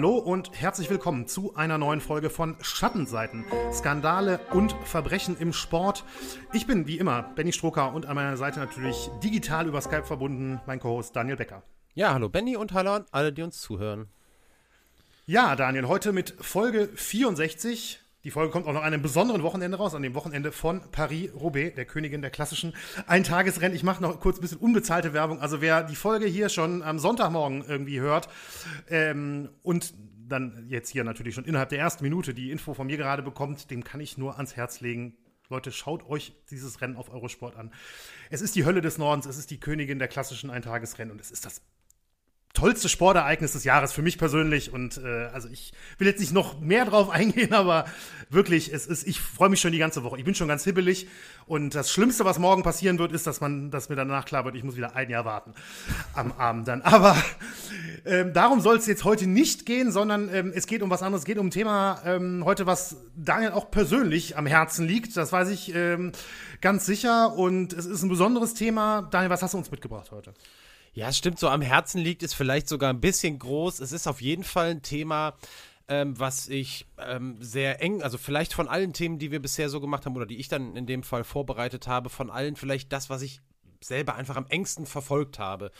Hallo und herzlich willkommen zu einer neuen Folge von Schattenseiten, Skandale und Verbrechen im Sport. Ich bin wie immer Benny Stroker und an meiner Seite natürlich digital über Skype verbunden mein Co-Host Daniel Becker. Ja, hallo Benny und hallo an alle, die uns zuhören. Ja, Daniel, heute mit Folge 64. Die Folge kommt auch noch an einem besonderen Wochenende raus, an dem Wochenende von Paris-Roubaix, der Königin der klassischen Eintagesrennen. Ich mache noch kurz ein bisschen unbezahlte Werbung. Also wer die Folge hier schon am Sonntagmorgen irgendwie hört ähm, und dann jetzt hier natürlich schon innerhalb der ersten Minute die Info von mir gerade bekommt, dem kann ich nur ans Herz legen. Leute, schaut euch dieses Rennen auf Eurosport an. Es ist die Hölle des Nordens, es ist die Königin der klassischen Eintagesrennen und es ist das tollste Sportereignis des Jahres für mich persönlich. Und äh, also ich will jetzt nicht noch mehr drauf eingehen, aber wirklich, es ist, ich freue mich schon die ganze Woche. Ich bin schon ganz hibbelig. Und das Schlimmste, was morgen passieren wird, ist, dass man, dass mir danach klar wird, ich muss wieder ein Jahr warten am Abend dann. Aber ähm, darum soll es jetzt heute nicht gehen, sondern ähm, es geht um was anderes. Es geht um ein Thema ähm, heute, was Daniel auch persönlich am Herzen liegt. Das weiß ich ähm, ganz sicher. Und es ist ein besonderes Thema. Daniel, was hast du uns mitgebracht heute? Ja, es stimmt, so am Herzen liegt es vielleicht sogar ein bisschen groß. Es ist auf jeden Fall ein Thema, ähm, was ich ähm, sehr eng, also vielleicht von allen Themen, die wir bisher so gemacht haben oder die ich dann in dem Fall vorbereitet habe, von allen vielleicht das, was ich selber einfach am engsten verfolgt habe.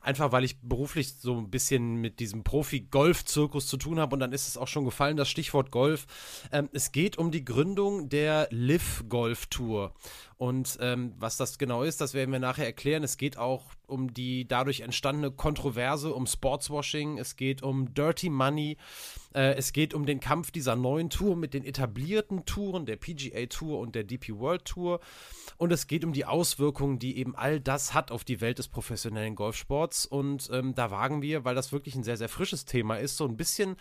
Einfach weil ich beruflich so ein bisschen mit diesem Profi-Golf-Zirkus zu tun habe und dann ist es auch schon gefallen, das Stichwort Golf. Ähm, es geht um die Gründung der Live Golf Tour. Und ähm, was das genau ist, das werden wir nachher erklären. Es geht auch um die dadurch entstandene Kontroverse um Sportswashing. Es geht um Dirty Money. Äh, es geht um den Kampf dieser neuen Tour mit den etablierten Touren, der PGA Tour und der DP World Tour. Und es geht um die Auswirkungen, die eben all das hat auf die Welt des professionellen Golfsports. Und ähm, da wagen wir, weil das wirklich ein sehr, sehr frisches Thema ist, so ein bisschen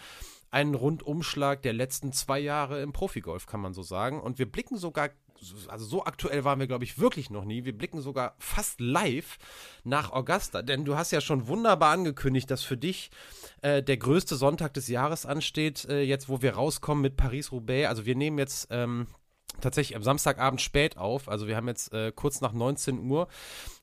einen Rundumschlag der letzten zwei Jahre im Profigolf, kann man so sagen. Und wir blicken sogar also so aktuell waren wir, glaube ich, wirklich noch nie. Wir blicken sogar fast live nach Augusta, denn du hast ja schon wunderbar angekündigt, dass für dich äh, der größte Sonntag des Jahres ansteht, äh, jetzt wo wir rauskommen mit Paris-Roubaix. Also wir nehmen jetzt ähm, tatsächlich am Samstagabend spät auf. Also wir haben jetzt äh, kurz nach 19 Uhr.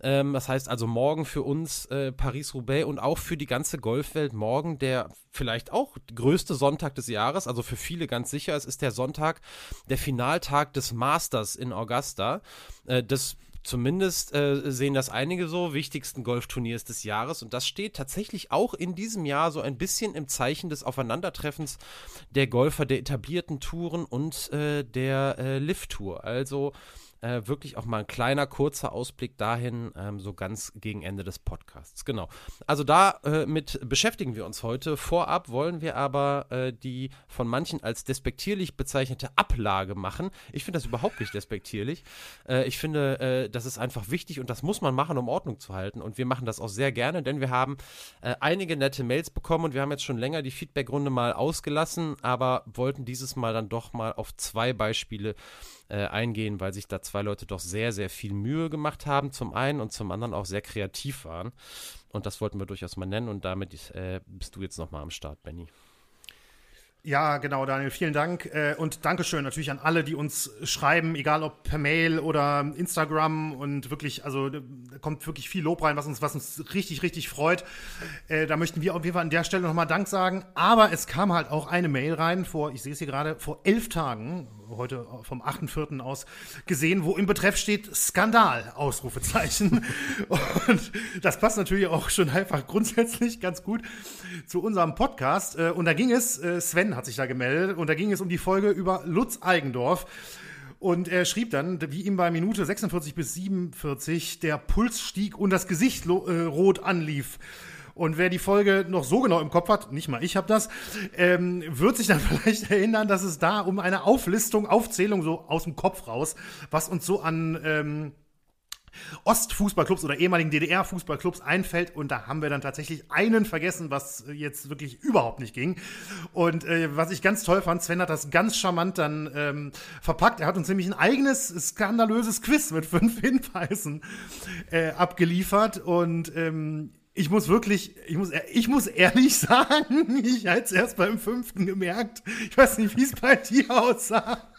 Ähm, das heißt also morgen für uns äh, Paris-Roubaix und auch für die ganze Golfwelt morgen der vielleicht auch größte Sonntag des Jahres. Also für viele ganz sicher. Es ist der Sonntag, der Finaltag des Masters in Augusta. Äh, das Zumindest äh, sehen das einige so, wichtigsten Golfturniers des Jahres. Und das steht tatsächlich auch in diesem Jahr so ein bisschen im Zeichen des Aufeinandertreffens der Golfer der etablierten Touren und äh, der äh, Lift-Tour. Also äh, wirklich auch mal ein kleiner, kurzer Ausblick dahin, ähm, so ganz gegen Ende des Podcasts. Genau. Also damit äh, beschäftigen wir uns heute. Vorab wollen wir aber äh, die von manchen als despektierlich bezeichnete Ablage machen. Ich finde das überhaupt nicht despektierlich. Äh, ich finde, äh, das ist einfach wichtig und das muss man machen, um Ordnung zu halten. Und wir machen das auch sehr gerne, denn wir haben äh, einige nette Mails bekommen und wir haben jetzt schon länger die Feedbackrunde mal ausgelassen, aber wollten dieses Mal dann doch mal auf zwei Beispiele äh, eingehen, weil sich da zwei Leute doch sehr, sehr viel Mühe gemacht haben, zum einen und zum anderen auch sehr kreativ waren. Und das wollten wir durchaus mal nennen und damit äh, bist du jetzt nochmal am Start, Benny. Ja, genau, Daniel, vielen Dank. Äh, und Dankeschön natürlich an alle, die uns schreiben, egal ob per Mail oder Instagram. Und wirklich, also da kommt wirklich viel Lob rein, was uns, was uns richtig, richtig freut. Äh, da möchten wir auf jeden Fall an der Stelle nochmal Dank sagen. Aber es kam halt auch eine Mail rein vor, ich sehe es hier gerade, vor elf Tagen, heute vom 8.4. aus gesehen, wo im Betreff steht Skandal, Ausrufezeichen. Und das passt natürlich auch schon einfach grundsätzlich ganz gut zu unserem Podcast. Äh, und da ging es, Sven hat sich da gemeldet und da ging es um die Folge über Lutz Eigendorf. Und er schrieb dann, wie ihm bei Minute 46 bis 47 der Puls stieg und das Gesicht äh, rot anlief. Und wer die Folge noch so genau im Kopf hat, nicht mal ich habe das, ähm, wird sich dann vielleicht erinnern, dass es da um eine Auflistung, Aufzählung so aus dem Kopf raus, was uns so an ähm, Ostfußballclubs oder ehemaligen DDR-Fußballclubs einfällt. Und da haben wir dann tatsächlich einen vergessen, was jetzt wirklich überhaupt nicht ging. Und äh, was ich ganz toll fand, Sven hat das ganz charmant dann ähm, verpackt. Er hat uns nämlich ein eigenes skandalöses Quiz mit fünf Hinweisen äh, abgeliefert. Und ähm, ich muss wirklich, ich muss, ich muss ehrlich sagen, ich hätte es erst beim fünften gemerkt. Ich weiß nicht, wie es bei dir aussah.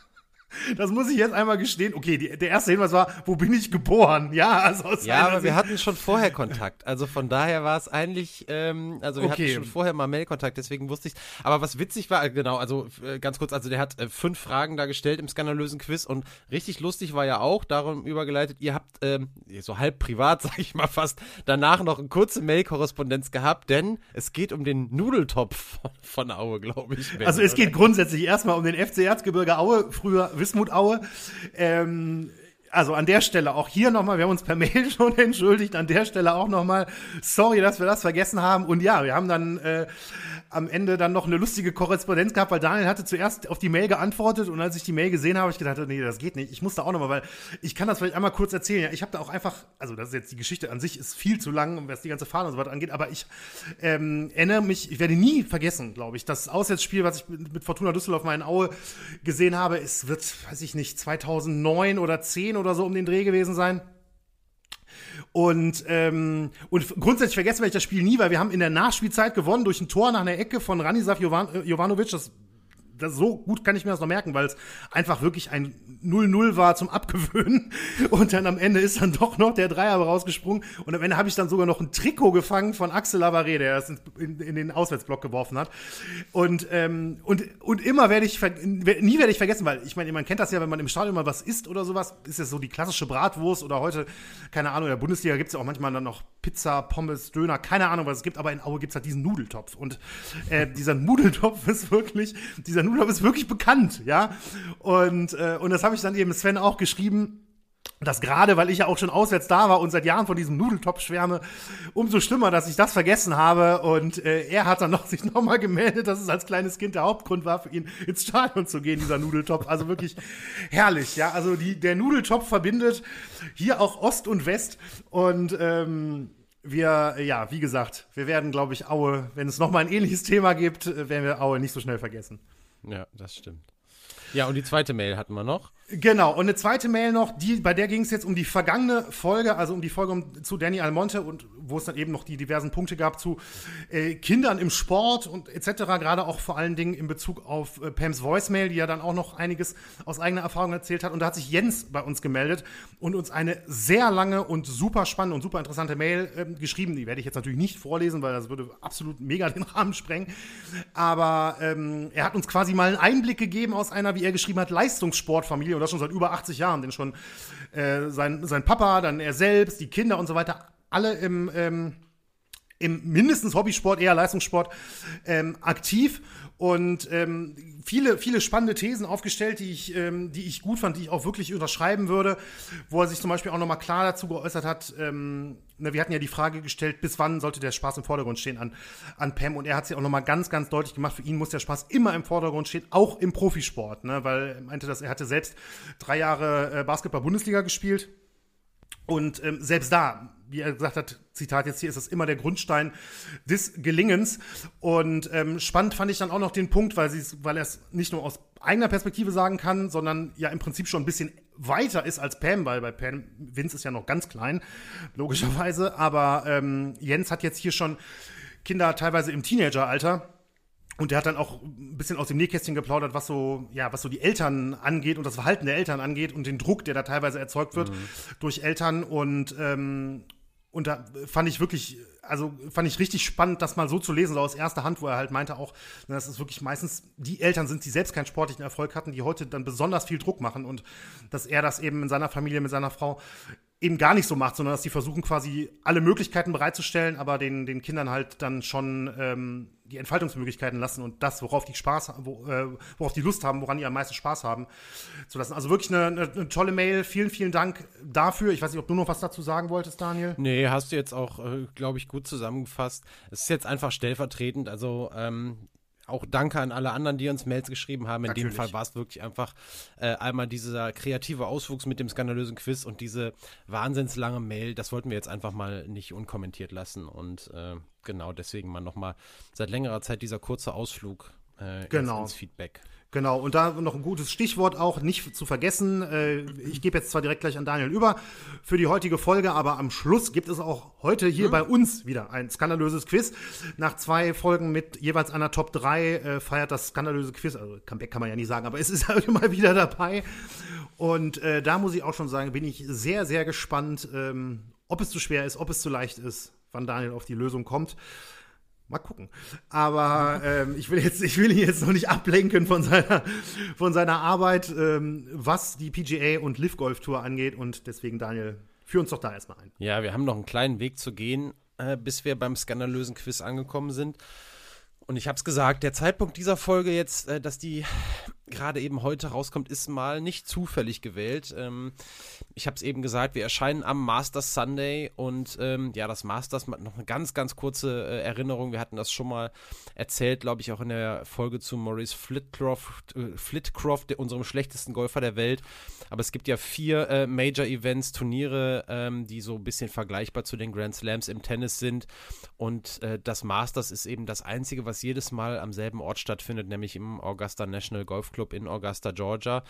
Das muss ich jetzt einmal gestehen. Okay, die, der erste Hinweis war, wo bin ich geboren? Ja, also aus Ja, aber Sicht. wir hatten schon vorher Kontakt. Also von daher war es eigentlich, ähm, also wir okay. hatten schon vorher mal Mailkontakt, deswegen wusste ich Aber was witzig war, genau, also äh, ganz kurz, also der hat äh, fünf Fragen da gestellt im skandalösen Quiz und richtig lustig war ja auch, darum übergeleitet, ihr habt ähm, so halb privat, sag ich mal fast, danach noch eine kurze Mail-Korrespondenz gehabt, denn es geht um den Nudeltopf von, von Aue, glaube ich. Also es geht grundsätzlich erstmal um den FC Erzgebirge Aue, früher Wismut Aue. Ähm, also an der Stelle auch hier nochmal, wir haben uns per Mail schon entschuldigt, an der Stelle auch nochmal, sorry, dass wir das vergessen haben. Und ja, wir haben dann äh, am Ende dann noch eine lustige Korrespondenz gehabt, weil Daniel hatte zuerst auf die Mail geantwortet und als ich die Mail gesehen habe, ich gedacht, nee, das geht nicht. Ich musste auch nochmal, weil ich kann das vielleicht einmal kurz erzählen. Ja, ich habe da auch einfach, also das ist jetzt die Geschichte an sich ist viel zu lang, was die ganze Fahne und so weiter angeht, aber ich ähm, erinnere mich, ich werde nie vergessen, glaube ich, das Auswärtsspiel, was ich mit Fortuna Düsseldorf in Aue gesehen habe, es wird, weiß ich nicht, 2009 oder 10 oder so um den Dreh gewesen sein. Und, ähm, und grundsätzlich vergessen ich das Spiel nie, weil wir haben in der Nachspielzeit gewonnen durch ein Tor nach einer Ecke von Ranislav Jovan äh, Jovanovic. Das das, so gut kann ich mir das noch merken, weil es einfach wirklich ein 0-0 war zum Abgewöhnen. Und dann am Ende ist dann doch noch der Dreier rausgesprungen. Und am Ende habe ich dann sogar noch ein Trikot gefangen von Axel Lavaré, der das in, in, den Auswärtsblock geworfen hat. Und, ähm, und, und immer werde ich, nie werde ich vergessen, weil ich meine, man kennt das ja, wenn man im Stadion mal was isst oder sowas, ist es so die klassische Bratwurst oder heute, keine Ahnung, in der Bundesliga gibt es ja auch manchmal dann noch Pizza, Pommes, Döner, keine Ahnung, was es gibt, aber in Aue gibt es halt diesen Nudeltopf. Und äh, dieser Nudeltopf ist wirklich, dieser Nudeltopf ist wirklich bekannt, ja. Und, äh, und das habe ich dann eben Sven auch geschrieben. Das gerade, weil ich ja auch schon auswärts da war und seit Jahren von diesem Nudeltopf schwärme, umso schlimmer, dass ich das vergessen habe. Und äh, er hat dann noch sich nochmal gemeldet, dass es als kleines Kind der Hauptgrund war, für ihn ins Stadion zu gehen, dieser Nudeltopf. Also wirklich herrlich, ja. Also die, der Nudeltopf verbindet hier auch Ost und West. Und ähm, wir, ja, wie gesagt, wir werden, glaube ich, Aue, wenn es nochmal ein ähnliches Thema gibt, äh, werden wir Aue nicht so schnell vergessen. Ja, das stimmt. Ja, und die zweite Mail hatten wir noch. Genau, und eine zweite Mail noch, die, bei der ging es jetzt um die vergangene Folge, also um die Folge zu Danny Almonte und wo es dann eben noch die diversen Punkte gab zu äh, Kindern im Sport und etc., gerade auch vor allen Dingen in Bezug auf äh, Pams Voicemail, die ja dann auch noch einiges aus eigener Erfahrung erzählt hat. Und da hat sich Jens bei uns gemeldet und uns eine sehr lange und super spannende und super interessante Mail äh, geschrieben. Die werde ich jetzt natürlich nicht vorlesen, weil das würde absolut mega den Rahmen sprengen. Aber ähm, er hat uns quasi mal einen Einblick gegeben aus einer, wie er geschrieben hat, Leistungssportfamilie das schon seit über 80 Jahren, denn schon äh, sein, sein Papa, dann er selbst, die Kinder und so weiter, alle im, ähm, im mindestens Hobbysport, eher Leistungssport ähm, aktiv und ähm, viele, viele spannende Thesen aufgestellt, die ich, ähm, die ich gut fand, die ich auch wirklich unterschreiben würde, wo er sich zum Beispiel auch nochmal klar dazu geäußert hat, ähm, ne, wir hatten ja die Frage gestellt, bis wann sollte der Spaß im Vordergrund stehen an, an Pam? Und er hat sie auch nochmal ganz, ganz deutlich gemacht, für ihn muss der Spaß immer im Vordergrund stehen, auch im Profisport, ne, weil er meinte, dass er hatte selbst drei Jahre äh, Basketball-Bundesliga gespielt. Und ähm, selbst da, wie er gesagt hat, Zitat jetzt hier, ist das immer der Grundstein des Gelingens. Und ähm, spannend fand ich dann auch noch den Punkt, weil, weil er es nicht nur aus eigener Perspektive sagen kann, sondern ja im Prinzip schon ein bisschen weiter ist als Pam, weil bei Pam, Vince ist ja noch ganz klein, logischerweise. Aber ähm, Jens hat jetzt hier schon Kinder teilweise im Teenageralter und der hat dann auch ein bisschen aus dem Nähkästchen geplaudert, was so, ja, was so die Eltern angeht und das Verhalten der Eltern angeht und den Druck, der da teilweise erzeugt wird mhm. durch Eltern. Und, ähm, und da fand ich wirklich, also fand ich richtig spannend, das mal so zu lesen, so aus erster Hand, wo er halt meinte auch, dass es wirklich meistens die Eltern sind, die selbst keinen sportlichen Erfolg hatten, die heute dann besonders viel Druck machen und dass er das eben in seiner Familie mit seiner Frau eben gar nicht so macht, sondern dass die versuchen quasi alle Möglichkeiten bereitzustellen, aber den, den Kindern halt dann schon ähm, die Entfaltungsmöglichkeiten lassen und das, worauf die Spaß, wo, äh, worauf die Lust haben, woran die am meisten Spaß haben, zu lassen. Also wirklich eine, eine, eine, tolle Mail. Vielen, vielen Dank dafür. Ich weiß nicht, ob du noch was dazu sagen wolltest, Daniel. Nee, hast du jetzt auch, äh, glaube ich, gut zusammengefasst. Es ist jetzt einfach stellvertretend. Also ähm, auch danke an alle anderen, die uns Mails geschrieben haben. In Natürlich. dem Fall war es wirklich einfach äh, einmal dieser kreative Auswuchs mit dem skandalösen Quiz und diese wahnsinnslange Mail. Das wollten wir jetzt einfach mal nicht unkommentiert lassen. Und äh, genau deswegen mal nochmal seit längerer Zeit dieser kurze Ausflug äh, genau. ins, ins Feedback. Genau, und da noch ein gutes Stichwort auch, nicht zu vergessen. Äh, ich gebe jetzt zwar direkt gleich an Daniel über für die heutige Folge, aber am Schluss gibt es auch heute hier mhm. bei uns wieder ein skandalöses Quiz. Nach zwei Folgen mit jeweils einer Top 3 äh, feiert das skandalöse Quiz, also Comeback kann man ja nicht sagen, aber es ist halt mal wieder dabei. Und äh, da muss ich auch schon sagen, bin ich sehr, sehr gespannt, ähm, ob es zu schwer ist, ob es zu leicht ist, wann Daniel auf die Lösung kommt. Mal gucken. Aber ähm, ich, will jetzt, ich will ihn jetzt noch nicht ablenken von seiner, von seiner Arbeit, ähm, was die PGA und Live Golf Tour angeht. Und deswegen, Daniel, führ uns doch da erstmal ein. Ja, wir haben noch einen kleinen Weg zu gehen, äh, bis wir beim skandalösen Quiz angekommen sind. Und ich habe es gesagt, der Zeitpunkt dieser Folge jetzt, äh, dass die gerade eben heute rauskommt, ist mal nicht zufällig gewählt. Ähm, ich habe es eben gesagt, wir erscheinen am Masters Sunday und ähm, ja, das Masters, noch eine ganz, ganz kurze äh, Erinnerung. Wir hatten das schon mal erzählt, glaube ich, auch in der Folge zu Maurice Flitcroft, äh, Flitcroft, der, unserem schlechtesten Golfer der Welt. Aber es gibt ja vier äh, Major Events, Turniere, ähm, die so ein bisschen vergleichbar zu den Grand Slams im Tennis sind. Und äh, das Masters ist eben das einzige, was jedes Mal am selben Ort stattfindet, nämlich im Augusta National Golf Club in Augusta, Georgia.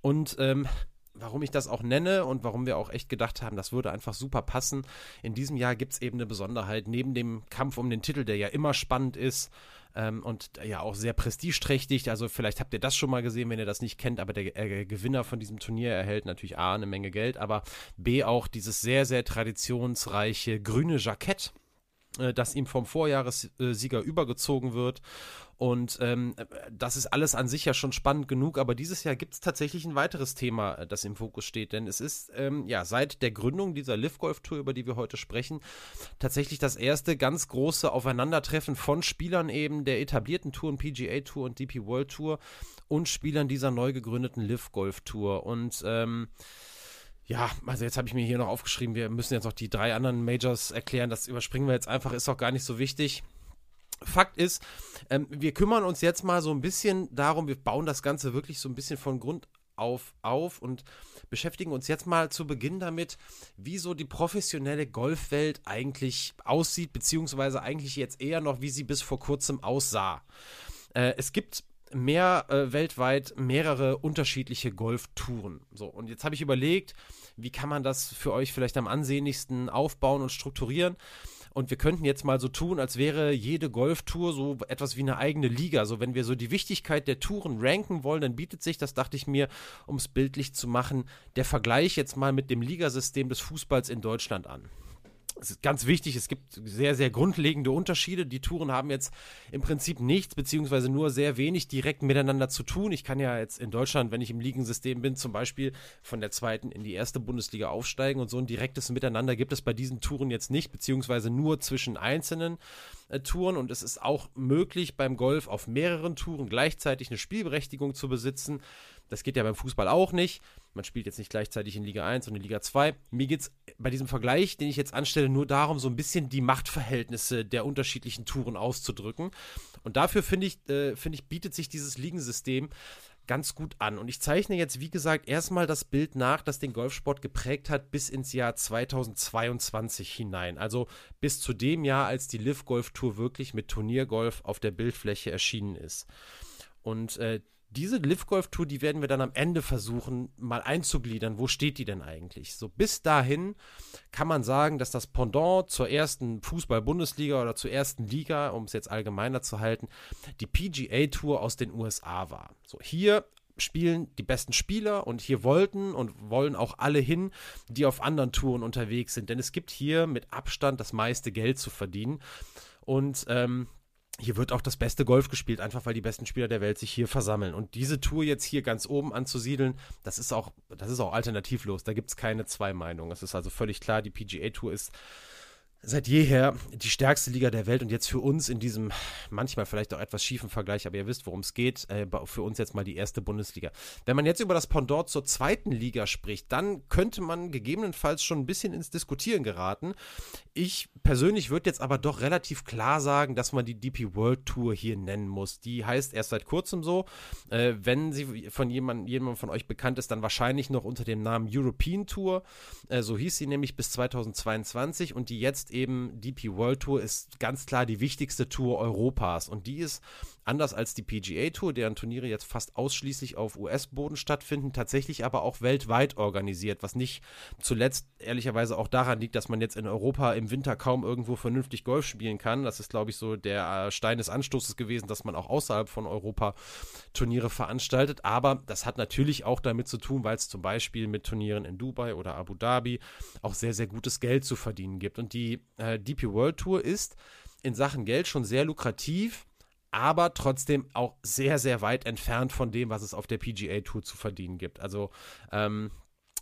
Und ähm, warum ich das auch nenne und warum wir auch echt gedacht haben, das würde einfach super passen. In diesem Jahr gibt es eben eine Besonderheit. Neben dem Kampf um den Titel, der ja immer spannend ist ähm, und ja auch sehr prestigeträchtig, also vielleicht habt ihr das schon mal gesehen, wenn ihr das nicht kennt, aber der äh, Gewinner von diesem Turnier erhält natürlich A, eine Menge Geld, aber B auch dieses sehr, sehr traditionsreiche grüne Jackett das ihm vom Vorjahressieger übergezogen wird. Und ähm, das ist alles an sich ja schon spannend genug, aber dieses Jahr gibt es tatsächlich ein weiteres Thema, äh, das im Fokus steht. Denn es ist ähm, ja seit der Gründung dieser Live Golf Tour, über die wir heute sprechen, tatsächlich das erste ganz große Aufeinandertreffen von Spielern eben der etablierten Touren, PGA Tour und DP World Tour und Spielern dieser neu gegründeten Live Golf Tour. Und ähm, ja, also jetzt habe ich mir hier noch aufgeschrieben, wir müssen jetzt noch die drei anderen Majors erklären. Das überspringen wir jetzt einfach, ist auch gar nicht so wichtig. Fakt ist, ähm, wir kümmern uns jetzt mal so ein bisschen darum, wir bauen das Ganze wirklich so ein bisschen von Grund auf auf und beschäftigen uns jetzt mal zu Beginn damit, wie so die professionelle Golfwelt eigentlich aussieht, beziehungsweise eigentlich jetzt eher noch, wie sie bis vor kurzem aussah. Äh, es gibt mehr äh, weltweit mehrere unterschiedliche Golftouren. So, und jetzt habe ich überlegt, wie kann man das für euch vielleicht am ansehnlichsten aufbauen und strukturieren. Und wir könnten jetzt mal so tun, als wäre jede Golftour so etwas wie eine eigene Liga. So, wenn wir so die Wichtigkeit der Touren ranken wollen, dann bietet sich, das dachte ich mir, um es bildlich zu machen, der Vergleich jetzt mal mit dem Ligasystem des Fußballs in Deutschland an es ist ganz wichtig, es gibt sehr, sehr grundlegende Unterschiede. Die Touren haben jetzt im Prinzip nichts, beziehungsweise nur sehr wenig direkt miteinander zu tun. Ich kann ja jetzt in Deutschland, wenn ich im Ligensystem bin, zum Beispiel von der zweiten in die erste Bundesliga aufsteigen und so ein direktes Miteinander gibt es bei diesen Touren jetzt nicht, beziehungsweise nur zwischen einzelnen äh, Touren. Und es ist auch möglich, beim Golf auf mehreren Touren gleichzeitig eine Spielberechtigung zu besitzen. Das geht ja beim Fußball auch nicht. Man spielt jetzt nicht gleichzeitig in Liga 1 und in Liga 2. Mir geht es bei diesem Vergleich, den ich jetzt anstelle, nur darum, so ein bisschen die Machtverhältnisse der unterschiedlichen Touren auszudrücken. Und dafür finde ich, äh, finde ich, bietet sich dieses Ligensystem ganz gut an. Und ich zeichne jetzt, wie gesagt, erstmal das Bild nach, das den Golfsport geprägt hat bis ins Jahr 2022 hinein. Also bis zu dem Jahr, als die Live Golf Tour wirklich mit Turniergolf auf der Bildfläche erschienen ist. Und äh, diese Live Golf Tour, die werden wir dann am Ende versuchen, mal einzugliedern. Wo steht die denn eigentlich? So bis dahin kann man sagen, dass das Pendant zur ersten Fußball-Bundesliga oder zur ersten Liga, um es jetzt allgemeiner zu halten, die PGA Tour aus den USA war. So hier spielen die besten Spieler und hier wollten und wollen auch alle hin, die auf anderen Touren unterwegs sind. Denn es gibt hier mit Abstand das meiste Geld zu verdienen. Und ähm, hier wird auch das beste Golf gespielt, einfach weil die besten Spieler der Welt sich hier versammeln. Und diese Tour jetzt hier ganz oben anzusiedeln, das ist auch, das ist auch alternativlos. Da gibt es keine zwei Meinungen. Es ist also völlig klar, die PGA Tour ist seit jeher die stärkste Liga der Welt und jetzt für uns in diesem manchmal vielleicht auch etwas schiefen Vergleich, aber ihr wisst, worum es geht, äh, für uns jetzt mal die erste Bundesliga. Wenn man jetzt über das Pendant zur zweiten Liga spricht, dann könnte man gegebenenfalls schon ein bisschen ins Diskutieren geraten. Ich persönlich würde jetzt aber doch relativ klar sagen, dass man die DP World Tour hier nennen muss. Die heißt erst seit kurzem so. Äh, wenn sie von jemandem jemand von euch bekannt ist, dann wahrscheinlich noch unter dem Namen European Tour. Äh, so hieß sie nämlich bis 2022 und die jetzt eben DP World Tour ist ganz klar die wichtigste Tour Europas. Und die ist anders als die PGA Tour, deren Turniere jetzt fast ausschließlich auf US-Boden stattfinden, tatsächlich aber auch weltweit organisiert, was nicht zuletzt ehrlicherweise auch daran liegt, dass man jetzt in Europa im Winter kaum irgendwo vernünftig Golf spielen kann. Das ist, glaube ich, so der äh, Stein des Anstoßes gewesen, dass man auch außerhalb von Europa Turniere veranstaltet. Aber das hat natürlich auch damit zu tun, weil es zum Beispiel mit Turnieren in Dubai oder Abu Dhabi auch sehr, sehr gutes Geld zu verdienen gibt. Und die äh, DP World Tour ist in Sachen Geld schon sehr lukrativ aber trotzdem auch sehr, sehr weit entfernt von dem, was es auf der PGA Tour zu verdienen gibt. Also ähm,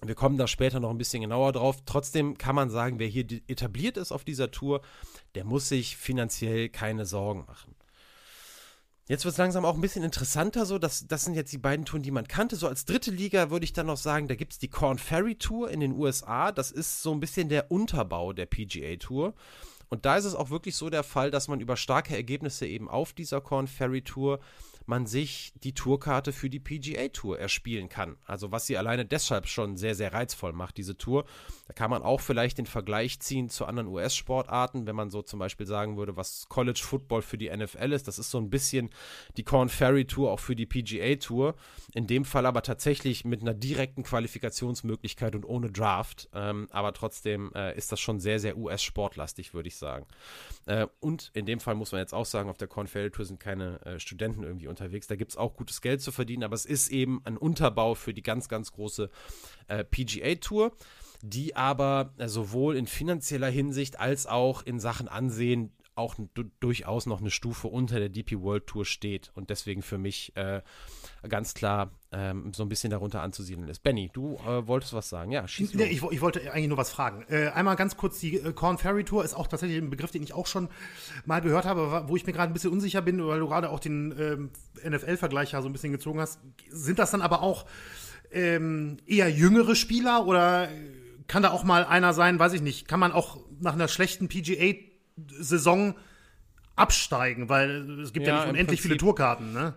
wir kommen da später noch ein bisschen genauer drauf. Trotzdem kann man sagen, wer hier etabliert ist auf dieser Tour, der muss sich finanziell keine Sorgen machen. Jetzt wird es langsam auch ein bisschen interessanter, so dass das sind jetzt die beiden Touren, die man kannte. So als dritte Liga würde ich dann noch sagen, da gibt es die Corn Ferry Tour in den USA. Das ist so ein bisschen der Unterbau der PGA Tour. Und da ist es auch wirklich so der Fall, dass man über starke Ergebnisse eben auf dieser Corn Ferry Tour man sich die Tourkarte für die PGA Tour erspielen kann. Also was sie alleine deshalb schon sehr, sehr reizvoll macht, diese Tour. Da kann man auch vielleicht den Vergleich ziehen zu anderen US-Sportarten, wenn man so zum Beispiel sagen würde, was College Football für die NFL ist. Das ist so ein bisschen die Corn Ferry Tour auch für die PGA Tour. In dem Fall aber tatsächlich mit einer direkten Qualifikationsmöglichkeit und ohne Draft. Ähm, aber trotzdem äh, ist das schon sehr, sehr US-sportlastig, würde ich sagen. Äh, und in dem Fall muss man jetzt auch sagen, auf der Corn Ferry Tour sind keine äh, Studenten irgendwie unterwegs. Da gibt es auch gutes Geld zu verdienen, aber es ist eben ein Unterbau für die ganz, ganz große äh, PGA-Tour, die aber äh, sowohl in finanzieller Hinsicht als auch in Sachen Ansehen auch durchaus noch eine Stufe unter der DP World Tour steht und deswegen für mich äh, ganz klar ähm, so ein bisschen darunter anzusiedeln ist. Benny, du äh, wolltest was sagen. Ja, schieß nee, ich, ich, wollte eigentlich nur was fragen. Äh, einmal ganz kurz, die äh, Corn Ferry Tour ist auch tatsächlich ein Begriff, den ich auch schon mal gehört habe, wo ich mir gerade ein bisschen unsicher bin, weil du gerade auch den ähm, NFL-Vergleich ja so ein bisschen gezogen hast. Sind das dann aber auch ähm, eher jüngere Spieler oder kann da auch mal einer sein, weiß ich nicht, kann man auch nach einer schlechten PGA Saison absteigen, weil es gibt ja, ja nicht unendlich viele Tourkarten, ne?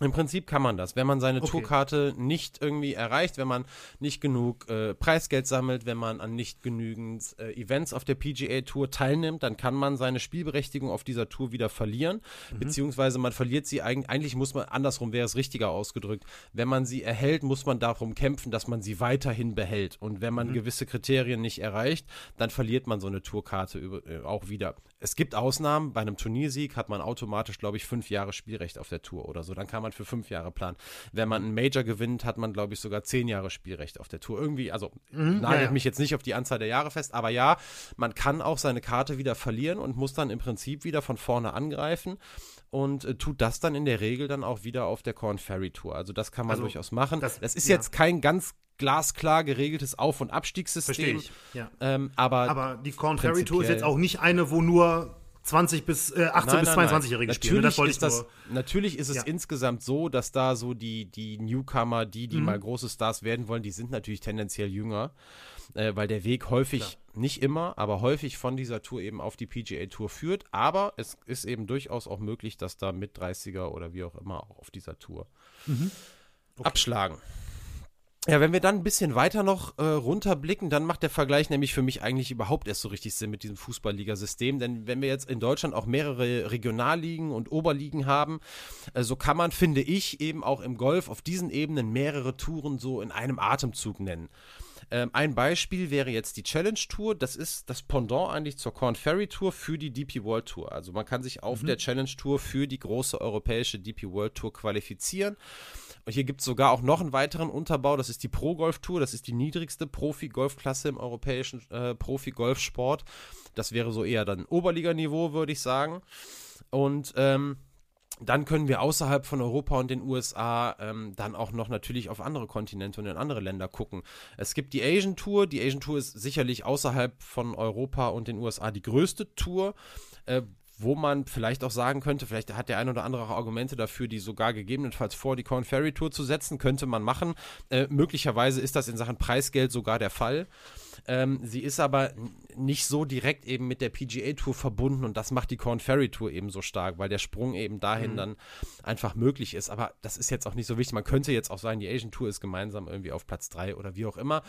Im Prinzip kann man das. Wenn man seine okay. Tourkarte nicht irgendwie erreicht, wenn man nicht genug äh, Preisgeld sammelt, wenn man an nicht genügend äh, Events auf der PGA Tour teilnimmt, dann kann man seine Spielberechtigung auf dieser Tour wieder verlieren. Mhm. Beziehungsweise man verliert sie eigentlich, eigentlich muss man, andersrum wäre es richtiger ausgedrückt, wenn man sie erhält, muss man darum kämpfen, dass man sie weiterhin behält. Und wenn man mhm. gewisse Kriterien nicht erreicht, dann verliert man so eine Tourkarte über, äh, auch wieder. Es gibt Ausnahmen, bei einem Turniersieg hat man automatisch, glaube ich, fünf Jahre Spielrecht auf der Tour oder so. Dann kann man für fünf Jahre planen. Wenn man einen Major gewinnt, hat man, glaube ich, sogar zehn Jahre Spielrecht auf der Tour. Irgendwie, also mhm, nagelt ja, mich jetzt nicht auf die Anzahl der Jahre fest, aber ja, man kann auch seine Karte wieder verlieren und muss dann im Prinzip wieder von vorne angreifen und äh, tut das dann in der Regel dann auch wieder auf der Corn Ferry Tour. Also das kann man also, durchaus machen. Das, das ist ja. jetzt kein ganz glasklar geregeltes Auf- und Abstiegssystem. Verstehe ich, ja. Ähm, aber, aber die Corn Ferry Tour ist jetzt auch nicht eine, wo nur 20 bis äh, 18 nein, bis 22-Jährige spielen. Das ist das, natürlich ist es ja. insgesamt so, dass da so die, die Newcomer, die, die mhm. mal große Stars werden wollen, die sind natürlich tendenziell jünger, äh, weil der Weg häufig, Klar. nicht immer, aber häufig von dieser Tour eben auf die PGA Tour führt. Aber es ist eben durchaus auch möglich, dass da mit 30er oder wie auch immer auch auf dieser Tour mhm. okay. abschlagen. Ja, wenn wir dann ein bisschen weiter noch äh, runterblicken, dann macht der Vergleich nämlich für mich eigentlich überhaupt erst so richtig Sinn mit diesem Fußballligasystem. Denn wenn wir jetzt in Deutschland auch mehrere Regionalligen und Oberligen haben, äh, so kann man, finde ich, eben auch im Golf auf diesen Ebenen mehrere Touren so in einem Atemzug nennen. Ähm, ein Beispiel wäre jetzt die Challenge Tour. Das ist das Pendant eigentlich zur Corn Ferry Tour für die DP World Tour. Also man kann sich auf mhm. der Challenge Tour für die große europäische DP World Tour qualifizieren. Und hier gibt es sogar auch noch einen weiteren Unterbau, das ist die Pro Golf Tour, das ist die niedrigste Profi-Golfklasse im europäischen äh, Profi-Golfsport. Das wäre so eher dann Oberliganiveau, würde ich sagen. Und ähm, dann können wir außerhalb von Europa und den USA ähm, dann auch noch natürlich auf andere Kontinente und in andere Länder gucken. Es gibt die Asian Tour. Die Asian Tour ist sicherlich außerhalb von Europa und den USA die größte Tour, äh, wo man vielleicht auch sagen könnte, vielleicht hat der ein oder andere auch Argumente dafür, die sogar gegebenenfalls vor die Corn Ferry Tour zu setzen, könnte man machen. Äh, möglicherweise ist das in Sachen Preisgeld sogar der Fall. Ähm, sie ist aber nicht so direkt eben mit der PGA Tour verbunden und das macht die Corn Ferry Tour eben so stark, weil der Sprung eben dahin mhm. dann einfach möglich ist. Aber das ist jetzt auch nicht so wichtig. Man könnte jetzt auch sagen, die Asian Tour ist gemeinsam irgendwie auf Platz 3 oder wie auch immer.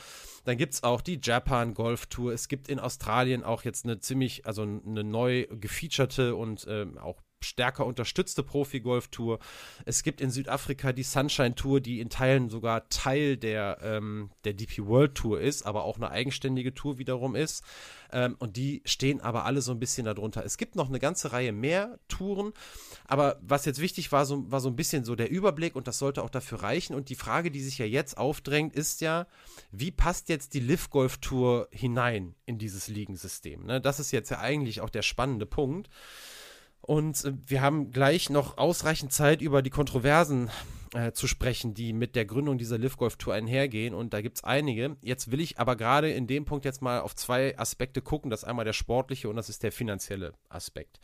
Dann gibt es auch die Japan Golf Tour. Es gibt in Australien auch jetzt eine ziemlich, also eine neu gefeaturete und ähm, auch stärker unterstützte Profi-Golf-Tour. Es gibt in Südafrika die Sunshine Tour, die in Teilen sogar Teil der, ähm, der DP World Tour ist, aber auch eine eigenständige Tour wiederum ist. Ähm, und die stehen aber alle so ein bisschen darunter. Es gibt noch eine ganze Reihe mehr Touren, aber was jetzt wichtig war, so, war so ein bisschen so der Überblick und das sollte auch dafür reichen. Und die Frage, die sich ja jetzt aufdrängt, ist ja, wie passt jetzt die Live Golf Tour hinein in dieses Ligensystem? Ne? Das ist jetzt ja eigentlich auch der spannende Punkt. Und äh, wir haben gleich noch ausreichend Zeit, über die Kontroversen äh, zu sprechen, die mit der Gründung dieser Live Golf Tour einhergehen. Und da gibt es einige. Jetzt will ich aber gerade in dem Punkt jetzt mal auf zwei Aspekte gucken. Das ist einmal der sportliche und das ist der finanzielle Aspekt.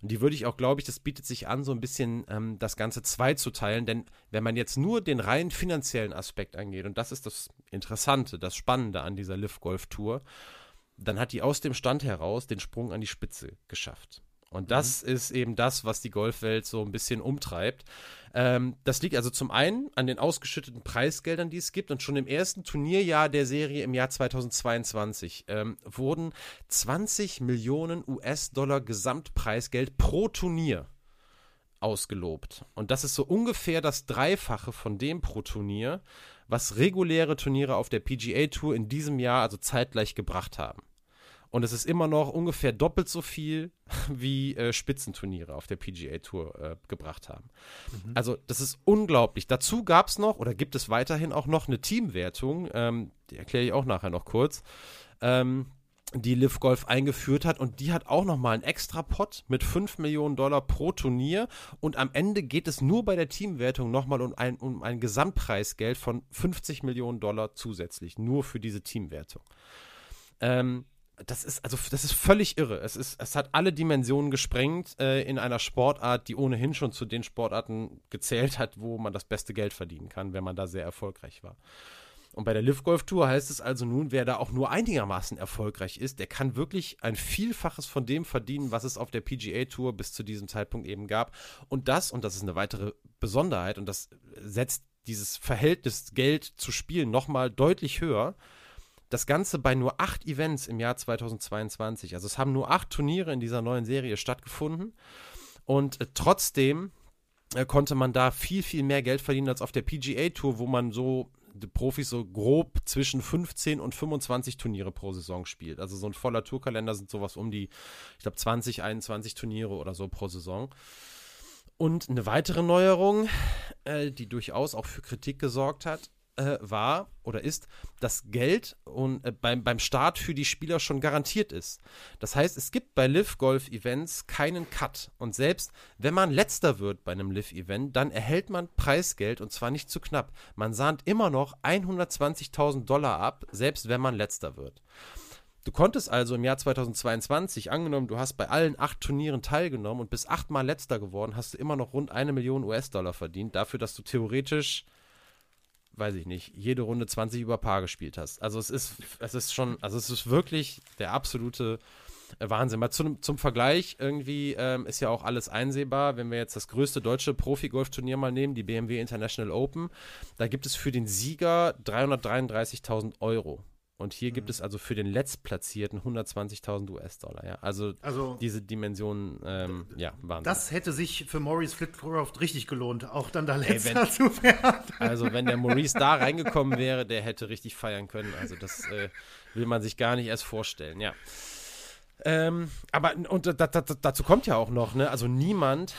Und die würde ich auch, glaube ich, das bietet sich an, so ein bisschen ähm, das Ganze zwei zu teilen. Denn wenn man jetzt nur den rein finanziellen Aspekt angeht, und das ist das Interessante, das Spannende an dieser Live Golf Tour, dann hat die aus dem Stand heraus den Sprung an die Spitze geschafft. Und das mhm. ist eben das, was die Golfwelt so ein bisschen umtreibt. Ähm, das liegt also zum einen an den ausgeschütteten Preisgeldern, die es gibt. Und schon im ersten Turnierjahr der Serie im Jahr 2022 ähm, wurden 20 Millionen US-Dollar Gesamtpreisgeld pro Turnier ausgelobt. Und das ist so ungefähr das Dreifache von dem pro Turnier, was reguläre Turniere auf der PGA Tour in diesem Jahr also zeitgleich gebracht haben. Und es ist immer noch ungefähr doppelt so viel, wie äh, Spitzenturniere auf der PGA Tour äh, gebracht haben. Mhm. Also, das ist unglaublich. Dazu gab es noch oder gibt es weiterhin auch noch eine Teamwertung, ähm, die erkläre ich auch nachher noch kurz, ähm, die Liv Golf eingeführt hat. Und die hat auch nochmal einen extra Pot mit 5 Millionen Dollar pro Turnier. Und am Ende geht es nur bei der Teamwertung nochmal um ein, um ein Gesamtpreisgeld von 50 Millionen Dollar zusätzlich, nur für diese Teamwertung. Ähm, das ist also das ist völlig irre. Es ist es hat alle Dimensionen gesprengt äh, in einer Sportart, die ohnehin schon zu den Sportarten gezählt hat, wo man das beste Geld verdienen kann, wenn man da sehr erfolgreich war. Und bei der Live Golf Tour heißt es also nun, wer da auch nur einigermaßen erfolgreich ist, der kann wirklich ein Vielfaches von dem verdienen, was es auf der PGA Tour bis zu diesem Zeitpunkt eben gab. Und das, und das ist eine weitere Besonderheit, und das setzt dieses Verhältnis Geld zu Spielen nochmal deutlich höher, das Ganze bei nur acht Events im Jahr 2022. Also es haben nur acht Turniere in dieser neuen Serie stattgefunden. Und äh, trotzdem äh, konnte man da viel, viel mehr Geld verdienen als auf der PGA Tour, wo man so die Profis so grob zwischen 15 und 25 Turniere pro Saison spielt. Also so ein voller Tourkalender sind sowas um die, ich glaube, 20, 21 Turniere oder so pro Saison. Und eine weitere Neuerung, äh, die durchaus auch für Kritik gesorgt hat, äh, war oder ist, dass Geld und, äh, beim, beim Start für die Spieler schon garantiert ist. Das heißt, es gibt bei Live Golf Events keinen Cut. Und selbst wenn man letzter wird bei einem Live Event, dann erhält man Preisgeld und zwar nicht zu knapp. Man sahnt immer noch 120.000 Dollar ab, selbst wenn man letzter wird. Du konntest also im Jahr 2022, angenommen, du hast bei allen acht Turnieren teilgenommen und bist achtmal letzter geworden, hast du immer noch rund eine Million US-Dollar verdient, dafür, dass du theoretisch weiß ich nicht, jede Runde 20 über Paar gespielt hast. Also es ist, es ist schon, also es ist wirklich der absolute äh, Wahnsinn. Mal zum, zum Vergleich, irgendwie ähm, ist ja auch alles einsehbar. Wenn wir jetzt das größte deutsche Profi-Golf-Turnier mal nehmen, die BMW International Open, da gibt es für den Sieger 333.000 Euro. Und hier mhm. gibt es also für den Letztplatzierten 120.000 US-Dollar. Ja? Also, also, diese Dimensionen, ähm, ja, waren. Das hätte sich für Maurice Flitcroft richtig gelohnt, auch dann da letzter Ey, wenn, zu werden. Also wenn der Maurice da reingekommen wäre, der hätte richtig feiern können. Also das äh, will man sich gar nicht erst vorstellen, ja. Ähm, aber und da, da, dazu kommt ja auch noch, ne? Also niemand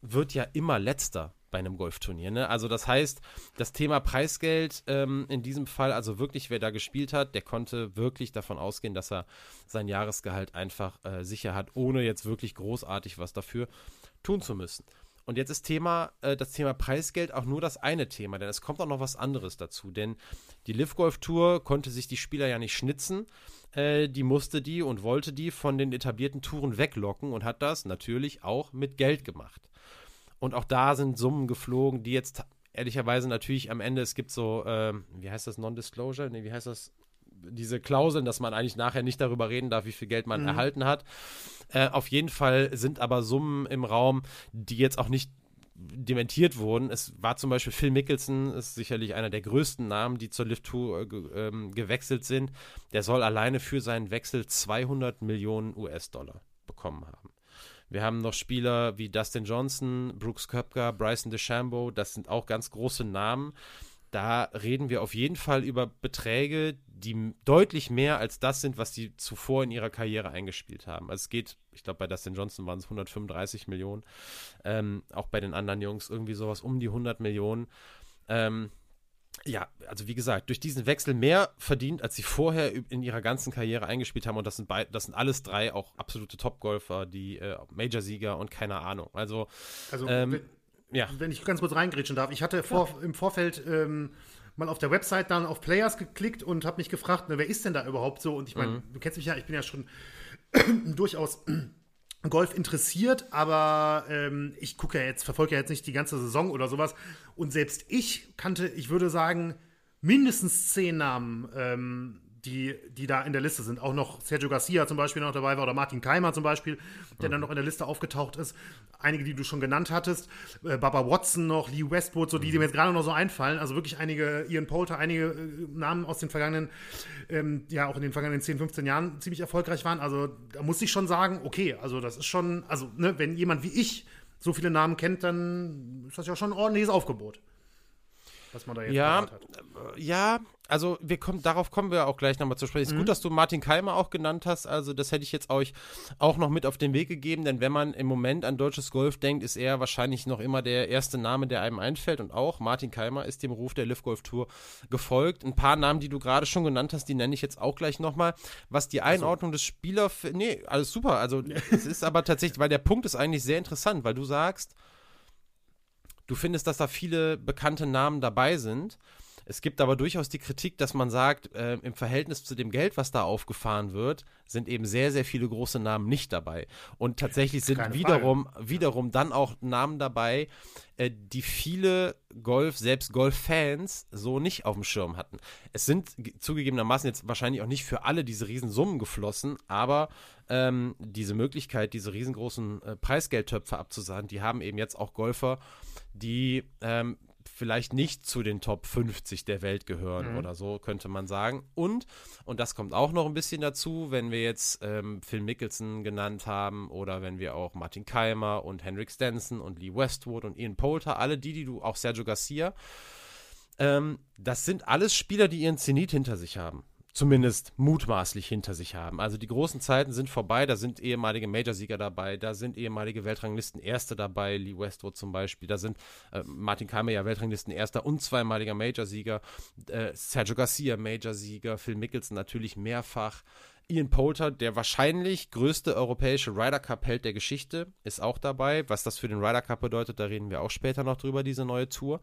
wird ja immer letzter bei einem Golfturnier. Ne? Also das heißt, das Thema Preisgeld ähm, in diesem Fall, also wirklich wer da gespielt hat, der konnte wirklich davon ausgehen, dass er sein Jahresgehalt einfach äh, sicher hat, ohne jetzt wirklich großartig was dafür tun zu müssen. Und jetzt ist Thema, äh, das Thema Preisgeld auch nur das eine Thema, denn es kommt auch noch was anderes dazu. Denn die Live Golf Tour konnte sich die Spieler ja nicht schnitzen. Äh, die musste die und wollte die von den etablierten Touren weglocken und hat das natürlich auch mit Geld gemacht. Und auch da sind Summen geflogen, die jetzt ehrlicherweise natürlich am Ende, es gibt so, äh, wie heißt das, Non-Disclosure? Nee, wie heißt das? Diese Klauseln, dass man eigentlich nachher nicht darüber reden darf, wie viel Geld man mhm. erhalten hat. Äh, auf jeden Fall sind aber Summen im Raum, die jetzt auch nicht dementiert wurden. Es war zum Beispiel Phil Mickelson, ist sicherlich einer der größten Namen, die zur Lift Tour äh, ge ähm, gewechselt sind. Der soll alleine für seinen Wechsel 200 Millionen US-Dollar bekommen haben. Wir haben noch Spieler wie Dustin Johnson, Brooks Köpker, Bryson DeChambeau, das sind auch ganz große Namen. Da reden wir auf jeden Fall über Beträge, die deutlich mehr als das sind, was die zuvor in ihrer Karriere eingespielt haben. Also es geht, ich glaube, bei Dustin Johnson waren es 135 Millionen, ähm, auch bei den anderen Jungs irgendwie sowas um die 100 Millionen. Ähm, ja, also wie gesagt, durch diesen Wechsel mehr verdient, als sie vorher in ihrer ganzen Karriere eingespielt haben. Und das sind, beid, das sind alles drei auch absolute Top-Golfer, die äh, Major-Sieger und keine Ahnung. Also, also ähm, wenn, ja. wenn ich ganz kurz reingrätschen darf, ich hatte vor, im Vorfeld ähm, mal auf der Website dann auf Players geklickt und habe mich gefragt, na, wer ist denn da überhaupt so? Und ich meine, mhm. du kennst mich ja, ich bin ja schon durchaus Golf interessiert, aber ähm, ich gucke ja jetzt, verfolge ja jetzt nicht die ganze Saison oder sowas. Und selbst ich kannte, ich würde sagen, mindestens zehn Namen, ähm, die, die da in der Liste sind. Auch noch Sergio Garcia zum Beispiel noch dabei war oder Martin Keimer zum Beispiel, der mhm. dann noch in der Liste aufgetaucht ist. Einige, die du schon genannt hattest. Äh, Baba Watson noch, Lee Westwood, so die, die mir jetzt gerade noch so einfallen. Also wirklich einige, Ian Poulter, einige äh, Namen aus den vergangenen, ähm, ja auch in den vergangenen 10, 15 Jahren ziemlich erfolgreich waren. Also da muss ich schon sagen, okay, also das ist schon, also ne, wenn jemand wie ich so viele Namen kennt, dann ist das ja schon ein ordentliches Aufgebot was man da jetzt ja, hat. Äh, ja, also wir kommen, darauf kommen wir auch gleich nochmal zu sprechen. Es ist mhm. gut, dass du Martin Keimer auch genannt hast. Also das hätte ich jetzt euch auch noch mit auf den Weg gegeben, denn wenn man im Moment an deutsches Golf denkt, ist er wahrscheinlich noch immer der erste Name, der einem einfällt. Und auch Martin Keimer ist dem Ruf der Live Golf Tour gefolgt. Ein paar Namen, die du gerade schon genannt hast, die nenne ich jetzt auch gleich nochmal. Was die Einordnung also. des Spielers, nee, alles super. Also es ist aber tatsächlich, weil der Punkt ist eigentlich sehr interessant, weil du sagst, Du findest, dass da viele bekannte Namen dabei sind. Es gibt aber durchaus die Kritik, dass man sagt, äh, im Verhältnis zu dem Geld, was da aufgefahren wird, sind eben sehr, sehr viele große Namen nicht dabei. Und tatsächlich sind wiederum, wiederum dann auch Namen dabei, äh, die viele Golf, selbst Golf-Fans so nicht auf dem Schirm hatten. Es sind zugegebenermaßen jetzt wahrscheinlich auch nicht für alle diese Riesensummen geflossen, aber ähm, diese Möglichkeit, diese riesengroßen äh, Preisgeldtöpfe abzusagen, die haben eben jetzt auch Golfer, die ähm, vielleicht nicht zu den Top 50 der Welt gehören mhm. oder so, könnte man sagen. Und, und das kommt auch noch ein bisschen dazu, wenn wir jetzt ähm, Phil Mickelson genannt haben oder wenn wir auch Martin Keimer und Henrik Stenson und Lee Westwood und Ian Poulter, alle die, die du, auch Sergio Garcia, ähm, das sind alles Spieler, die ihren Zenit hinter sich haben zumindest mutmaßlich hinter sich haben. Also die großen Zeiten sind vorbei, da sind ehemalige Major-Sieger dabei, da sind ehemalige Weltranglisten-Erste dabei, Lee Westwood zum Beispiel, da sind äh, Martin Keimer ja Weltranglisten-Erster und zweimaliger Major-Sieger, äh, Sergio Garcia Major-Sieger, Phil Mickelson natürlich mehrfach, Ian Poulter, der wahrscheinlich größte europäische Ryder Cup-Held der Geschichte, ist auch dabei. Was das für den Ryder Cup bedeutet, da reden wir auch später noch drüber, diese neue Tour.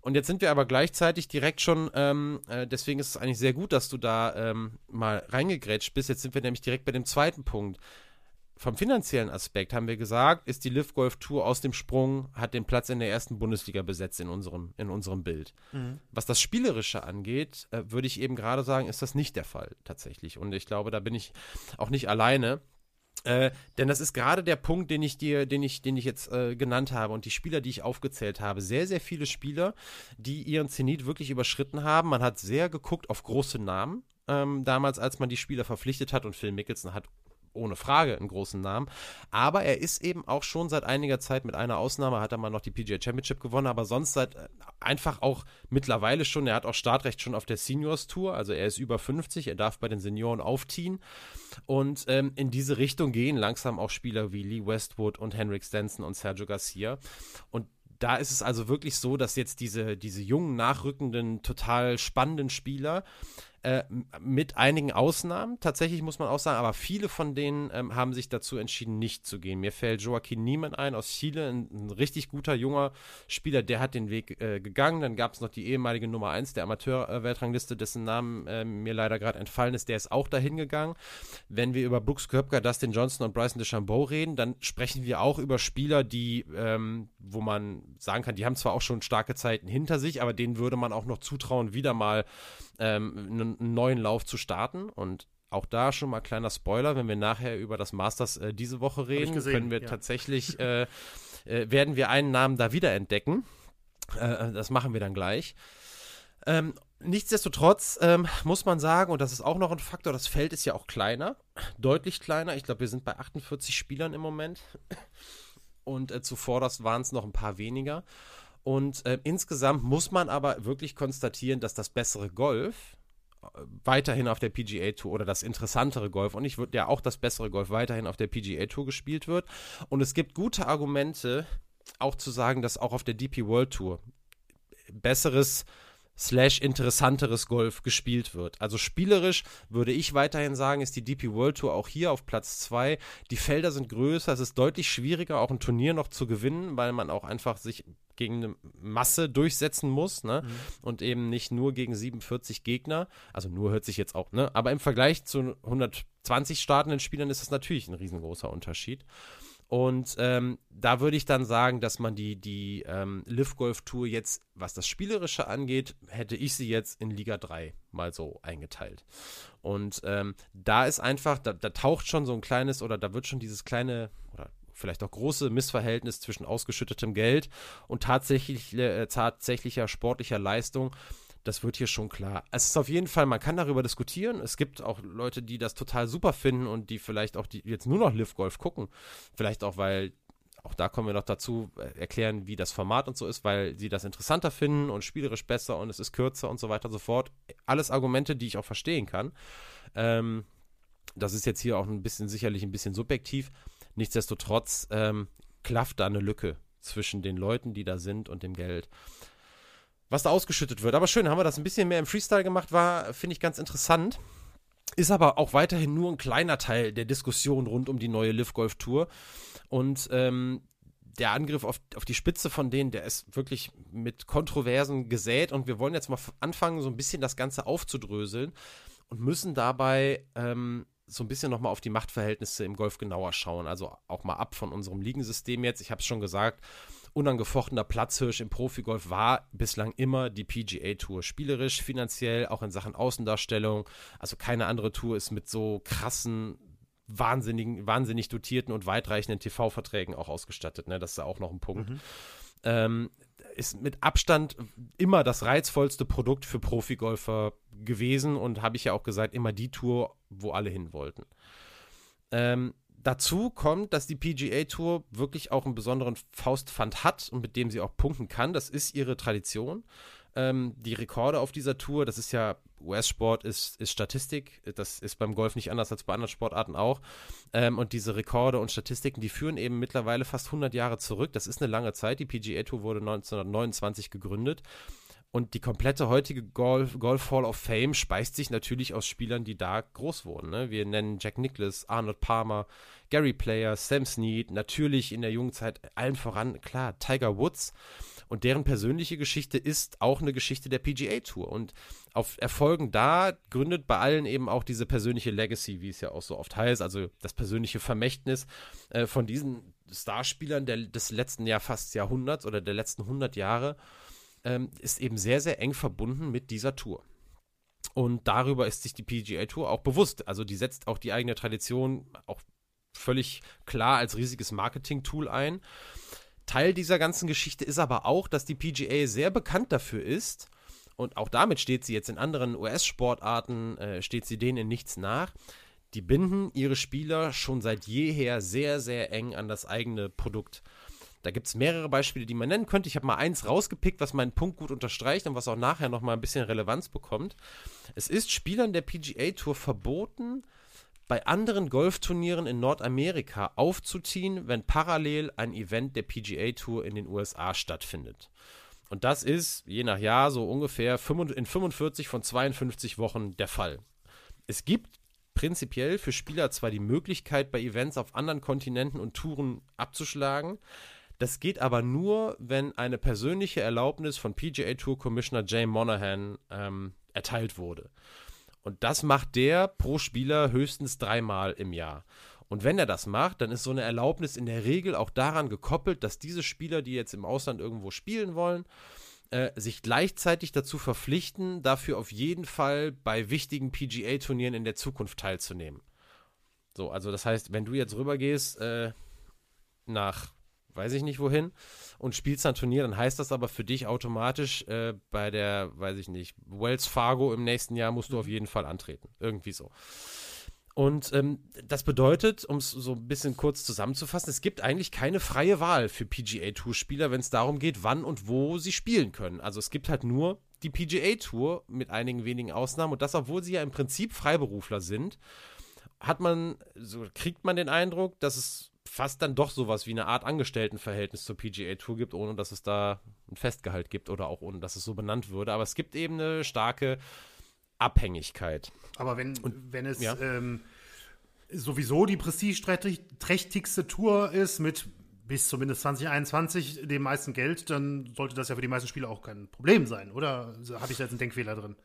Und jetzt sind wir aber gleichzeitig direkt schon, ähm, äh, deswegen ist es eigentlich sehr gut, dass du da ähm, mal reingegrätscht bist. Jetzt sind wir nämlich direkt bei dem zweiten Punkt vom finanziellen Aspekt haben wir gesagt, ist die Live Golf Tour aus dem Sprung, hat den Platz in der ersten Bundesliga besetzt in unserem, in unserem Bild. Mhm. Was das Spielerische angeht, äh, würde ich eben gerade sagen, ist das nicht der Fall tatsächlich. Und ich glaube, da bin ich auch nicht alleine. Äh, denn das ist gerade der Punkt, den ich dir, den ich, den ich jetzt äh, genannt habe und die Spieler, die ich aufgezählt habe. Sehr, sehr viele Spieler, die ihren Zenit wirklich überschritten haben. Man hat sehr geguckt auf große Namen. Ähm, damals, als man die Spieler verpflichtet hat und Phil Mickelson hat ohne Frage einen großen Namen. Aber er ist eben auch schon seit einiger Zeit, mit einer Ausnahme hat er mal noch die PGA Championship gewonnen, aber sonst seit äh, einfach auch mittlerweile schon, er hat auch Startrecht schon auf der Seniors Tour, also er ist über 50, er darf bei den Senioren aufziehen. Und ähm, in diese Richtung gehen langsam auch Spieler wie Lee Westwood und Henrik Stenson und Sergio Garcia. Und da ist es also wirklich so, dass jetzt diese, diese jungen, nachrückenden, total spannenden Spieler Äh, mit einigen Ausnahmen, tatsächlich muss man auch sagen, aber viele von denen ähm, haben sich dazu entschieden, nicht zu gehen. Mir fällt Joaquin Niemann ein aus Chile, ein, ein richtig guter junger Spieler, der hat den Weg äh, gegangen. Dann gab es noch die ehemalige Nummer 1 der Amateur-Weltrangliste, dessen Namen äh, mir leider gerade entfallen ist, der ist auch dahin gegangen. Wenn wir über Brooks Köpker, Dustin Johnson und Bryson DeChambeau reden, dann sprechen wir auch über Spieler, die, ähm, wo man sagen kann, die haben zwar auch schon starke Zeiten hinter sich, aber denen würde man auch noch zutrauen, wieder mal ähm, einen neuen Lauf zu starten. Und auch da schon mal kleiner Spoiler, wenn wir nachher über das Masters äh, diese Woche reden, gesehen, können wir ja. tatsächlich, äh, äh, werden wir einen Namen da wieder entdecken. Äh, das machen wir dann gleich. Ähm, nichtsdestotrotz ähm, muss man sagen, und das ist auch noch ein Faktor, das Feld ist ja auch kleiner, deutlich kleiner. Ich glaube, wir sind bei 48 Spielern im Moment. Und äh, zuvor waren es noch ein paar weniger. Und äh, insgesamt muss man aber wirklich konstatieren, dass das bessere Golf äh, weiterhin auf der PGA Tour oder das interessantere Golf und ich würde ja auch das bessere Golf weiterhin auf der PGA Tour gespielt wird. Und es gibt gute Argumente, auch zu sagen, dass auch auf der DP World Tour besseres slash interessanteres Golf gespielt wird. Also spielerisch würde ich weiterhin sagen, ist die DP World Tour auch hier auf Platz 2. Die Felder sind größer, es ist deutlich schwieriger, auch ein Turnier noch zu gewinnen, weil man auch einfach sich gegen eine Masse durchsetzen muss, ne? Mhm. Und eben nicht nur gegen 47 Gegner. Also nur hört sich jetzt auch, ne? Aber im Vergleich zu 120 startenden Spielern ist das natürlich ein riesengroßer Unterschied. Und ähm, da würde ich dann sagen, dass man die, die ähm, Live Golf Tour jetzt, was das Spielerische angeht, hätte ich sie jetzt in Liga 3 mal so eingeteilt. Und ähm, da ist einfach, da, da taucht schon so ein kleines oder da wird schon dieses kleine oder vielleicht auch große Missverhältnis zwischen ausgeschüttetem Geld und tatsächlich, äh, tatsächlicher sportlicher Leistung das wird hier schon klar. Es ist auf jeden Fall, man kann darüber diskutieren. Es gibt auch Leute, die das total super finden und die vielleicht auch die jetzt nur noch Live Golf gucken. Vielleicht auch, weil auch da kommen wir noch dazu, äh, erklären, wie das Format und so ist, weil sie das interessanter finden und spielerisch besser und es ist kürzer und so weiter und so fort. Alles Argumente, die ich auch verstehen kann. Ähm, das ist jetzt hier auch ein bisschen, sicherlich ein bisschen subjektiv. Nichtsdestotrotz ähm, klafft da eine Lücke zwischen den Leuten, die da sind und dem Geld was da ausgeschüttet wird. Aber schön, haben wir das ein bisschen mehr im Freestyle gemacht, war, finde ich, ganz interessant. Ist aber auch weiterhin nur ein kleiner Teil der Diskussion rund um die neue Live Golf Tour. Und ähm, der Angriff auf, auf die Spitze von denen, der ist wirklich mit Kontroversen gesät. Und wir wollen jetzt mal anfangen, so ein bisschen das Ganze aufzudröseln und müssen dabei ähm, so ein bisschen nochmal auf die Machtverhältnisse im Golf genauer schauen. Also auch mal ab von unserem Ligensystem jetzt. Ich habe es schon gesagt, unangefochtener Platzhirsch im Profigolf war bislang immer die PGA Tour. Spielerisch, finanziell, auch in Sachen Außendarstellung. Also keine andere Tour ist mit so krassen, wahnsinnigen, wahnsinnig dotierten und weitreichenden TV-Verträgen auch ausgestattet. Ne? Das ist ja auch noch ein Punkt. Mhm. Ähm, ist mit Abstand immer das reizvollste Produkt für Profigolfer gewesen und habe ich ja auch gesagt, immer die Tour, wo alle hin wollten. Ähm, Dazu kommt, dass die PGA Tour wirklich auch einen besonderen Faustpfand hat und mit dem sie auch punkten kann. Das ist ihre Tradition. Ähm, die Rekorde auf dieser Tour, das ist ja US-Sport, ist, ist Statistik. Das ist beim Golf nicht anders als bei anderen Sportarten auch. Ähm, und diese Rekorde und Statistiken, die führen eben mittlerweile fast 100 Jahre zurück. Das ist eine lange Zeit. Die PGA Tour wurde 1929 gegründet. Und die komplette heutige Golf, Golf Hall of Fame speist sich natürlich aus Spielern, die da groß wurden. Ne? Wir nennen Jack Nicklaus, Arnold Palmer, Gary Player, Sam Snead, natürlich in der jungen Zeit allen voran, klar, Tiger Woods. Und deren persönliche Geschichte ist auch eine Geschichte der PGA Tour. Und auf Erfolgen da gründet bei allen eben auch diese persönliche Legacy, wie es ja auch so oft heißt, also das persönliche Vermächtnis äh, von diesen Starspielern der, des letzten Jahr fast Jahrhunderts oder der letzten 100 Jahre ähm, ist eben sehr, sehr eng verbunden mit dieser Tour. Und darüber ist sich die PGA Tour auch bewusst. Also die setzt auch die eigene Tradition auch völlig klar als riesiges Marketing-Tool ein. Teil dieser ganzen Geschichte ist aber auch, dass die PGA sehr bekannt dafür ist, und auch damit steht sie jetzt in anderen US-Sportarten, äh, steht sie denen in nichts nach. Die binden ihre Spieler schon seit jeher sehr, sehr eng an das eigene Produkt. Da gibt es mehrere Beispiele, die man nennen könnte. Ich habe mal eins rausgepickt, was meinen Punkt gut unterstreicht und was auch nachher nochmal ein bisschen Relevanz bekommt. Es ist Spielern der PGA Tour verboten, bei anderen Golfturnieren in Nordamerika aufzuziehen, wenn parallel ein Event der PGA Tour in den USA stattfindet. Und das ist je nach Jahr so ungefähr in 45 von 52 Wochen der Fall. Es gibt prinzipiell für Spieler zwar die Möglichkeit, bei Events auf anderen Kontinenten und Touren abzuschlagen. Das geht aber nur, wenn eine persönliche Erlaubnis von PGA Tour Commissioner Jay Monahan ähm, erteilt wurde. Und das macht der pro Spieler höchstens dreimal im Jahr. Und wenn er das macht, dann ist so eine Erlaubnis in der Regel auch daran gekoppelt, dass diese Spieler, die jetzt im Ausland irgendwo spielen wollen, äh, sich gleichzeitig dazu verpflichten, dafür auf jeden Fall bei wichtigen PGA-Turnieren in der Zukunft teilzunehmen. So, also das heißt, wenn du jetzt rübergehst äh, nach weiß ich nicht wohin und spielst ein Turnier, dann heißt das aber für dich automatisch äh, bei der, weiß ich nicht, Wells Fargo im nächsten Jahr musst du auf jeden Fall antreten. Irgendwie so. Und ähm, das bedeutet, um es so ein bisschen kurz zusammenzufassen, es gibt eigentlich keine freie Wahl für PGA Tour-Spieler, wenn es darum geht, wann und wo sie spielen können. Also es gibt halt nur die PGA Tour mit einigen wenigen Ausnahmen und das, obwohl sie ja im Prinzip Freiberufler sind, hat man, so kriegt man den Eindruck, dass es fast dann doch sowas wie eine Art Angestelltenverhältnis zur PGA Tour gibt, ohne dass es da ein Festgehalt gibt oder auch ohne dass es so benannt würde. Aber es gibt eben eine starke Abhängigkeit. Aber wenn, Und, wenn es ja. ähm, sowieso die prestigeträchtigste Tour ist mit bis zumindest 2021 dem meisten Geld, dann sollte das ja für die meisten Spieler auch kein Problem sein, oder habe ich da jetzt einen Denkfehler drin?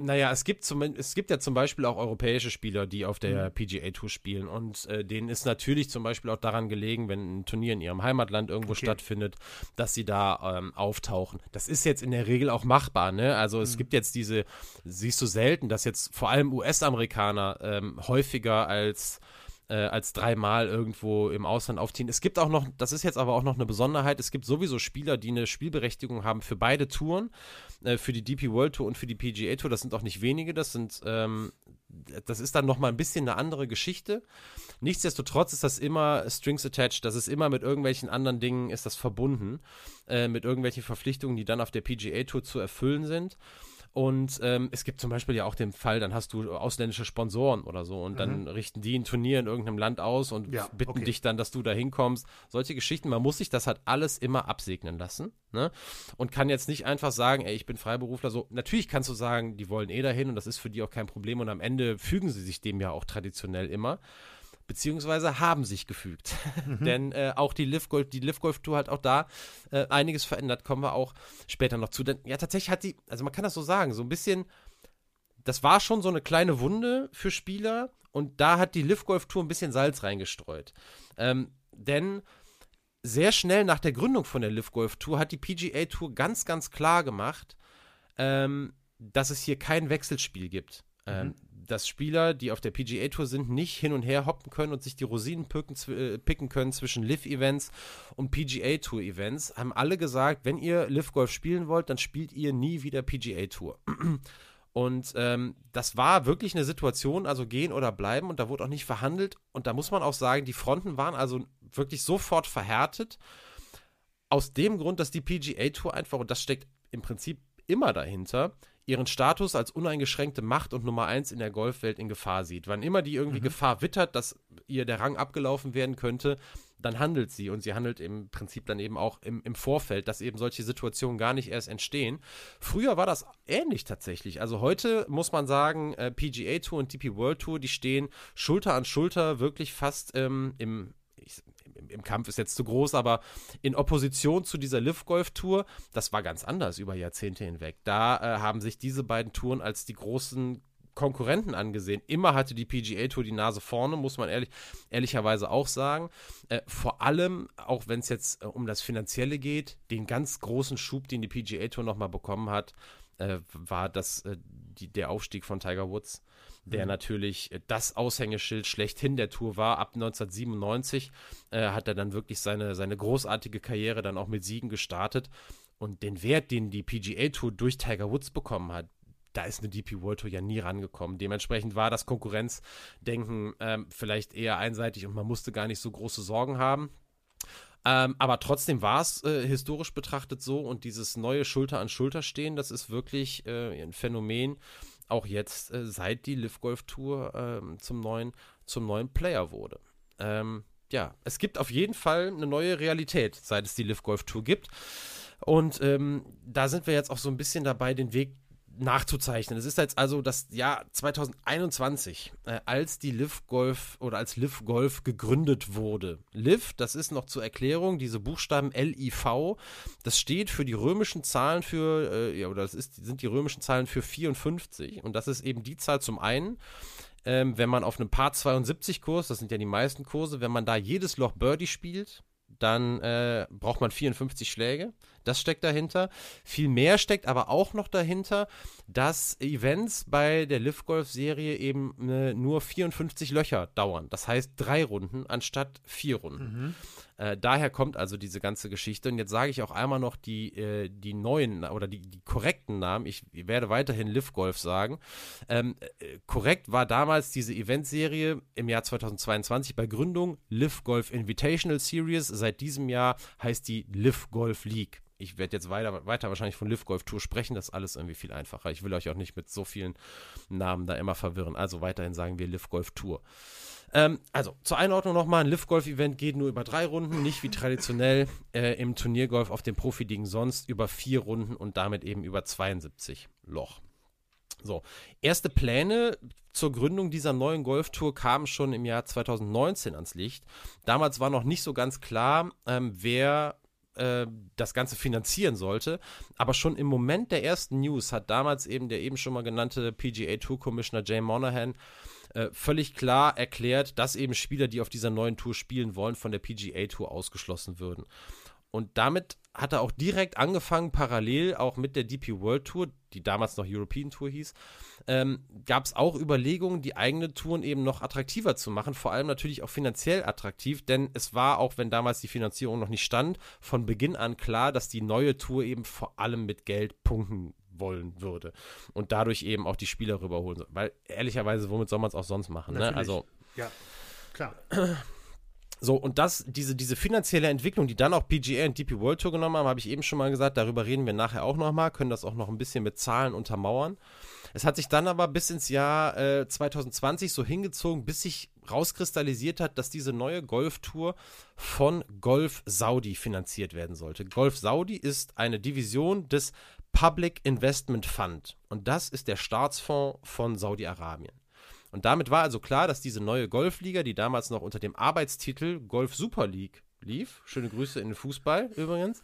Naja, es gibt, zum, es gibt ja zum Beispiel auch europäische Spieler, die auf der mhm. PGA Tour spielen. Und äh, denen ist natürlich zum Beispiel auch daran gelegen, wenn ein Turnier in ihrem Heimatland irgendwo okay. stattfindet, dass sie da ähm, auftauchen. Das ist jetzt in der Regel auch machbar. Ne? Also es mhm. gibt jetzt diese, siehst du selten, dass jetzt vor allem US-Amerikaner ähm, häufiger als äh, als dreimal irgendwo im Ausland aufziehen. Es gibt auch noch, das ist jetzt aber auch noch eine Besonderheit, es gibt sowieso Spieler, die eine Spielberechtigung haben für beide Touren, äh, für die DP World Tour und für die PGA Tour. Das sind auch nicht wenige, das sind, ähm, das ist dann nochmal ein bisschen eine andere Geschichte. Nichtsdestotrotz ist das immer Strings attached, das ist immer mit irgendwelchen anderen Dingen ist das verbunden, äh, mit irgendwelchen Verpflichtungen, die dann auf der PGA Tour zu erfüllen sind. Und ähm, es gibt zum Beispiel ja auch den Fall, dann hast du ausländische Sponsoren oder so und dann mhm. richten die ein Turnier in irgendeinem Land aus und ja, bitten okay. dich dann, dass du da hinkommst. Solche Geschichten, man muss sich das halt alles immer absegnen lassen. Ne? Und kann jetzt nicht einfach sagen, ey, ich bin Freiberufler. So, natürlich kannst du sagen, die wollen eh dahin und das ist für die auch kein Problem und am Ende fügen sie sich dem ja auch traditionell immer beziehungsweise haben sich gefügt. Mhm. Denn äh, auch die Live Golf, die Live Golf Tour hat auch da äh, einiges verändert, kommen wir auch später noch zu. Denn ja, tatsächlich hat die, also man kann das so sagen, so ein bisschen, das war schon so eine kleine Wunde für Spieler und da hat die Live Golf Tour ein bisschen Salz reingestreut. Ähm, denn sehr schnell nach der Gründung von der Live Golf Tour hat die PGA Tour ganz, ganz klar gemacht, ähm, dass es hier kein Wechselspiel gibt. Ähm, mhm. Ähm, dass Spieler, die auf der PGA Tour sind, nicht hin und her hoppen können und sich die Rosinen picken, äh, picken können zwischen Live-Events und PGA Tour-Events, haben alle gesagt, wenn ihr Live Golf spielen wollt, dann spielt ihr nie wieder PGA Tour. Und ähm, das war wirklich eine Situation, also gehen oder bleiben, und da wurde auch nicht verhandelt. Und da muss man auch sagen, die Fronten waren also wirklich sofort verhärtet. Aus dem Grund, dass die PGA Tour einfach, und das steckt im Prinzip immer dahinter, ihren Status als uneingeschränkte Macht und Nummer eins in der Golfwelt in Gefahr sieht. Wann immer die irgendwie mhm. Gefahr wittert, dass ihr der Rang abgelaufen werden könnte, dann handelt sie und sie handelt im Prinzip dann eben auch im, im Vorfeld, dass eben solche Situationen gar nicht erst entstehen. Früher war das ähnlich tatsächlich. Also heute muss man sagen, äh, PGA Tour und DP World Tour, die stehen Schulter an Schulter wirklich fast ähm, im, im Kampf ist jetzt zu groß, aber in Opposition zu dieser Live Golf Tour, das war ganz anders über Jahrzehnte hinweg. Da äh, haben sich diese beiden Touren als die großen Konkurrenten angesehen. Immer hatte die PGA Tour die Nase vorne, muss man ehrlich, ehrlicherweise auch sagen. Äh, vor allem, auch wenn es jetzt äh, um das Finanzielle geht, den ganz großen Schub, den die PGA Tour nochmal bekommen hat, äh, war das äh, die, der Aufstieg von Tiger Woods der mhm. natürlich äh, das Aushängeschild schlechthin der Tour war. Ab 1997 äh, hat er dann wirklich seine, seine großartige Karriere dann auch mit Siegen gestartet. Und den Wert, den die PGA Tour durch Tiger Woods bekommen hat, da ist eine DP World Tour ja nie rangekommen. Dementsprechend war das Konkurrenzdenken ähm, vielleicht eher einseitig und man musste gar nicht so große Sorgen haben. Ähm, aber trotzdem war es äh, historisch betrachtet so und dieses neue Schulter an Schulter stehen, das ist wirklich äh, ein Phänomen, auch jetzt, äh, seit die Live Golf Tour ähm, zum, neuen, zum neuen Player wurde. Ähm, ja, es gibt auf jeden Fall eine neue Realität, seit es die Live Golf Tour gibt. Und ähm, da sind wir jetzt auch so ein bisschen dabei, den Weg nachzuzeichnen. Es ist jetzt also das Jahr 2021, äh, als die Liv Golf oder als Liv Golf gegründet wurde. Liv, das ist noch zur Erklärung, diese Buchstaben LIV, das steht für die römischen Zahlen für, äh, ja, oder das ist, sind die römischen Zahlen für 54 und das ist eben die Zahl zum einen, ähm, wenn man auf einem Paar 72 Kurs, das sind ja die meisten Kurse, wenn man da jedes Loch Birdie spielt, dann äh, braucht man 54 Schläge. Das steckt dahinter. Viel mehr steckt aber auch noch dahinter, dass Events bei der Live Golf Serie eben äh, nur 54 Löcher dauern. Das heißt drei Runden anstatt vier Runden. Mhm. Äh, daher kommt also diese ganze Geschichte. Und jetzt sage ich auch einmal noch die, äh, die neuen oder die, die korrekten Namen. Ich werde weiterhin Live Golf sagen. Ähm, äh, korrekt war damals diese Eventserie im Jahr 2022 bei Gründung Live Golf Invitational Series. Seit diesem Jahr heißt die Live Golf League ich werde jetzt weiter, weiter wahrscheinlich von Live Golf Tour sprechen. Das ist alles irgendwie viel einfacher. Ich will euch auch nicht mit so vielen Namen da immer verwirren. Also weiterhin sagen wir Live Golf Tour. Ähm, also zur Einordnung nochmal: Ein Live Golf Event geht nur über drei Runden, nicht wie traditionell äh, im Turniergolf auf den Profiligen sonst über vier Runden und damit eben über 72 Loch. So, erste Pläne zur Gründung dieser neuen Golftour kamen schon im Jahr 2019 ans Licht. Damals war noch nicht so ganz klar, ähm, wer äh, das Ganze finanzieren sollte. Aber schon im Moment der ersten News hat damals eben der eben schon mal genannte PGA Tour Commissioner Jay Monahan äh, völlig klar erklärt, dass eben Spieler, die auf dieser neuen Tour spielen wollen, von der PGA Tour ausgeschlossen würden. Und damit hat er auch direkt angefangen, parallel auch mit der DP World Tour, die damals noch European Tour hieß, ähm, gab es auch Überlegungen, die eigene Touren eben noch attraktiver zu machen, vor allem natürlich auch finanziell attraktiv, denn es war, auch wenn damals die Finanzierung noch nicht stand, von Beginn an klar, dass die neue Tour eben vor allem mit Geld punkten wollen würde und dadurch eben auch die Spieler rüberholen soll. Weil ehrlicherweise, womit soll man es auch sonst machen? Ne? Also, ja, klar. So, und das, diese, diese finanzielle Entwicklung, die dann auch PGA und DP World Tour genommen haben, habe ich eben schon mal gesagt, darüber reden wir nachher auch nochmal, können das auch noch ein bisschen mit Zahlen untermauern. Es hat sich dann aber bis ins Jahr äh, 2020 so hingezogen, bis sich rauskristallisiert hat, dass diese neue Golftour von Golf Saudi finanziert werden sollte. Golf Saudi ist eine Division des Public Investment Fund und das ist der Staatsfonds von Saudi-Arabien. Und damit war also klar, dass diese neue Golfliga, die damals noch unter dem Arbeitstitel Golf Super League lief, schöne Grüße in den Fußball übrigens,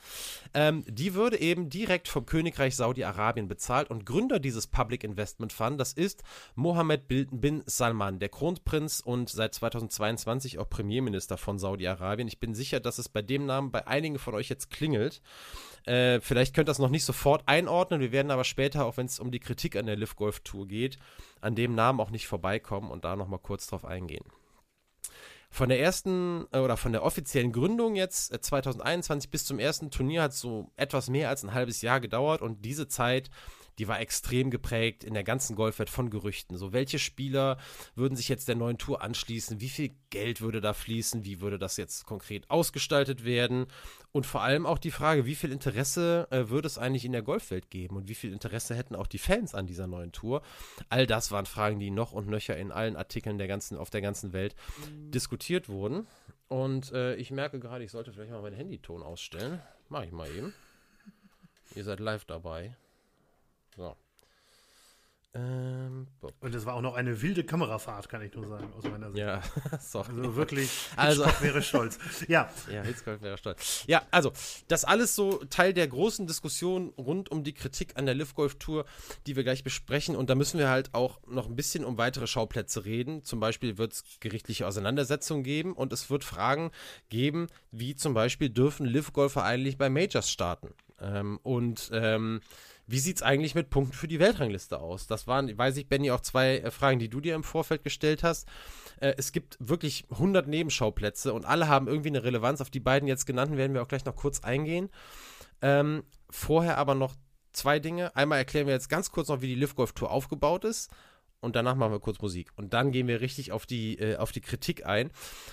ähm, die würde eben direkt vom Königreich Saudi-Arabien bezahlt und Gründer dieses Public Investment Fund, das ist Mohammed bin Salman, der Kronprinz und seit 2022 auch Premierminister von Saudi-Arabien. Ich bin sicher, dass es bei dem Namen bei einigen von euch jetzt klingelt. Äh, vielleicht könnt ihr das noch nicht sofort einordnen. Wir werden aber später, auch wenn es um die Kritik an der Live Golf Tour geht, an dem Namen auch nicht vorbeikommen und da nochmal kurz drauf eingehen. Von der ersten äh, oder von der offiziellen Gründung jetzt 2021 äh, bis zum ersten Turnier hat es so etwas mehr als ein halbes Jahr gedauert und diese Zeit die war extrem geprägt in der ganzen Golfwelt von Gerüchten. So, welche Spieler würden sich jetzt der neuen Tour anschließen? Wie viel Geld würde da fließen? Wie würde das jetzt konkret ausgestaltet werden? Und vor allem auch die Frage, wie viel Interesse äh, würde es eigentlich in der Golfwelt geben? Und wie viel Interesse hätten auch die Fans an dieser neuen Tour? All das waren Fragen, die noch und nöcher in allen Artikeln der ganzen, auf der ganzen Welt diskutiert wurden. Und äh, ich merke gerade, ich sollte vielleicht mal meinen Handyton ausstellen. Mach ich mal eben. Ihr seid live dabei. So. Ähm, und es war auch noch eine wilde Kamerafahrt, kann ich nur sagen, aus meiner Sicht. Ja, sorry. Also wirklich, also, Hitchcock wäre stolz. Ja. Ja, Hitchcock wäre stolz. Ja, also, das alles so Teil der großen Diskussion rund um die Kritik an der Live Golf Tour, die wir gleich besprechen. Und da müssen wir halt auch noch ein bisschen um weitere Schauplätze reden. Zum Beispiel wird es gerichtliche Auseinandersetzungen geben und es wird Fragen geben, wie zum Beispiel dürfen Live Golfer eigentlich bei Majors starten? Ähm, und ähm, wie sieht es eigentlich mit Punkten für die Weltrangliste aus? Das waren, weiß ich, Benny, auch zwei äh, Fragen, die du dir im Vorfeld gestellt hast. Äh, es gibt wirklich 100 Nebenschauplätze und alle haben irgendwie eine Relevanz. Auf die beiden jetzt genannten werden wir auch gleich noch kurz eingehen. Ähm, vorher aber noch zwei Dinge. Einmal erklären wir jetzt ganz kurz noch, wie die Live Golf Tour aufgebaut ist und danach machen wir kurz Musik. Und dann gehen wir richtig auf die, äh, auf die Kritik ein.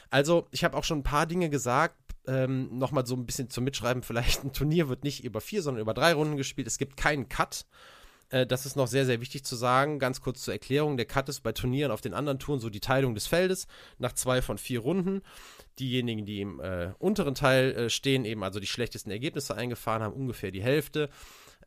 Also, ich habe auch schon ein paar Dinge gesagt. Ähm, Nochmal so ein bisschen zum Mitschreiben: vielleicht ein Turnier wird nicht über vier, sondern über drei Runden gespielt. Es gibt keinen Cut. Äh, das ist noch sehr, sehr wichtig zu sagen. Ganz kurz zur Erklärung. Der Cut ist bei Turnieren auf den anderen Touren so die Teilung des Feldes nach zwei von vier Runden. Diejenigen, die im äh, unteren Teil äh, stehen, eben also die schlechtesten Ergebnisse eingefahren haben, ungefähr die Hälfte.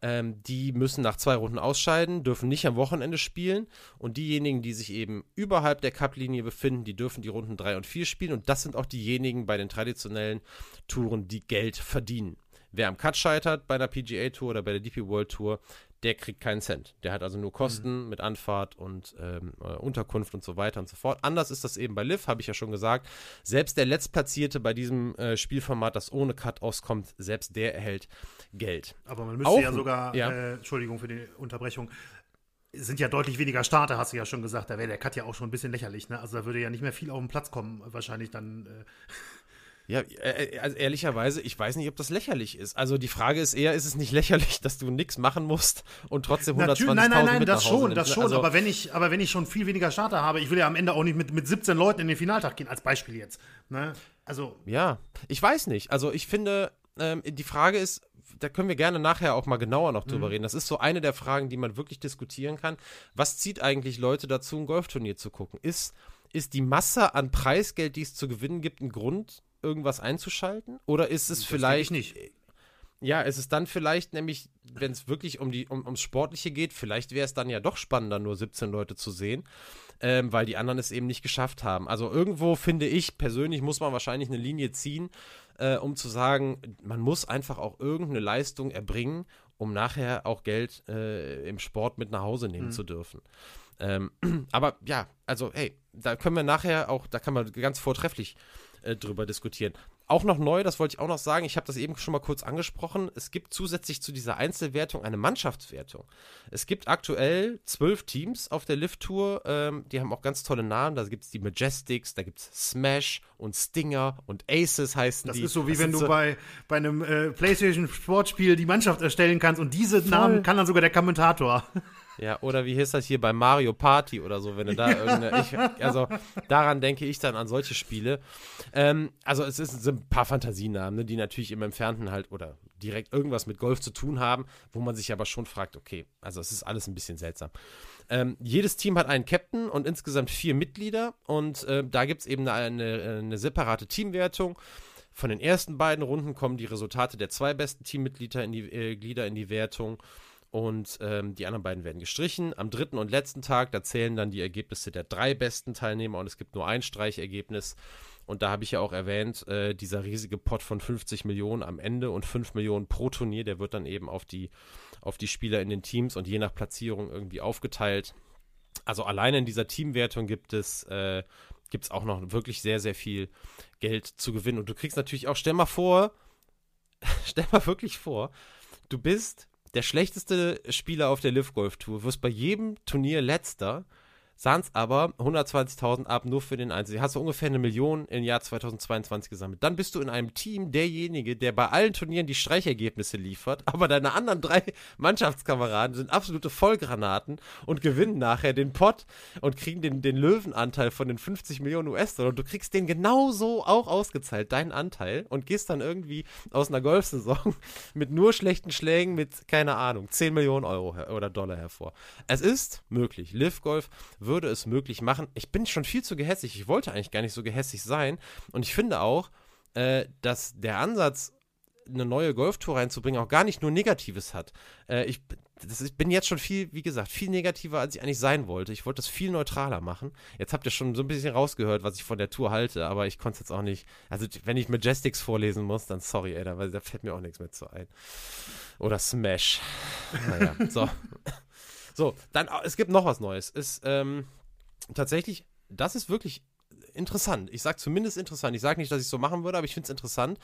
Ähm, die müssen nach zwei Runden ausscheiden, dürfen nicht am Wochenende spielen. Und diejenigen, die sich eben überhalb der Cup-Linie befinden, die dürfen die Runden drei und vier spielen. Und das sind auch diejenigen bei den traditionellen Touren, die Geld verdienen. Wer am Cut scheitert bei einer PGA Tour oder bei der DP World Tour, der kriegt keinen Cent. Der hat also nur Kosten mhm. mit Anfahrt und ähm, äh, Unterkunft und so weiter und so fort. Anders ist das eben bei Liv, habe ich ja schon gesagt. Selbst der Letztplatzierte bei diesem äh, Spielformat, das ohne Cut auskommt, selbst der erhält Geld. Aber man müsste Auch, ja sogar, ja. Äh, Entschuldigung für die Unterbrechung, sind ja deutlich weniger Starter, hast du ja schon gesagt. Da wäre der Cut ja auch schon ein bisschen lächerlich. Ne? Also da würde ja nicht mehr viel auf den Platz kommen, wahrscheinlich dann. Äh ja, äh, äh, also ehrlicherweise, ich weiß nicht, ob das lächerlich ist. Also die Frage ist eher, ist es nicht lächerlich, dass du nichts machen musst und trotzdem 120.000 Nein, nein, nein, das schon, das schon. Also, aber wenn ich, aber wenn ich schon viel weniger Starter habe, ich will ja am Ende auch nicht mit, mit 17 Leuten in den Finaltag gehen, als Beispiel jetzt. Ne? Also ja, ich weiß nicht. Also ich finde, ähm, die Frage ist, da können wir gerne nachher auch mal genauer noch drüber mhm. reden. Das ist so eine der Fragen, die man wirklich diskutieren kann. Was zieht eigentlich Leute dazu, ein Golfturnier zu gucken? Ist ist die Masse an Preisgeld, die es zu gewinnen gibt, ein Grund, irgendwas einzuschalten? Oder ist es das vielleicht nicht? Ja, ist es dann vielleicht nämlich, wenn es wirklich um die um, ums Sportliche geht, vielleicht wäre es dann ja doch spannender, nur 17 Leute zu sehen, ähm, weil die anderen es eben nicht geschafft haben. Also irgendwo finde ich persönlich muss man wahrscheinlich eine Linie ziehen, äh, um zu sagen, man muss einfach auch irgendeine Leistung erbringen, um nachher auch Geld äh, im Sport mit nach Hause nehmen mhm. zu dürfen. Ähm, aber ja, also hey, da können wir nachher auch, da kann man ganz vortrefflich äh, drüber diskutieren. Auch noch neu, das wollte ich auch noch sagen, ich habe das eben schon mal kurz angesprochen, es gibt zusätzlich zu dieser Einzelwertung eine Mannschaftswertung. Es gibt aktuell zwölf Teams auf der Lift-Tour, ähm, die haben auch ganz tolle Namen, da gibt es die Majestics, da gibt es Smash und Stinger und Aces heißen das die. Das ist so, wie das wenn du so bei, bei einem äh, Playstation-Sportspiel die Mannschaft erstellen kannst und diese. Namen kann dann sogar der Kommentator. Ja, oder wie hieß das hier bei Mario Party oder so, wenn du da irgendeine. Ich, also daran denke ich dann an solche Spiele. Ähm, also es ist, sind ein paar Fantasienamen, ne, die natürlich im Entfernten halt oder direkt irgendwas mit Golf zu tun haben, wo man sich aber schon fragt, okay, also es ist alles ein bisschen seltsam. Ähm, jedes Team hat einen Captain und insgesamt vier Mitglieder und äh, da gibt es eben eine, eine, separate Teamwertung. Von den ersten beiden Runden kommen die Resultate der zwei besten Teammitglieder in die, äh, Glieder in die Wertung und ähm, die anderen beiden werden gestrichen. Am dritten und letzten Tag, da zählen dann die Ergebnisse der drei besten Teilnehmer und es gibt nur ein Streichergebnis. Und da habe ich ja auch erwähnt, äh, dieser riesige Pot von 50 Millionen am Ende und 5 Millionen pro Turnier, der wird dann eben auf die, auf die Spieler in den Teams und je nach Platzierung irgendwie aufgeteilt. Also alleine in dieser Teamwertung gibt es, äh, gibt es auch noch wirklich sehr, sehr viel Geld zu gewinnen. Und du kriegst natürlich auch, stell mal vor, stell mal wirklich vor, du bist der schlechteste Spieler auf der Live Golf Tour, wirst bei jedem Turnier letzter es aber 120.000 ab nur für den Einzel. Hast du ungefähr eine Million im Jahr 2022 gesammelt. Dann bist du in einem Team derjenige, der bei allen Turnieren die Streichergebnisse liefert, aber deine anderen drei Mannschaftskameraden sind absolute Vollgranaten und gewinnen nachher den Pot und kriegen den, den Löwenanteil von den 50 Millionen US-Dollar. Und du kriegst den genauso auch ausgezahlt, deinen Anteil, und gehst dann irgendwie aus einer Golfsaison mit nur schlechten Schlägen mit, keine Ahnung, 10 Millionen Euro oder Dollar hervor. Es ist möglich. Live Golf würde es möglich machen. Ich bin schon viel zu gehässig. Ich wollte eigentlich gar nicht so gehässig sein. Und ich finde auch, äh, dass der Ansatz, eine neue Golftour reinzubringen, auch gar nicht nur Negatives hat. Äh, ich, das, ich bin jetzt schon viel, wie gesagt, viel negativer, als ich eigentlich sein wollte. Ich wollte das viel neutraler machen. Jetzt habt ihr schon so ein bisschen rausgehört, was ich von der Tour halte, aber ich konnte es jetzt auch nicht. Also, wenn ich Majestics vorlesen muss, dann sorry, ey, da, da fällt mir auch nichts mehr zu ein. Oder Smash. Naja, so. So, dann, äh, es gibt noch was Neues. Ist ähm, tatsächlich, das ist wirklich interessant. Ich sage zumindest interessant. Ich sage nicht, dass ich es so machen würde, aber ich finde es interessant.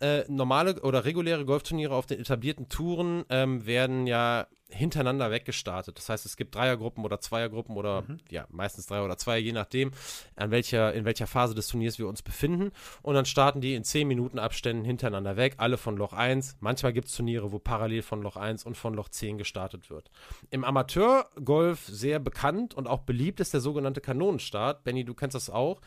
Äh, normale oder reguläre Golfturniere auf den etablierten Touren ähm, werden ja hintereinander weggestartet. Das heißt, es gibt Dreiergruppen oder Zweiergruppen oder mhm. ja, meistens drei oder zwei, je nachdem, an welcher, in welcher Phase des Turniers wir uns befinden. Und dann starten die in 10 Minuten Abständen hintereinander weg, alle von Loch 1. Manchmal gibt es Turniere, wo parallel von Loch 1 und von Loch 10 gestartet wird. Im Amateurgolf sehr bekannt und auch beliebt ist der sogenannte Kanonenstart. Benny, du kennst das auch.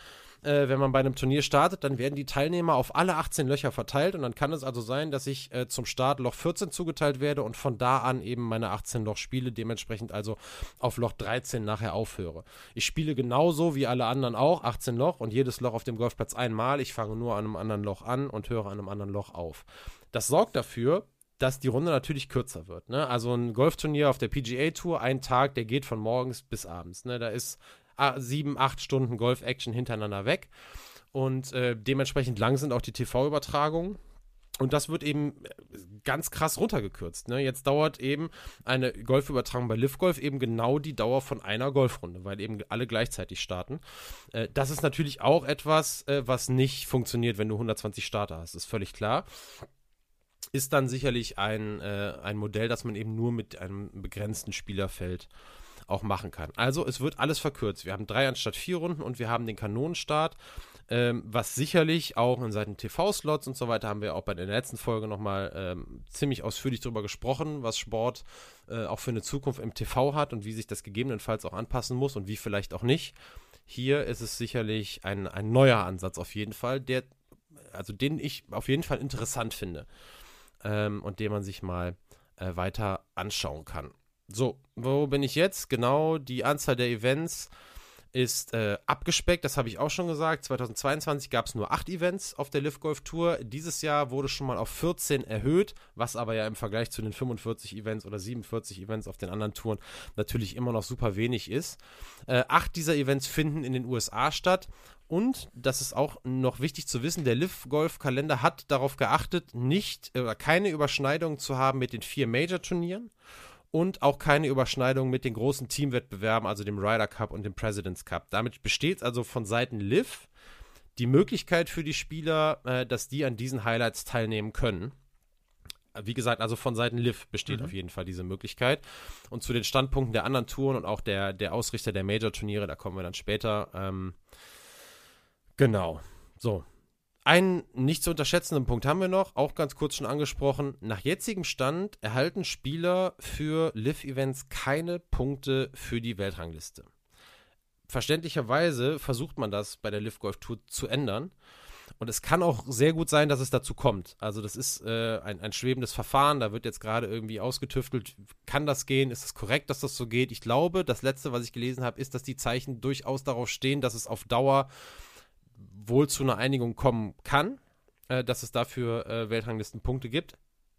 Äh, wenn man bei einem Turnier startet, dann werden die Teilnehmer auf alle 18 Löcher verteilt und dann kann es also sein, dass ich äh, zum Start Loch 14 zugeteilt werde und von da an eben meine 18 Loch spiele, dementsprechend also auf Loch 13 nachher aufhöre. Ich spiele genauso wie alle anderen auch 18 Loch und jedes Loch auf dem Golfplatz einmal. Ich fange nur an einem anderen Loch an und höre an einem anderen Loch auf. Das sorgt dafür, dass die Runde natürlich kürzer wird. Ne? Also ein Golfturnier auf der PGA Tour, ein Tag, der geht von morgens bis abends. Ne? Da ist sieben, acht Stunden Golf-Action hintereinander weg. Und äh, dementsprechend lang sind auch die TV-Übertragungen. Und das wird eben ganz krass runtergekürzt. Ne? Jetzt dauert eben eine Golfübertragung bei Live Golf eben genau die Dauer von einer Golfrunde, weil eben alle gleichzeitig starten. Äh, das ist natürlich auch etwas, äh, was nicht funktioniert, wenn du 120 Starter hast, ist völlig klar. Ist dann sicherlich ein, äh, ein Modell, das man eben nur mit einem begrenzten Spielerfeld auch machen kann. Also es wird alles verkürzt. Wir haben drei anstatt vier Runden und wir haben den Kanonenstart, ähm, was sicherlich auch in Seiten TV-Slots und so weiter haben wir auch bei der letzten Folge nochmal ähm, ziemlich ausführlich darüber gesprochen, was Sport äh, auch für eine Zukunft im TV hat und wie sich das gegebenenfalls auch anpassen muss und wie vielleicht auch nicht. Hier ist es sicherlich ein, ein neuer Ansatz auf jeden Fall, der, also den ich auf jeden Fall interessant finde ähm, und den man sich mal äh, weiter anschauen kann. So, wo bin ich jetzt? Genau, die Anzahl der Events ist äh, abgespeckt, das habe ich auch schon gesagt. 2022 gab es nur acht Events auf der Live Golf Tour. Dieses Jahr wurde schon mal auf 14 erhöht, was aber ja im Vergleich zu den 45 Events oder 47 Events auf den anderen Touren natürlich immer noch super wenig ist. Äh, acht dieser Events finden in den USA statt. Und, das ist auch noch wichtig zu wissen, der Live Golf Kalender hat darauf geachtet, nicht oder äh, keine Überschneidung zu haben mit den vier Major Turnieren und auch keine Überschneidung mit den großen Teamwettbewerben, also dem Ryder Cup und dem President's Cup. Damit besteht also von Seiten Liv die Möglichkeit für die Spieler, äh, dass die an diesen Highlights teilnehmen können. Wie gesagt, also von Seiten Liv besteht mhm. auf jeden Fall diese Möglichkeit. Und zu den Standpunkten der anderen Touren und auch der, der Ausrichter der Major-Turniere, da kommen wir dann später. Ähm, genau. So, einen nicht zu unterschätzenden Punkt haben wir noch, auch ganz kurz schon angesprochen. Nach jetzigem Stand erhalten Spieler für Live-Events keine Punkte für die Weltrangliste. Verständlicherweise versucht man das bei der Live Golf Tour zu ändern. Und es kann auch sehr gut sein, dass es dazu kommt. Also das ist äh, ein, ein schwebendes Verfahren, da wird jetzt gerade irgendwie ausgetüftelt, kann das gehen, ist es korrekt, dass das so geht? Ich glaube, das Letzte, was ich gelesen habe, ist, dass die Zeichen durchaus darauf stehen, dass es auf Dauer wohl zu einer Einigung kommen kann, äh, dass es dafür äh, Weltranglistenpunkte gibt.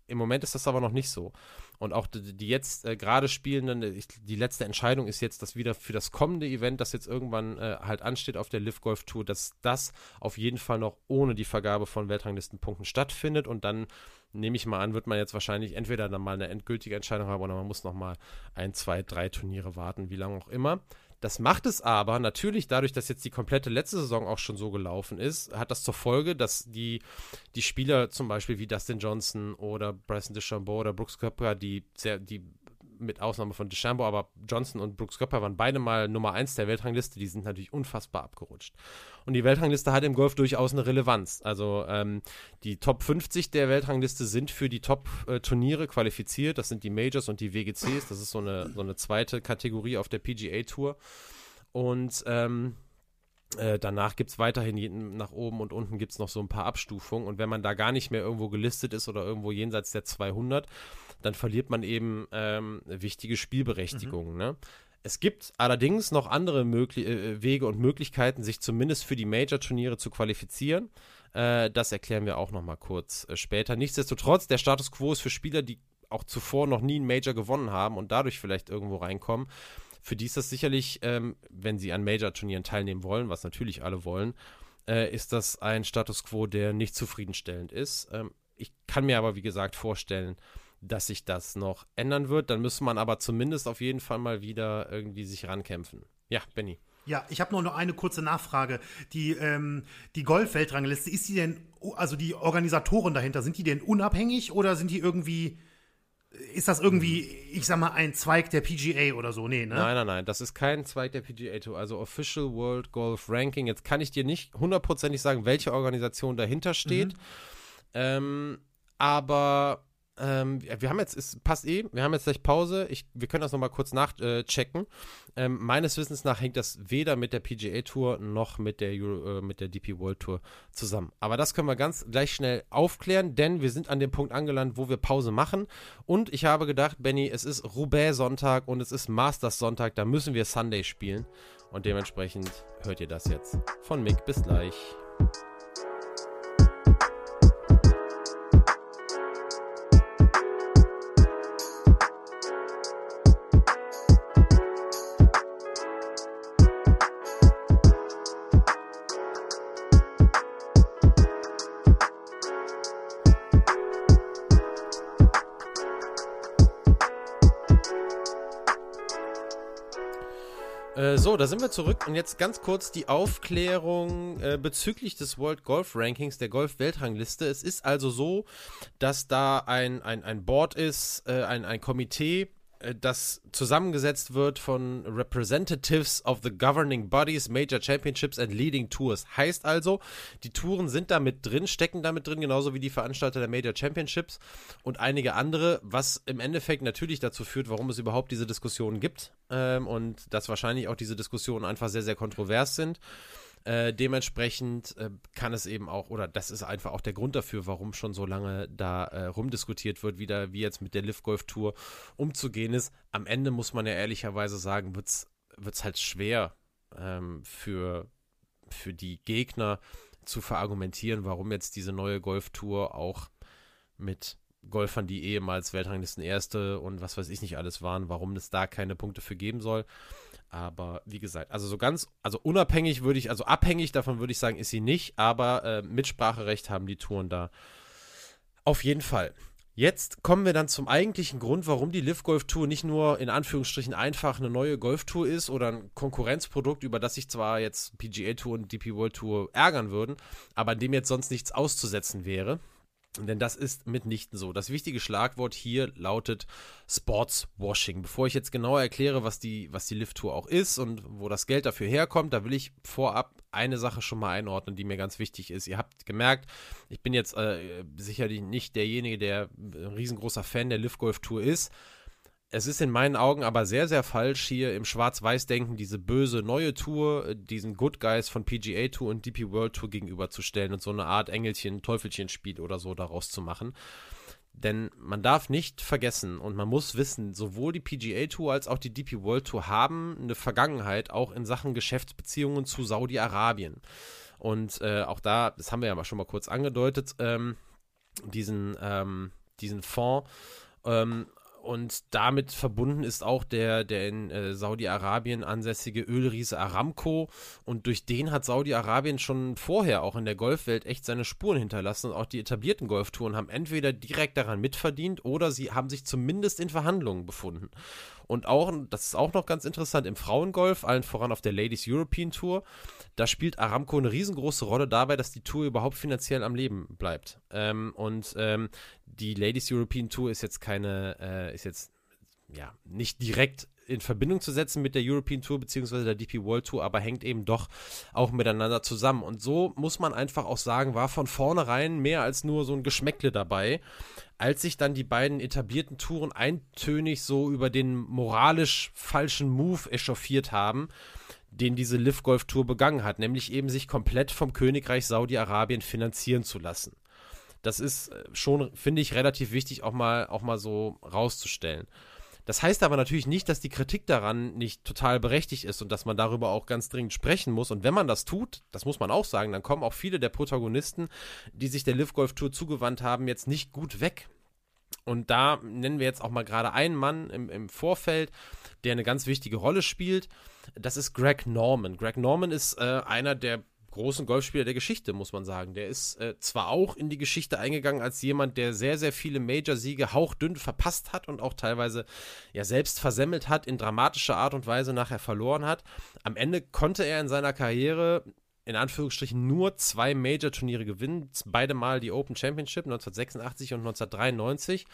Im Moment ist das aber noch nicht so. Und auch die, die jetzt äh, gerade spielenden, äh, die letzte Entscheidung ist jetzt, dass wieder für das kommende Event, das jetzt irgendwann äh, halt ansteht auf der Live Golf Tour, dass das auf jeden Fall noch ohne die Vergabe von Weltranglistenpunkten stattfindet. Und dann nehme ich mal an, wird man jetzt wahrscheinlich entweder dann mal eine endgültige Entscheidung haben oder man muss noch mal ein, zwei, drei Turniere warten, wie lange auch immer. Das macht es aber natürlich dadurch, dass jetzt die komplette letzte Saison auch schon so gelaufen ist, hat das zur Folge, dass die, die Spieler zum Beispiel wie Dustin Johnson oder Bryson DeChambeau oder Brooks Koepka, die sehr, die mit Ausnahme von DeChambeau, aber Johnson und Brooks Koepka waren beide mal Nummer 1 der Weltrangliste, die sind natürlich unfassbar abgerutscht. Und die Weltrangliste hat im Golf durchaus eine Relevanz. Also ähm, die Top 50 der Weltrangliste sind für die Top-Turniere qualifiziert. Das sind die Majors und die WGCs. Das ist so eine, so eine zweite Kategorie auf der PGA Tour. Und ähm, äh, danach gibt es weiterhin nach oben und unten gibt es noch so ein paar Abstufungen. Und wenn man da gar nicht mehr irgendwo gelistet ist oder irgendwo jenseits der 200, dann verliert man eben ähm, wichtige Spielberechtigungen. Mhm. Ne? Es gibt allerdings noch andere Mögli äh, Wege und Möglichkeiten, sich zumindest für die Major-Turniere zu qualifizieren. Äh, das erklären wir auch noch mal kurz äh, später. Nichtsdestotrotz, der Status quo ist für Spieler, die auch zuvor noch nie ein Major gewonnen haben und dadurch vielleicht irgendwo reinkommen. Für die ist das sicherlich, ähm, wenn sie an Major-Turnieren teilnehmen wollen, was natürlich alle wollen, äh, ist das ein Status quo, der nicht zufriedenstellend ist. Ähm, ich kann mir aber, wie gesagt, vorstellen, dass sich das noch ändern wird. Dann müsste man aber zumindest auf jeden Fall mal wieder irgendwie sich rankämpfen. Ja, Benny. Ja, ich habe noch eine kurze Nachfrage. Die, ähm, die Golf-Weltrangliste, ist die denn, also die Organisatoren dahinter, sind die denn unabhängig oder sind die irgendwie, ist das irgendwie, ich sag mal, ein Zweig der PGA oder so? Nee, ne? Nein, nein, nein, das ist kein Zweig der PGA Tour, also Official World Golf Ranking. Jetzt kann ich dir nicht hundertprozentig sagen, welche Organisation dahinter steht. Mhm. Ähm, aber Ähm, wir haben jetzt, es passt eh, wir haben jetzt gleich Pause. Ich, wir können das nochmal kurz nachchecken. Äh, ähm, meines Wissens nach hängt das weder mit der PGA Tour noch mit der, Euro, äh, mit der DP World Tour zusammen. Aber das können wir ganz gleich schnell aufklären, denn wir sind an dem Punkt angelangt, wo wir Pause machen. Und ich habe gedacht, Benny, es ist Roubaix-Sonntag und es ist Masters-Sonntag, da müssen wir Sunday spielen. Und dementsprechend hört ihr das jetzt von Mick. Bis gleich. Da sind wir zurück und jetzt ganz kurz die Aufklärung äh, bezüglich des World Golf Rankings, der Golf-Weltrangliste. Es ist also so, dass da ein, ein, ein Board ist, äh, ein, ein Komitee, das zusammengesetzt wird von Representatives of the Governing Bodies, Major Championships and Leading Tours. Heißt also, die Touren sind da mit drin, stecken da mit drin, genauso wie die Veranstalter der Major Championships und einige andere, was im Endeffekt natürlich dazu führt, warum es überhaupt diese Diskussionen gibt ähm, und dass wahrscheinlich auch diese Diskussionen einfach sehr, sehr kontrovers sind. Äh, dementsprechend äh, kann es eben auch, oder das ist einfach auch der Grund dafür, warum schon so lange da äh, rumdiskutiert wird, wieder wie jetzt mit der Live Golf Tour umzugehen ist. Am Ende muss man ja ehrlicherweise sagen, wird es halt schwer ähm, für, für die Gegner zu verargumentieren, warum jetzt diese neue Golf Tour auch mit Golfern, die ehemals Weltranglisten Erste und was weiß ich nicht alles waren, warum es da keine Punkte für geben soll. Aber wie gesagt, also so ganz, also unabhängig würde ich, also abhängig davon würde ich sagen, ist sie nicht, aber äh, Mitspracherecht haben die Touren da. Auf jeden Fall. Jetzt kommen wir dann zum eigentlichen Grund, warum die Live Golf Tour nicht nur in Anführungsstrichen einfach eine neue Golftour ist oder ein Konkurrenzprodukt, über das sich zwar jetzt PGA Tour und DP World Tour ärgern würden, aber an dem jetzt sonst nichts auszusetzen wäre. Denn das ist mitnichten so. Das wichtige Schlagwort hier lautet Sportswashing. Bevor ich jetzt genauer erkläre, was die, was die Lift-Tour auch ist und wo das Geld dafür herkommt, da will ich vorab eine Sache schon mal einordnen, die mir ganz wichtig ist. Ihr habt gemerkt, ich bin jetzt äh, sicherlich nicht derjenige, der ein riesengroßer Fan der Lift Golf Tour ist. Es ist in meinen Augen aber sehr, sehr falsch, hier im Schwarz-Weiß-Denken diese böse neue Tour, äh, diesen Good Guys von PGA Tour und DP World Tour gegenüberzustellen und so eine Art Engelchen-Teufelchen-Spiel oder so daraus zu machen. Denn man darf nicht vergessen und man muss wissen, sowohl die PGA Tour als auch die DP World Tour haben eine Vergangenheit auch in Sachen Geschäftsbeziehungen zu Saudi-Arabien. Und äh, auch da, das haben wir ja mal schon mal kurz angedeutet, ähm, diesen, ähm, diesen Fonds ähm, und damit verbunden ist auch der, der in äh, Saudi-Arabien ansässige Ölriese Aramco. Und durch den hat Saudi-Arabien schon vorher auch in der Golfwelt echt seine Spuren hinterlassen. Und auch die etablierten Golftouren haben entweder direkt daran mitverdient oder sie haben sich zumindest in Verhandlungen befunden. Und auch, das ist auch noch ganz interessant, im Frauengolf, allen voran auf der Ladies European Tour, da spielt Aramco eine riesengroße Rolle dabei, dass die Tour überhaupt finanziell am Leben bleibt. Ähm, und ähm, die Ladies European Tour ist jetzt keine, äh, ist jetzt ja nicht direkt in Verbindung zu setzen mit der European Tour bzw. der DP World Tour, aber hängt eben doch auch miteinander zusammen. Und so muss man einfach auch sagen, war von vornherein mehr als nur so ein Geschmäckle dabei, als sich dann die beiden etablierten Touren eintönig so über den moralisch falschen Move echauffiert haben, den diese Live Golf Tour begangen hat, nämlich eben sich komplett vom Königreich Saudi-Arabien finanzieren zu lassen. Das ist äh, schon, finde ich, relativ wichtig, auch mal, auch mal so rauszustellen. Das heißt aber natürlich nicht, dass die Kritik daran nicht total berechtigt ist und dass man darüber auch ganz dringend sprechen muss. Und wenn man das tut, das muss man auch sagen, dann kommen auch viele der Protagonisten, die sich der Live Golf Tour zugewandt haben, jetzt nicht gut weg. Und da nennen wir jetzt auch mal gerade einen Mann im, im Vorfeld, der eine ganz wichtige Rolle spielt. Das ist Greg Norman. Greg Norman ist äh, einer der großen Golfspieler der Geschichte, muss man sagen. Der ist äh, zwar auch in die Geschichte eingegangen als jemand, der sehr, sehr viele Major-Siege hauchdünn verpasst hat und auch teilweise ja selbst versemmelt hat, in dramatischer Art und Weise nachher verloren hat. Am Ende konnte er in seiner Karriere in Anführungsstrichen nur zwei Major-Turniere gewinnen, beide Mal die Open Championship 1986 und 1993.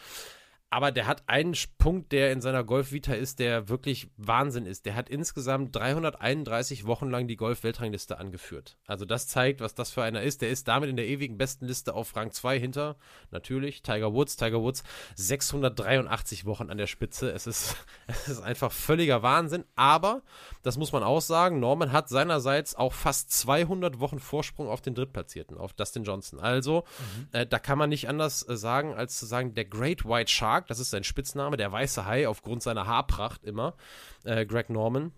aber der hat einen Punkt, der in seiner Golf-Vita ist, der wirklich Wahnsinn ist. Der hat insgesamt 331 Wochen lang die Golf-Weltrangliste angeführt. Also das zeigt, was das für einer ist. Der ist damit in der ewigen besten Liste auf Rang 2 hinter, natürlich, Tiger Woods. Tiger Woods 683 Wochen an der Spitze. Es ist, es ist einfach völliger Wahnsinn. Aber, das muss man auch sagen, Norman hat seinerseits auch fast 200 Wochen Vorsprung auf den Drittplatzierten, auf Dustin Johnson. Also, mhm. äh, da kann man nicht anders äh, sagen, als zu sagen, der Great White Shark das ist sein Spitzname, der weiße Hai aufgrund seiner Haarpracht immer, äh, Greg Norman.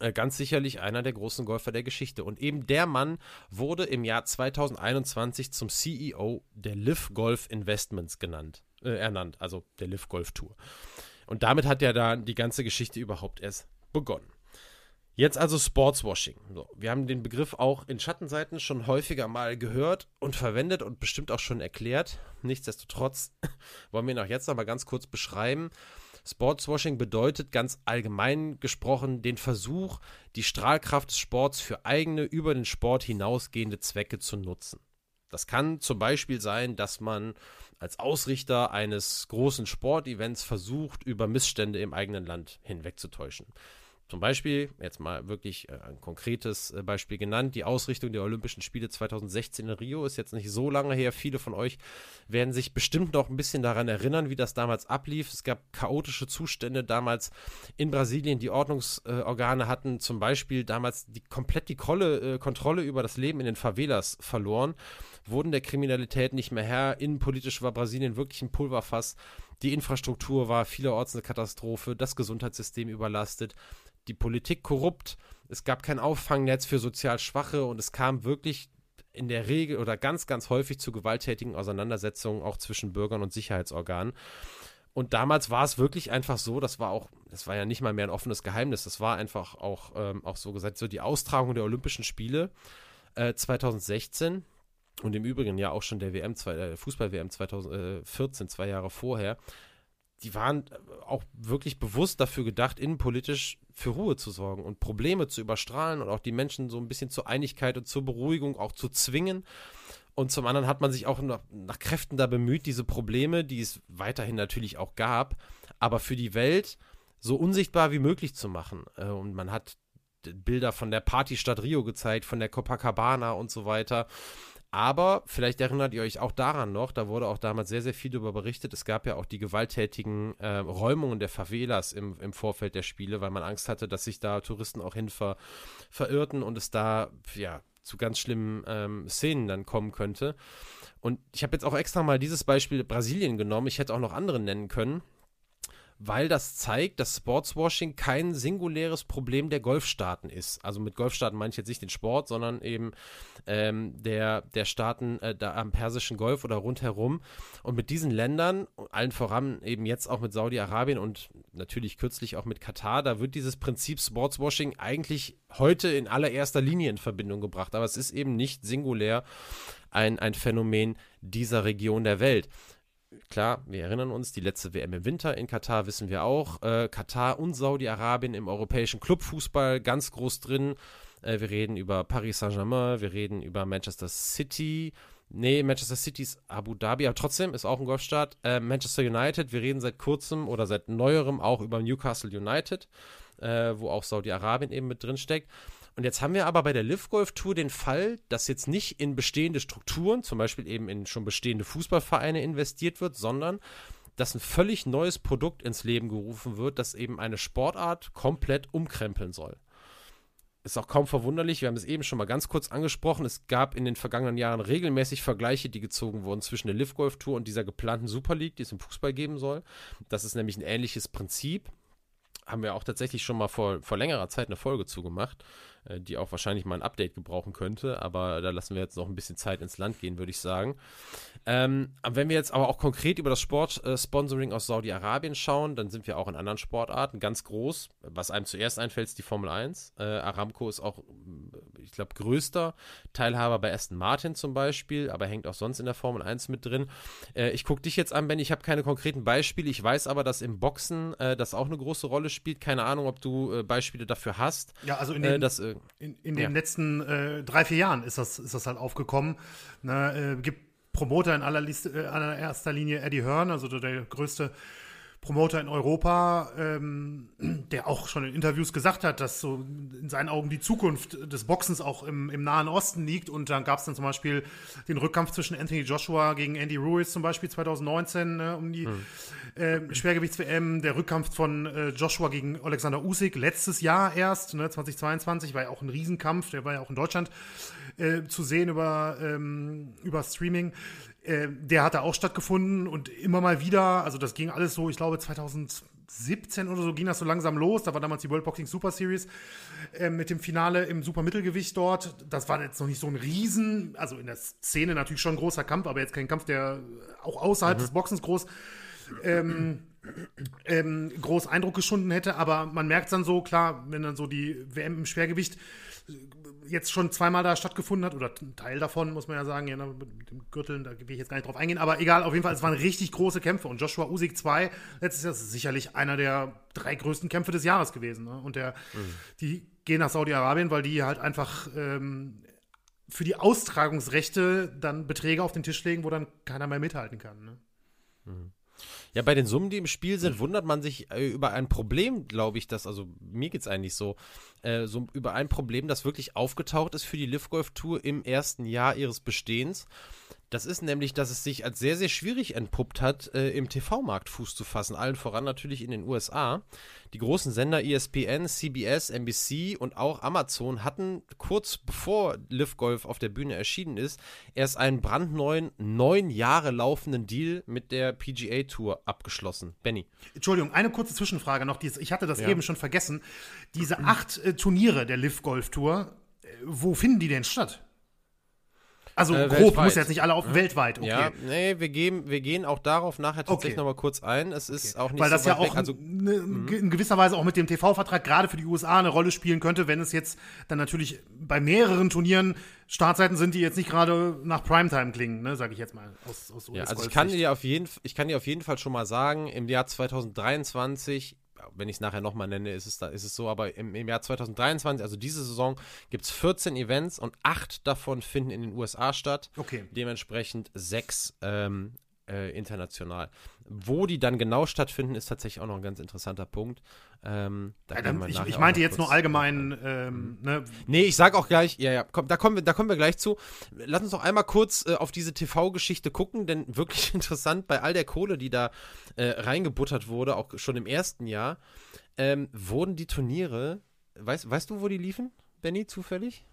Äh, ganz sicherlich einer der großen Golfer der Geschichte. Und eben der Mann wurde im Jahr 2021 zum CEO der Liv Golf Investments genannt, äh, ernannt, also der Liv Golf Tour. Und damit hat ja da die ganze Geschichte überhaupt erst begonnen. Jetzt also Sportswashing. So, wir haben den Begriff auch in Schattenseiten schon häufiger mal gehört und verwendet und bestimmt auch schon erklärt. Nichtsdestotrotz wollen wir ihn auch jetzt noch mal ganz kurz beschreiben. Sportswashing bedeutet ganz allgemein gesprochen den Versuch, die Strahlkraft des Sports für eigene, über den Sport hinausgehende Zwecke zu nutzen. Das kann zum Beispiel sein, dass man als Ausrichter eines großen Sportevents versucht, über Missstände im eigenen Land hinwegzutäuschen. Zum Beispiel, jetzt mal wirklich äh, ein konkretes äh, Beispiel genannt, die Ausrichtung der Olympischen Spiele 2016 in Rio ist jetzt nicht so lange her. Viele von euch werden sich bestimmt noch ein bisschen daran erinnern, wie das damals ablief. Es gab chaotische Zustände damals in Brasilien. Die Ordnungsorgane hatten zum Beispiel damals die, komplett die Kolle, äh, Kontrolle über das Leben in den Favelas verloren, wurden der Kriminalität nicht mehr Herr. Innenpolitisch war Brasilien wirklich ein Pulverfass. Die Infrastruktur war vielerorts eine Katastrophe, das Gesundheitssystem überlastet die Politik korrupt, es gab kein Auffangnetz für sozial Schwache und es kam wirklich in der Regel oder ganz, ganz häufig zu gewalttätigen Auseinandersetzungen auch zwischen Bürgern und Sicherheitsorganen. Und damals war es wirklich einfach so, das war auch, das war ja nicht mal mehr ein offenes Geheimnis, das war einfach auch, ähm, auch so gesagt, so die Austragung der Olympischen Spiele äh, 2016 und im Übrigen ja auch schon der WM, Fußball-WM 2014, zwei Jahre vorher, die waren auch wirklich bewusst dafür gedacht, innenpolitisch für Ruhe zu sorgen und Probleme zu überstrahlen und auch die Menschen so ein bisschen zur Einigkeit und zur Beruhigung auch zu zwingen. Und zum anderen hat man sich auch nach, nach Kräften da bemüht, diese Probleme, die es weiterhin natürlich auch gab, aber für die Welt so unsichtbar wie möglich zu machen. Äh, und man hat Bilder von der Partystadt Rio gezeigt, von der Copacabana und so weiter. Aber vielleicht erinnert ihr euch auch daran noch, da wurde auch damals sehr, sehr viel darüber berichtet. Es gab ja auch die gewalttätigen äh, Räumungen der Favelas im, im Vorfeld der Spiele, weil man Angst hatte, dass sich da Touristen auch hin ver, verirrten und es da ja zu ganz schlimmen ähm, Szenen dann kommen könnte. Und ich habe jetzt auch extra mal dieses Beispiel Brasilien genommen. Ich hätte auch noch andere nennen können weil das zeigt, dass Sportswashing kein singuläres Problem der Golfstaaten ist. Also mit Golfstaaten meine ich jetzt nicht den Sport, sondern eben ähm, der, der Staaten äh, da am Persischen Golf oder rundherum. Und mit diesen Ländern, allen voran eben jetzt auch mit Saudi-Arabien und natürlich kürzlich auch mit Katar, da wird dieses Prinzip Sportswashing eigentlich heute in allererster Linie in Verbindung gebracht. Aber es ist eben nicht singulär ein, ein Phänomen dieser Region der Welt klar, wir erinnern uns, die letzte WM im Winter in Katar wissen wir auch. Äh, Katar und Saudi-Arabien im europäischen Clubfußball ganz groß drin. Äh, wir reden über Paris Saint-Germain, wir reden über Manchester City. Nee, Manchester City ist Abu Dhabi, aber trotzdem ist auch ein Golfstaat. Äh, Manchester United, wir reden seit kurzem oder seit neuerem auch über Newcastle United, äh, wo auch Saudi-Arabien eben mit drin steckt. Und jetzt haben wir aber bei der Live Golf Tour den Fall, dass jetzt nicht in bestehende Strukturen, zum Beispiel eben in schon bestehende Fußballvereine investiert wird, sondern dass ein völlig neues Produkt ins Leben gerufen wird, das eben eine Sportart komplett umkrempeln soll. Ist auch kaum verwunderlich, wir haben es eben schon mal ganz kurz angesprochen. Es gab in den vergangenen Jahren regelmäßig Vergleiche, die gezogen wurden zwischen der Live Golf Tour und dieser geplanten Super League, die es im Fußball geben soll. Das ist nämlich ein ähnliches Prinzip. Haben wir auch tatsächlich schon mal vor, vor längerer Zeit eine Folge zugemacht. Äh, die auch wahrscheinlich mal ein Update gebrauchen könnte. Aber da lassen wir jetzt noch ein bisschen Zeit ins Land gehen, würde ich sagen. Ähm, wenn wir jetzt aber auch konkret über das Sportsponsoring äh, aus Saudi-Arabien schauen, dann sind wir auch in anderen Sportarten ganz groß. Was einem zuerst einfällt, ist die Formel 1. Äh, Aramco ist auch, äh, ich glaube, größter Teilhaber bei Aston Martin zum Beispiel, aber hängt auch sonst in der Formel 1 mit drin. Äh, ich gucke dich jetzt an, Ben. Ich habe keine konkreten Beispiele. Ich weiß aber, dass im Boxen äh, das auch eine große Rolle spielt. Keine Ahnung, ob du Beispiele dafür hast. Ja, also in den, dass, in, in den ja. letzten äh, drei, vier Jahren ist das, ist das halt aufgekommen. Na, äh, gibt Promoter in aller Liste, äh, allererster Linie Eddie Hearn, also der größte Promoter in Europa, ähm, der auch schon in Interviews gesagt hat, dass so in seinen Augen die Zukunft des Boxens auch im, im Nahen Osten liegt. Und dann gab es dann zum Beispiel den Rückkampf zwischen Anthony Joshua gegen Andy Ruiz zum Beispiel 2019 ne, um die hm. äh, Schwergewichts-WM, der Rückkampf von äh, Joshua gegen Alexander Usyk letztes Jahr erst, ne, 2022, war ja auch ein Riesenkampf, der war ja auch in Deutschland äh, zu sehen über, ähm, über Streaming. Äh, der hat da auch stattgefunden und immer mal wieder, also das ging alles so, ich glaube 2017 oder so ging das so langsam los. Da war damals die World Boxing Super Series äh, mit dem Finale im Supermittelgewicht dort. Das war jetzt noch nicht so ein Riesen, also in der Szene natürlich schon ein großer Kampf, aber jetzt kein Kampf, der auch außerhalb mhm. des Boxens groß ähm, ähm, groß Eindruck geschunden hätte. Aber man merkt dann so, klar, wenn dann so die WM im Schwergewicht jetzt schon zweimal da stattgefunden hat, oder ein Teil davon, muss man ja sagen, ja, ne, mit dem Gürteln, da will ich jetzt gar nicht drauf eingehen, aber egal, auf jeden Fall, es waren richtig große Kämpfe und Joshua Usyk 2, letztes Jahr ist sicherlich einer der drei größten Kämpfe des Jahres gewesen. Ne? Und der, mhm. die gehen nach Saudi-Arabien, weil die halt einfach ähm, für die Austragungsrechte dann Beträge auf den Tisch legen, wo dann keiner mehr mithalten kann. Ne? Mhm. Ja, bei den Summen, die im Spiel sind, wundert man sich äh, über ein Problem, glaube ich, das, also mir geht es eigentlich so, äh, so über ein Problem, das wirklich aufgetaucht ist für die Live Golf Tour im ersten Jahr ihres Bestehens. Das ist nämlich, dass es sich als sehr, sehr schwierig entpuppt hat, äh, im TV-Markt Fuß zu fassen. Allen voran natürlich in den USA. Die großen Sender ESPN, CBS, NBC und auch Amazon hatten kurz bevor Live Golf auf der Bühne erschienen ist, erst einen brandneuen, neun Jahre laufenden Deal mit der PGA Tour abgeschlossen. Benny. Entschuldigung, eine kurze Zwischenfrage noch. Ich hatte das ja. eben schon vergessen. Diese acht äh, Turniere der Live Golf Tour, äh, wo finden die denn statt? Also äh, grob, weltweit. muss jetzt nicht alle auf ja. weltweit, okay. Ja, nee, wir, gehen, wir gehen auch darauf nachher tatsächlich okay. nochmal kurz ein. Es ist okay. auch nicht Weil das so ja auch also, ne, in gewisser Weise auch mit dem TV-Vertrag gerade für die USA eine Rolle spielen könnte, wenn es jetzt dann natürlich bei mehreren Turnieren Startseiten sind, die jetzt nicht gerade nach Primetime klingen, ne, sage ich jetzt mal aus, aus Ja, also ich kann, dir auf jeden, ich kann dir auf jeden Fall schon mal sagen, im Jahr 2023 wenn ich es nachher nochmal nenne, ist es, da, ist es so, aber im, im Jahr 2023, also diese Saison, gibt es 14 Events und acht davon finden in den USA statt. Okay. Dementsprechend sechs ähm, äh, international. Wo die dann genau stattfinden, ist tatsächlich auch noch ein ganz interessanter Punkt. Ähm, ja, dann, ich, ich meinte jetzt nur allgemein. Ähm, ne? Nee, ich sag auch gleich, ja, ja, komm, da, kommen wir, da kommen wir gleich zu. Lass uns doch einmal kurz äh, auf diese TV-Geschichte gucken, denn wirklich interessant, bei all der Kohle, die da äh, reingebuttert wurde, auch schon im ersten Jahr, ähm, wurden die Turniere, weißt, weißt du, wo die liefen, Benny, zufällig?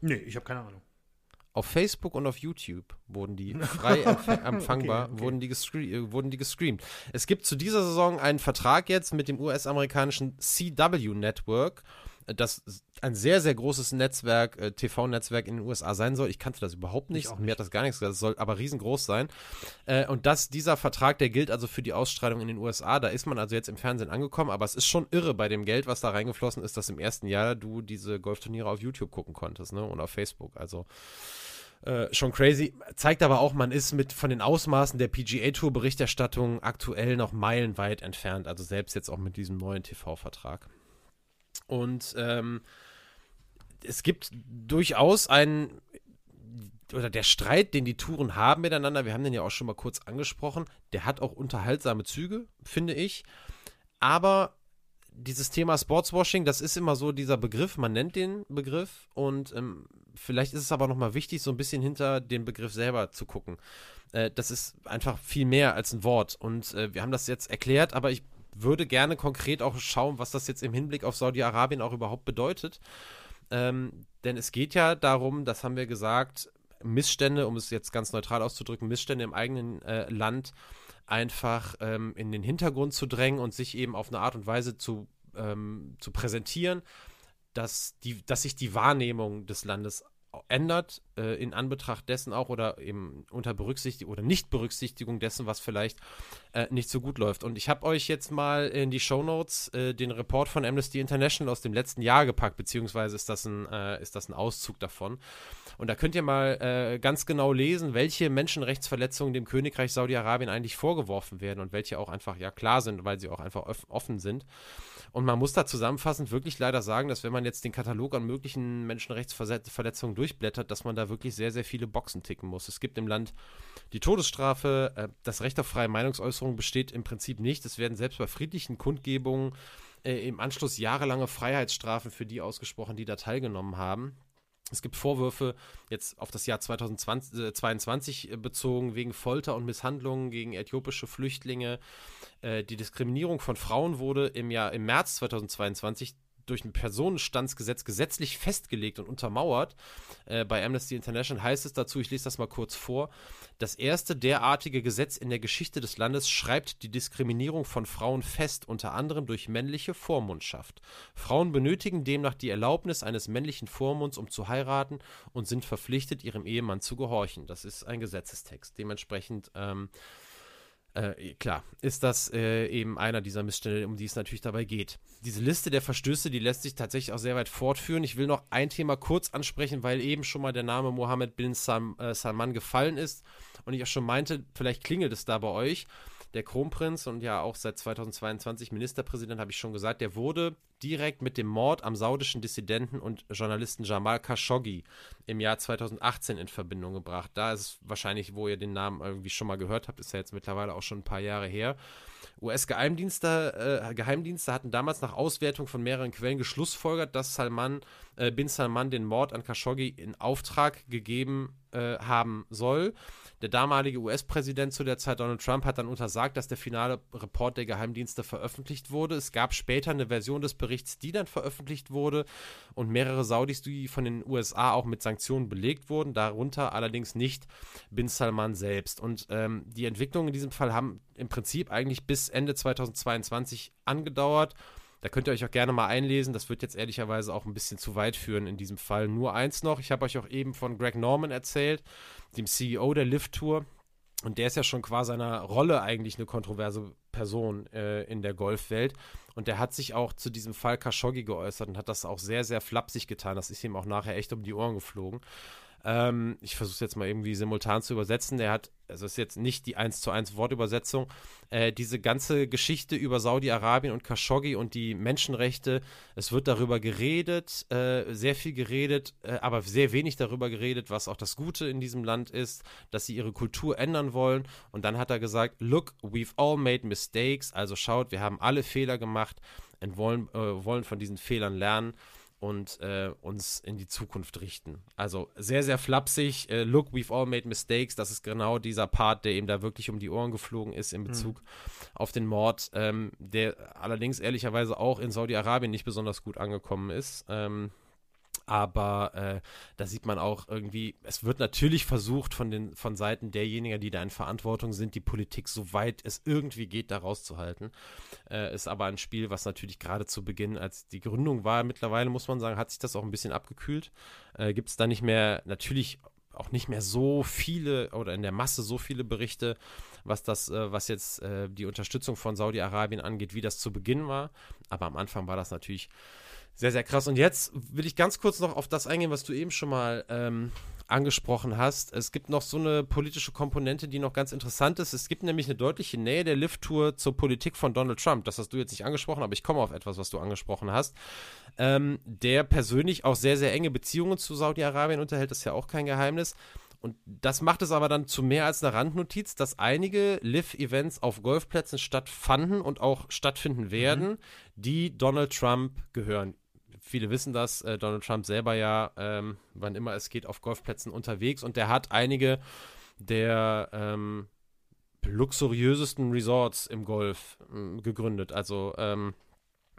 Nee, ich habe keine Ahnung. Auf Facebook und auf YouTube wurden die frei empfangbar, okay, okay. Wurden, die äh, wurden die gestreamt. Es gibt zu dieser Saison einen Vertrag jetzt mit dem US-amerikanischen CW Network das ein sehr, sehr großes Netzwerk, äh, TV-Netzwerk in den USA sein soll. Ich kannte das überhaupt nicht. nicht. Mir hat das gar nichts gesagt. Das soll aber riesengroß sein. Äh, und das, dieser Vertrag, der gilt also für die Ausstrahlung in den USA. Da ist man also jetzt im Fernsehen angekommen. Aber es ist schon irre bei dem Geld, was da reingeflossen ist, dass im ersten Jahr du diese Golfturniere auf YouTube gucken konntest ne? und auf Facebook. Also äh, schon crazy. Zeigt aber auch, man ist mit von den Ausmaßen der PGA Tour Berichterstattung aktuell noch meilenweit entfernt. Also selbst jetzt auch mit diesem neuen TV-Vertrag. Und ähm, es gibt durchaus einen, oder der Streit, den die Touren haben miteinander, wir haben den ja auch schon mal kurz angesprochen, der hat auch unterhaltsame Züge, finde ich. Aber dieses Thema Sportswashing, das ist immer so dieser Begriff, man nennt den Begriff und ähm, vielleicht ist es aber nochmal wichtig, so ein bisschen hinter den Begriff selber zu gucken. Äh, das ist einfach viel mehr als ein Wort und äh, wir haben das jetzt erklärt, aber ich würde gerne konkret auch schauen, was das jetzt im Hinblick auf Saudi-Arabien auch überhaupt bedeutet. Ähm, denn es geht ja darum, das haben wir gesagt, Missstände, um es jetzt ganz neutral auszudrücken, Missstände im eigenen äh, Land einfach ähm, in den Hintergrund zu drängen und sich eben auf eine Art und Weise zu, ähm, zu präsentieren, dass, die, dass sich die Wahrnehmung des Landes ändert, äh, in Anbetracht dessen auch oder eben unter Berücksichtigung oder Nicht-Berücksichtigung dessen, was vielleicht äh, nicht so gut läuft. Und ich habe euch jetzt mal in die Show Notes äh, den Report von Amnesty International aus dem letzten Jahr gepackt, beziehungsweise ist das ein, äh, ist das ein Auszug davon. Und da könnt ihr mal äh, ganz genau lesen, welche Menschenrechtsverletzungen dem Königreich Saudi-Arabien eigentlich vorgeworfen werden und welche auch einfach ja klar sind, weil sie auch einfach offen sind. Und man muss da zusammenfassend wirklich leider sagen, dass wenn man jetzt den Katalog an möglichen Menschenrechtsverletzungen durchblättert, dass man da wirklich sehr, sehr viele Boxen ticken muss. Es gibt im Land die Todesstrafe, äh, das Recht auf freie Meinungsäußerung besteht im Prinzip nicht. Es werden selbst bei friedlichen Kundgebungen äh, im Anschluss jahrelange Freiheitsstrafen für die ausgesprochen, die da teilgenommen haben. Es gibt Vorwürfe jetzt auf das Jahr 2022 äh, bezogen wegen Folter und Misshandlungen gegen äthiopische Flüchtlinge. Äh, die Diskriminierung von Frauen wurde im Jahr im März 2022 durch ein Personenstandsgesetz gesetzlich festgelegt und untermauert. Äh, bei Amnesty International heißt es dazu, ich lese das mal kurz vor, das erste derartige Gesetz in der Geschichte des Landes schreibt die Diskriminierung von Frauen fest, unter anderem durch männliche Vormundschaft. Frauen benötigen demnach die Erlaubnis eines männlichen Vormunds, um zu heiraten und sind verpflichtet, ihrem Ehemann zu gehorchen. Das ist ein Gesetzestext. Dementsprechend ähm, äh, klar, ist das äh, eben einer dieser Missstände, um die es natürlich dabei geht. Diese Liste der Verstöße, die lässt sich tatsächlich auch sehr weit fortführen. Ich will noch ein Thema kurz ansprechen, weil eben schon mal der Name Mohammed bin äh, Salman gefallen ist und ich auch schon meinte, vielleicht klingelt es da bei euch der Kronprinz und ja auch seit 2022 Ministerpräsident, habe ich schon gesagt, der wurde direkt mit dem Mord am saudischen Dissidenten und Journalisten Jamal Khashoggi im Jahr 2018 in Verbindung gebracht. Da ist wahrscheinlich, wo ihr den Namen irgendwie schon mal gehört habt, ist ja jetzt mittlerweile auch schon ein paar Jahre her. US-Geheimdienste äh, Geheimdienste hatten damals nach Auswertung von mehreren Quellen geschlussfolgert, dass Salman äh, bin Salman den Mord an Khashoggi in Auftrag gegeben äh, haben soll. Der damalige US-Präsident zu der Zeit, Donald Trump, hat dann untersagt, dass der finale Report der Geheimdienste veröffentlicht wurde. Es gab später eine Version des Berichts, die dann veröffentlicht wurde und mehrere Saudis, die von den USA auch mit Sanktionen belegt wurden, darunter allerdings nicht Bin Salman selbst. Und ähm, die Entwicklungen in diesem Fall haben im Prinzip eigentlich bis Ende 2022 angedauert. Da könnt ihr euch auch gerne mal einlesen. Das wird jetzt ehrlicherweise auch ein bisschen zu weit führen in diesem Fall. Nur eins noch. Ich habe euch auch eben von Greg Norman erzählt, dem CEO der Lift Tour. Und der ist ja schon qua seiner Rolle eigentlich eine kontroverse Person äh, in der Golfwelt. Und der hat sich auch zu diesem Fall Khashoggi geäußert und hat das auch sehr, sehr flapsig getan. Das ist ihm auch nachher echt um die Ohren geflogen. Ähm, ich versuche es jetzt mal irgendwie simultan zu übersetzen. Der hat, also ist jetzt nicht die 1 zu 1 Wortübersetzung, äh, diese ganze Geschichte über Saudi-Arabien und Khashoggi und die Menschenrechte, es wird darüber geredet, äh, sehr viel geredet, äh, aber sehr wenig darüber geredet, was auch das Gute in diesem Land ist, dass sie ihre Kultur ändern wollen. Und dann hat er gesagt, look, we've all made mistakes, also schaut, wir haben alle Fehler gemacht und wollen, äh, wollen von diesen Fehlern lernen und äh, uns in die Zukunft richten. Also sehr, sehr flapsig. Äh, look, we've all made mistakes. Das ist genau dieser Part, der ihm da wirklich um die Ohren geflogen ist in Bezug mhm. auf den Mord, ähm, der allerdings ehrlicherweise auch in Saudi-Arabien nicht besonders gut angekommen ist. Ähm, aber äh, da sieht man auch irgendwie, es wird natürlich versucht von den von Seiten derjenigen, die da in Verantwortung sind, die Politik soweit es irgendwie geht, da rauszuhalten. Äh, ist aber ein Spiel, was natürlich gerade zu Beginn, als die Gründung war, mittlerweile muss man sagen, hat sich das auch ein bisschen abgekühlt. Äh, Gibt es da nicht mehr, natürlich auch nicht mehr so viele oder in der Masse so viele Berichte, was das, äh, was jetzt äh, die Unterstützung von Saudi-Arabien angeht, wie das zu Beginn war. Aber am Anfang war das natürlich sehr, sehr krass. Und jetzt will ich ganz kurz noch auf das eingehen, was du eben schon mal ähm, angesprochen hast. Es gibt noch so eine politische Komponente, die noch ganz interessant ist. Es gibt nämlich eine deutliche Nähe der Lift-Tour zur Politik von Donald Trump. Das hast du jetzt nicht angesprochen, aber ich komme auf etwas, was du angesprochen hast. Ähm, der persönlich auch sehr, sehr enge Beziehungen zu Saudi-Arabien unterhält, ist ja auch kein Geheimnis. Und das macht es aber dann zu mehr als einer Randnotiz, dass einige Live-Events auf Golfplätzen stattfanden und auch stattfinden werden, mhm. die Donald Trump gehören viele wissen das, äh, Donald Trump selber ja, ähm, wann immer es geht, auf Golfplätzen unterwegs und der hat einige der ähm, luxuriösesten Resorts im Golf äh, gegründet. Also ähm,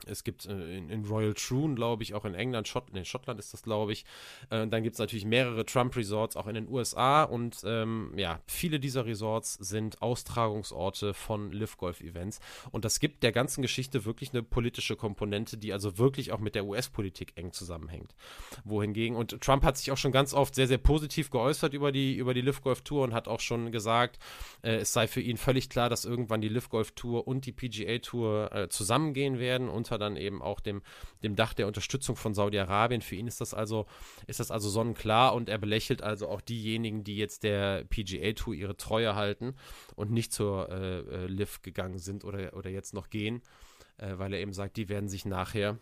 es gibt äh, in, in, Royal Troon, glaube ich, auch in England, Schott, nee, Schottland ist das, glaube ich. Äh, dann gibt es natürlich mehrere Trump-Resorts auch in den USA und ähm, ja, viele dieser Resorts sind Austragungsorte von Live-Golf-Events. Und das gibt der ganzen Geschichte wirklich eine politische Komponente, die also wirklich auch mit der US-Politik eng zusammenhängt. Wohingegen, und Trump hat sich auch schon ganz oft sehr, sehr positiv geäußert über die, über die Live-Golf-Tour und hat auch schon gesagt, äh, es sei für ihn völlig klar, dass irgendwann die Live-Golf-Tour und die PGA-Tour äh, zusammengehen werden und unter dann eben auch dem, dem Dach der Unterstützung von Saudi-Arabien. Für ihn ist das also, ist das also sonnenklar und er belächelt also auch diejenigen, die jetzt der PGA Tour ihre Treue halten und nicht zur äh, äh, Liv gegangen sind oder, oder jetzt noch gehen, äh, weil er eben sagt, die werden sich nachher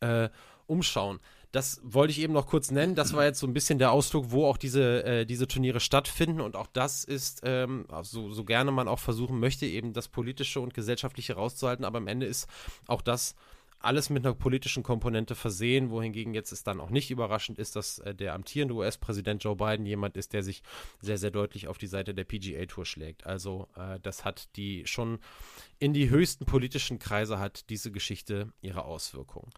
äh, umschauen. Das wollte ich eben noch kurz nennen. Das war jetzt so ein bisschen der Ausdruck, wo auch diese, äh, diese Turniere stattfinden. Und auch das ist, ähm, so, so gerne man auch versuchen möchte, eben das Politische und Gesellschaftliche rauszuhalten. Aber am Ende ist auch das alles mit einer politischen Komponente versehen, wohingegen jetzt es dann auch nicht überraschend ist, dass äh, der amtierende US-Präsident Joe Biden jemand ist, der sich sehr, sehr deutlich auf die Seite der PGA-Tour schlägt. Also äh, das hat die schon in die höchsten politischen Kreise hat diese Geschichte ihre Auswirkungen.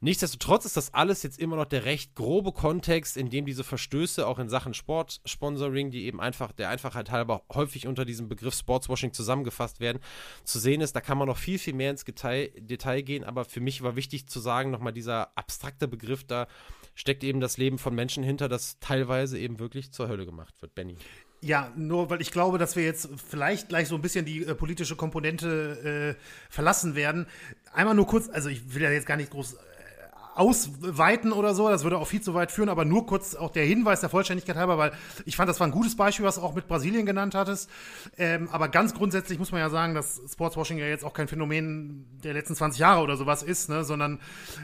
Nichtsdestotrotz ist das alles jetzt immer noch der recht grobe Kontext, in dem diese Verstöße auch in Sachen Sportsponsoring, die eben einfach der Einfachheit halber häufig unter diesem Begriff Sportswashing zusammengefasst werden, zu sehen ist. Da kann man noch viel, viel mehr ins Detail, Detail gehen, aber für mich war wichtig zu sagen, nochmal dieser abstrakte Begriff, da steckt eben das Leben von Menschen hinter, das teilweise eben wirklich zur Hölle gemacht wird. Benny. Ja, nur weil ich glaube, dass wir jetzt vielleicht gleich so ein bisschen die äh, politische Komponente äh, verlassen werden. Einmal nur kurz, also ich will ja jetzt gar nicht groß ausweiten oder so. Das würde auch viel zu weit führen, aber nur kurz auch der Hinweis der Vollständigkeit halber, weil ich fand, das war ein gutes Beispiel, was du auch mit Brasilien genannt hattest. Ähm, aber ganz grundsätzlich muss man ja sagen, dass Sportswashing ja jetzt auch kein Phänomen der letzten 20 Jahre oder sowas ist, ne? sondern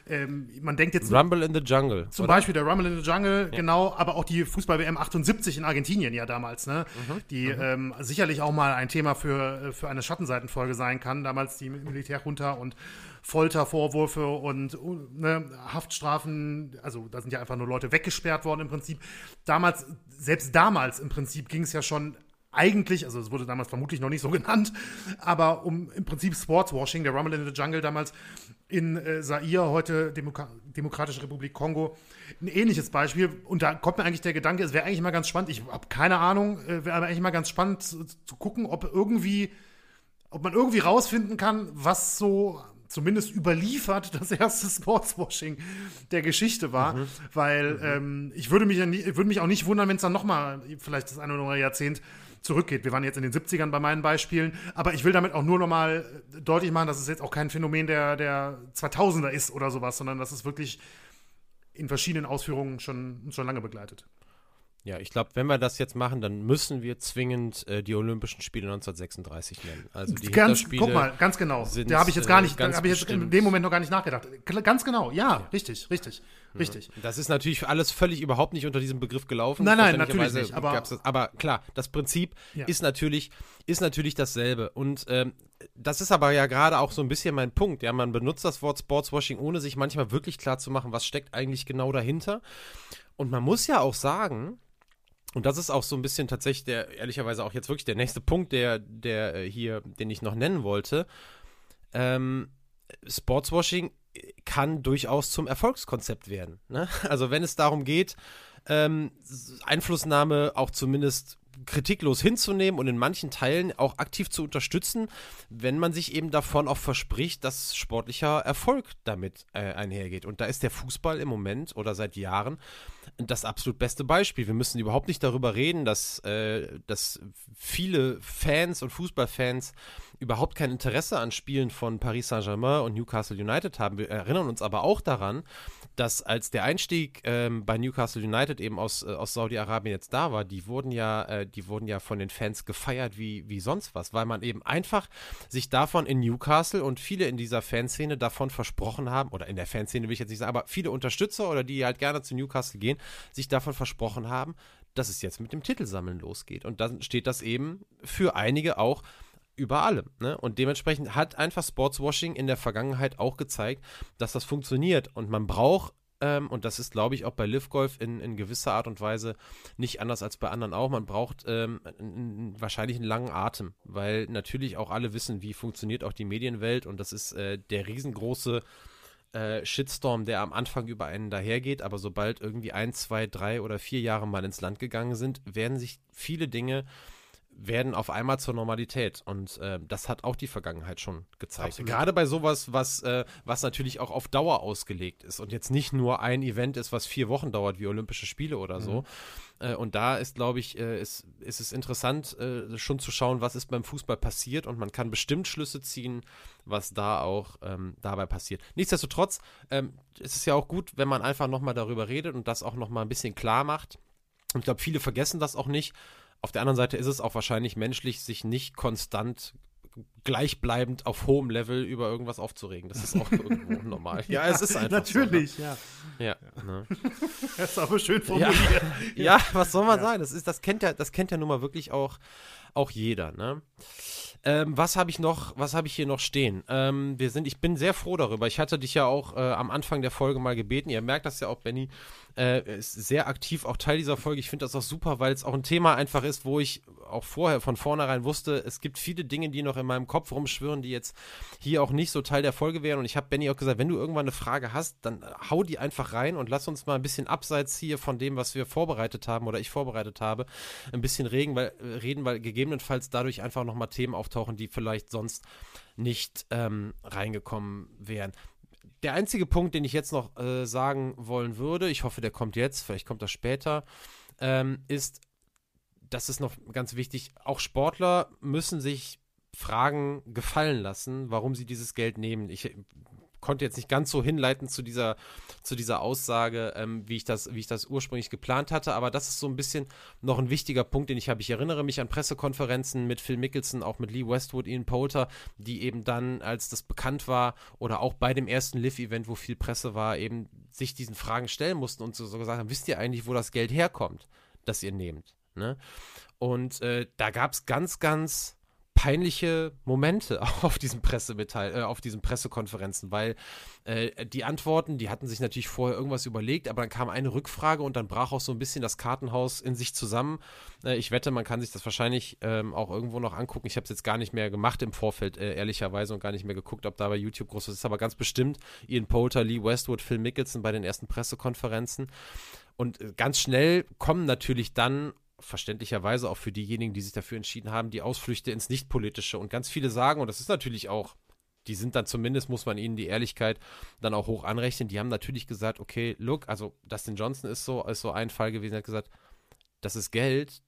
ähm, man denkt jetzt. Rumble in the Jungle. Zum oder? Beispiel der Rumble in the Jungle, ja. genau, aber auch die Fußball-WM 78 in Argentinien ja damals, ne? Mhm. Die mhm. Ähm, sicherlich auch mal ein Thema für, für eine Schattenseitenfolge sein kann. Damals die Militärjunta und Foltervorwürfe und ne, Haftstrafen, also da sind ja einfach nur Leute weggesperrt worden im Prinzip. Damals, selbst damals im Prinzip ging es ja schon eigentlich, also es wurde damals vermutlich noch nicht so genannt, aber um im Prinzip Sportswashing, der Rumble in the Jungle damals in äh, Zaire, heute Demoka Demokratische Republik Kongo, ein ähnliches Beispiel. Und da kommt mir eigentlich der Gedanke, es wäre eigentlich mal ganz spannend, ich habe keine Ahnung, äh, wäre aber eigentlich mal ganz spannend zu, zu gucken, ob irgendwie, ob man irgendwie rausfinden kann, was so zumindest überliefert das erste Sportswashing der Geschichte war, mhm. weil mhm. Ähm, ich würde mich, würde mich auch nicht wundern, wenn es dann noch mal vielleicht das eine oder andere Jahrzehnt zurückgeht. Wir waren jetzt in den 70ern bei meinen Beispielen, aber ich will damit auch nur noch mal deutlich machen, dass es jetzt auch kein Phänomen der, der 2000er ist oder sowas, sondern dass es wirklich in verschiedenen Ausführungen schon, schon lange begleitet. Ja, ich glaube, wenn wir das jetzt machen, dann müssen wir zwingend äh, die Olympischen Spiele 1936 nennen. Also die ganz, guck mal, ganz genau. Sind, da habe ich jetzt gar nicht, äh, da habe ich jetzt in dem Moment noch gar nicht nachgedacht. Ganz genau, ja, ja. richtig, richtig, mhm. richtig. Das ist natürlich alles völlig überhaupt nicht unter diesem Begriff gelaufen. Nein, nein, natürlich nicht. Aber, das, aber klar, das Prinzip ja. ist natürlich, ist natürlich dasselbe. Und ähm, das ist aber ja gerade auch so ein bisschen mein Punkt. Ja, man benutzt das Wort Sportswashing, ohne sich manchmal wirklich klar zu machen, was steckt eigentlich genau dahinter. Und man muss ja auch sagen, und das ist auch so ein bisschen tatsächlich der, ehrlicherweise auch jetzt wirklich der nächste Punkt, der, der äh, hier, den ich noch nennen wollte. Ähm, Sportswashing kann durchaus zum Erfolgskonzept werden. Ne? Also wenn es darum geht, ähm, Einflussnahme auch zumindest kritiklos hinzunehmen und in manchen Teilen auch aktiv zu unterstützen, wenn man sich eben davon auch verspricht, dass sportlicher Erfolg damit äh, einhergeht. Und da ist der Fußball im Moment oder seit Jahren das absolut beste Beispiel. Wir müssen überhaupt nicht darüber reden, dass, äh, dass viele Fans und Fußballfans überhaupt kein Interesse an Spielen von Paris Saint-Germain und Newcastle United haben. Wir erinnern uns aber auch daran, dass als der Einstieg ähm, bei Newcastle United eben aus, äh, aus Saudi-Arabien jetzt da war, die wurden ja, äh, die wurden ja von den Fans gefeiert wie, wie sonst was, weil man eben einfach sich davon in Newcastle und viele in dieser Fanszene davon versprochen haben, oder in der Fanszene will ich jetzt nicht sagen, aber viele Unterstützer oder die halt gerne zu Newcastle gehen, sich davon versprochen haben, dass es jetzt mit dem Titelsammeln losgeht. Und dann steht das eben für einige auch über allem. Ne? Und dementsprechend hat einfach Sportswashing in der Vergangenheit auch gezeigt, dass das funktioniert. Und man braucht, ähm, und das ist, glaube ich, auch bei Live Golf in, in gewisser Art und Weise nicht anders als bei anderen auch, man braucht ähm, wahrscheinlich einen langen Atem, weil natürlich auch alle wissen, wie funktioniert auch die Medienwelt. Und das ist äh, der riesengroße äh, Shitstorm, der am Anfang über einen dahergeht, aber sobald irgendwie ein, zwei, drei oder vier Jahre mal ins Land gegangen sind, werden sich viele Dinge werden auf einmal zur Normalität. Und äh, das hat auch die Vergangenheit schon gezeigt. Absolut. Gerade bei sowas, was, äh, was natürlich auch auf Dauer ausgelegt ist und jetzt nicht nur ein Event ist, was vier Wochen dauert, wie Olympische Spiele oder so. Mhm. Äh, und da ist, glaube ich, äh, ist, ist es interessant, äh, schon zu schauen, was ist beim Fußball passiert. Und man kann bestimmt Schlüsse ziehen, was da auch ähm, dabei passiert. Nichtsdestotrotz ähm, ist es ja auch gut, wenn man einfach nochmal darüber redet und das auch nochmal ein bisschen klar macht. Und ich glaube, viele vergessen das auch nicht auf der anderen Seite ist es auch wahrscheinlich menschlich, sich nicht konstant gleichbleibend auf hohem Level über irgendwas aufzuregen. Das ist auch irgendwo normal. Ja, es ist einfach Natürlich, so, ne? ja. Ja, ne? Das ist aber schön formuliert. Ja, ja was soll man sagen? Das, ist, das, kennt ja, das kennt ja nun mal wirklich auch, auch jeder, ne? Ähm, was habe ich noch, was habe ich hier noch stehen? Ähm, wir sind, ich bin sehr froh darüber. Ich hatte dich ja auch äh, am Anfang der Folge mal gebeten. Ihr merkt das ja auch, Benny äh, ist sehr aktiv, auch Teil dieser Folge. Ich finde das auch super, weil es auch ein Thema einfach ist, wo ich auch vorher von vornherein wusste, es gibt viele Dinge, die noch in meinem Kopf rumschwirren, die jetzt hier auch nicht so Teil der Folge wären. Und ich habe Benny auch gesagt, wenn du irgendwann eine Frage hast, dann hau die einfach rein und lass uns mal ein bisschen abseits hier von dem, was wir vorbereitet haben oder ich vorbereitet habe, ein bisschen reden, weil, reden, weil gegebenenfalls dadurch einfach nochmal Themen auftauchen, die vielleicht sonst nicht ähm, reingekommen wären der einzige Punkt, den ich jetzt noch äh, sagen wollen würde, ich hoffe, der kommt jetzt, vielleicht kommt er später, ähm, ist, das ist noch ganz wichtig, auch Sportler müssen sich Fragen gefallen lassen, warum sie dieses Geld nehmen. Ich konnte jetzt nicht ganz so hinleiten zu dieser, zu dieser Aussage, ähm, wie, ich das, wie ich das ursprünglich geplant hatte, aber das ist so ein bisschen noch ein wichtiger Punkt, den ich habe. Ich erinnere mich an Pressekonferenzen mit Phil Mickelson, auch mit Lee Westwood, Ian Poulter, die eben dann, als das bekannt war, oder auch bei dem ersten Live-Event, wo viel Presse war, eben sich diesen Fragen stellen mussten und so, so gesagt haben, wisst ihr eigentlich, wo das Geld herkommt, das ihr nehmt? Ne? Und äh, da gab es ganz, ganz peinliche Momente auf diesen Pressemitteil, äh, auf diesen Pressekonferenzen, weil äh, die Antworten, die hatten sich natürlich vorher irgendwas überlegt, aber dann kam eine Rückfrage und dann brach auch so ein bisschen das Kartenhaus in sich zusammen. Äh, ich wette, man kann sich das wahrscheinlich ähm, auch irgendwo noch angucken. Ich habe es jetzt gar nicht mehr gemacht im Vorfeld, äh, ehrlicherweise, und gar nicht mehr geguckt, ob da bei YouTube groß ist. Aber ganz bestimmt Ian Poulter, Lee Westwood, Phil Mickelson bei den ersten Pressekonferenzen. Und äh, ganz schnell kommen natürlich dann verständlicherweise auch für diejenigen, die sich dafür entschieden haben, die Ausflüchte ins Nichtpolitische. Und ganz viele sagen, und das ist natürlich auch, die sind dann zumindest, muss man ihnen die Ehrlichkeit dann auch hoch anrechnen, die haben natürlich gesagt, okay, look, also Dustin Johnson ist so, ist so ein Fall gewesen, hat gesagt, das ist Geld,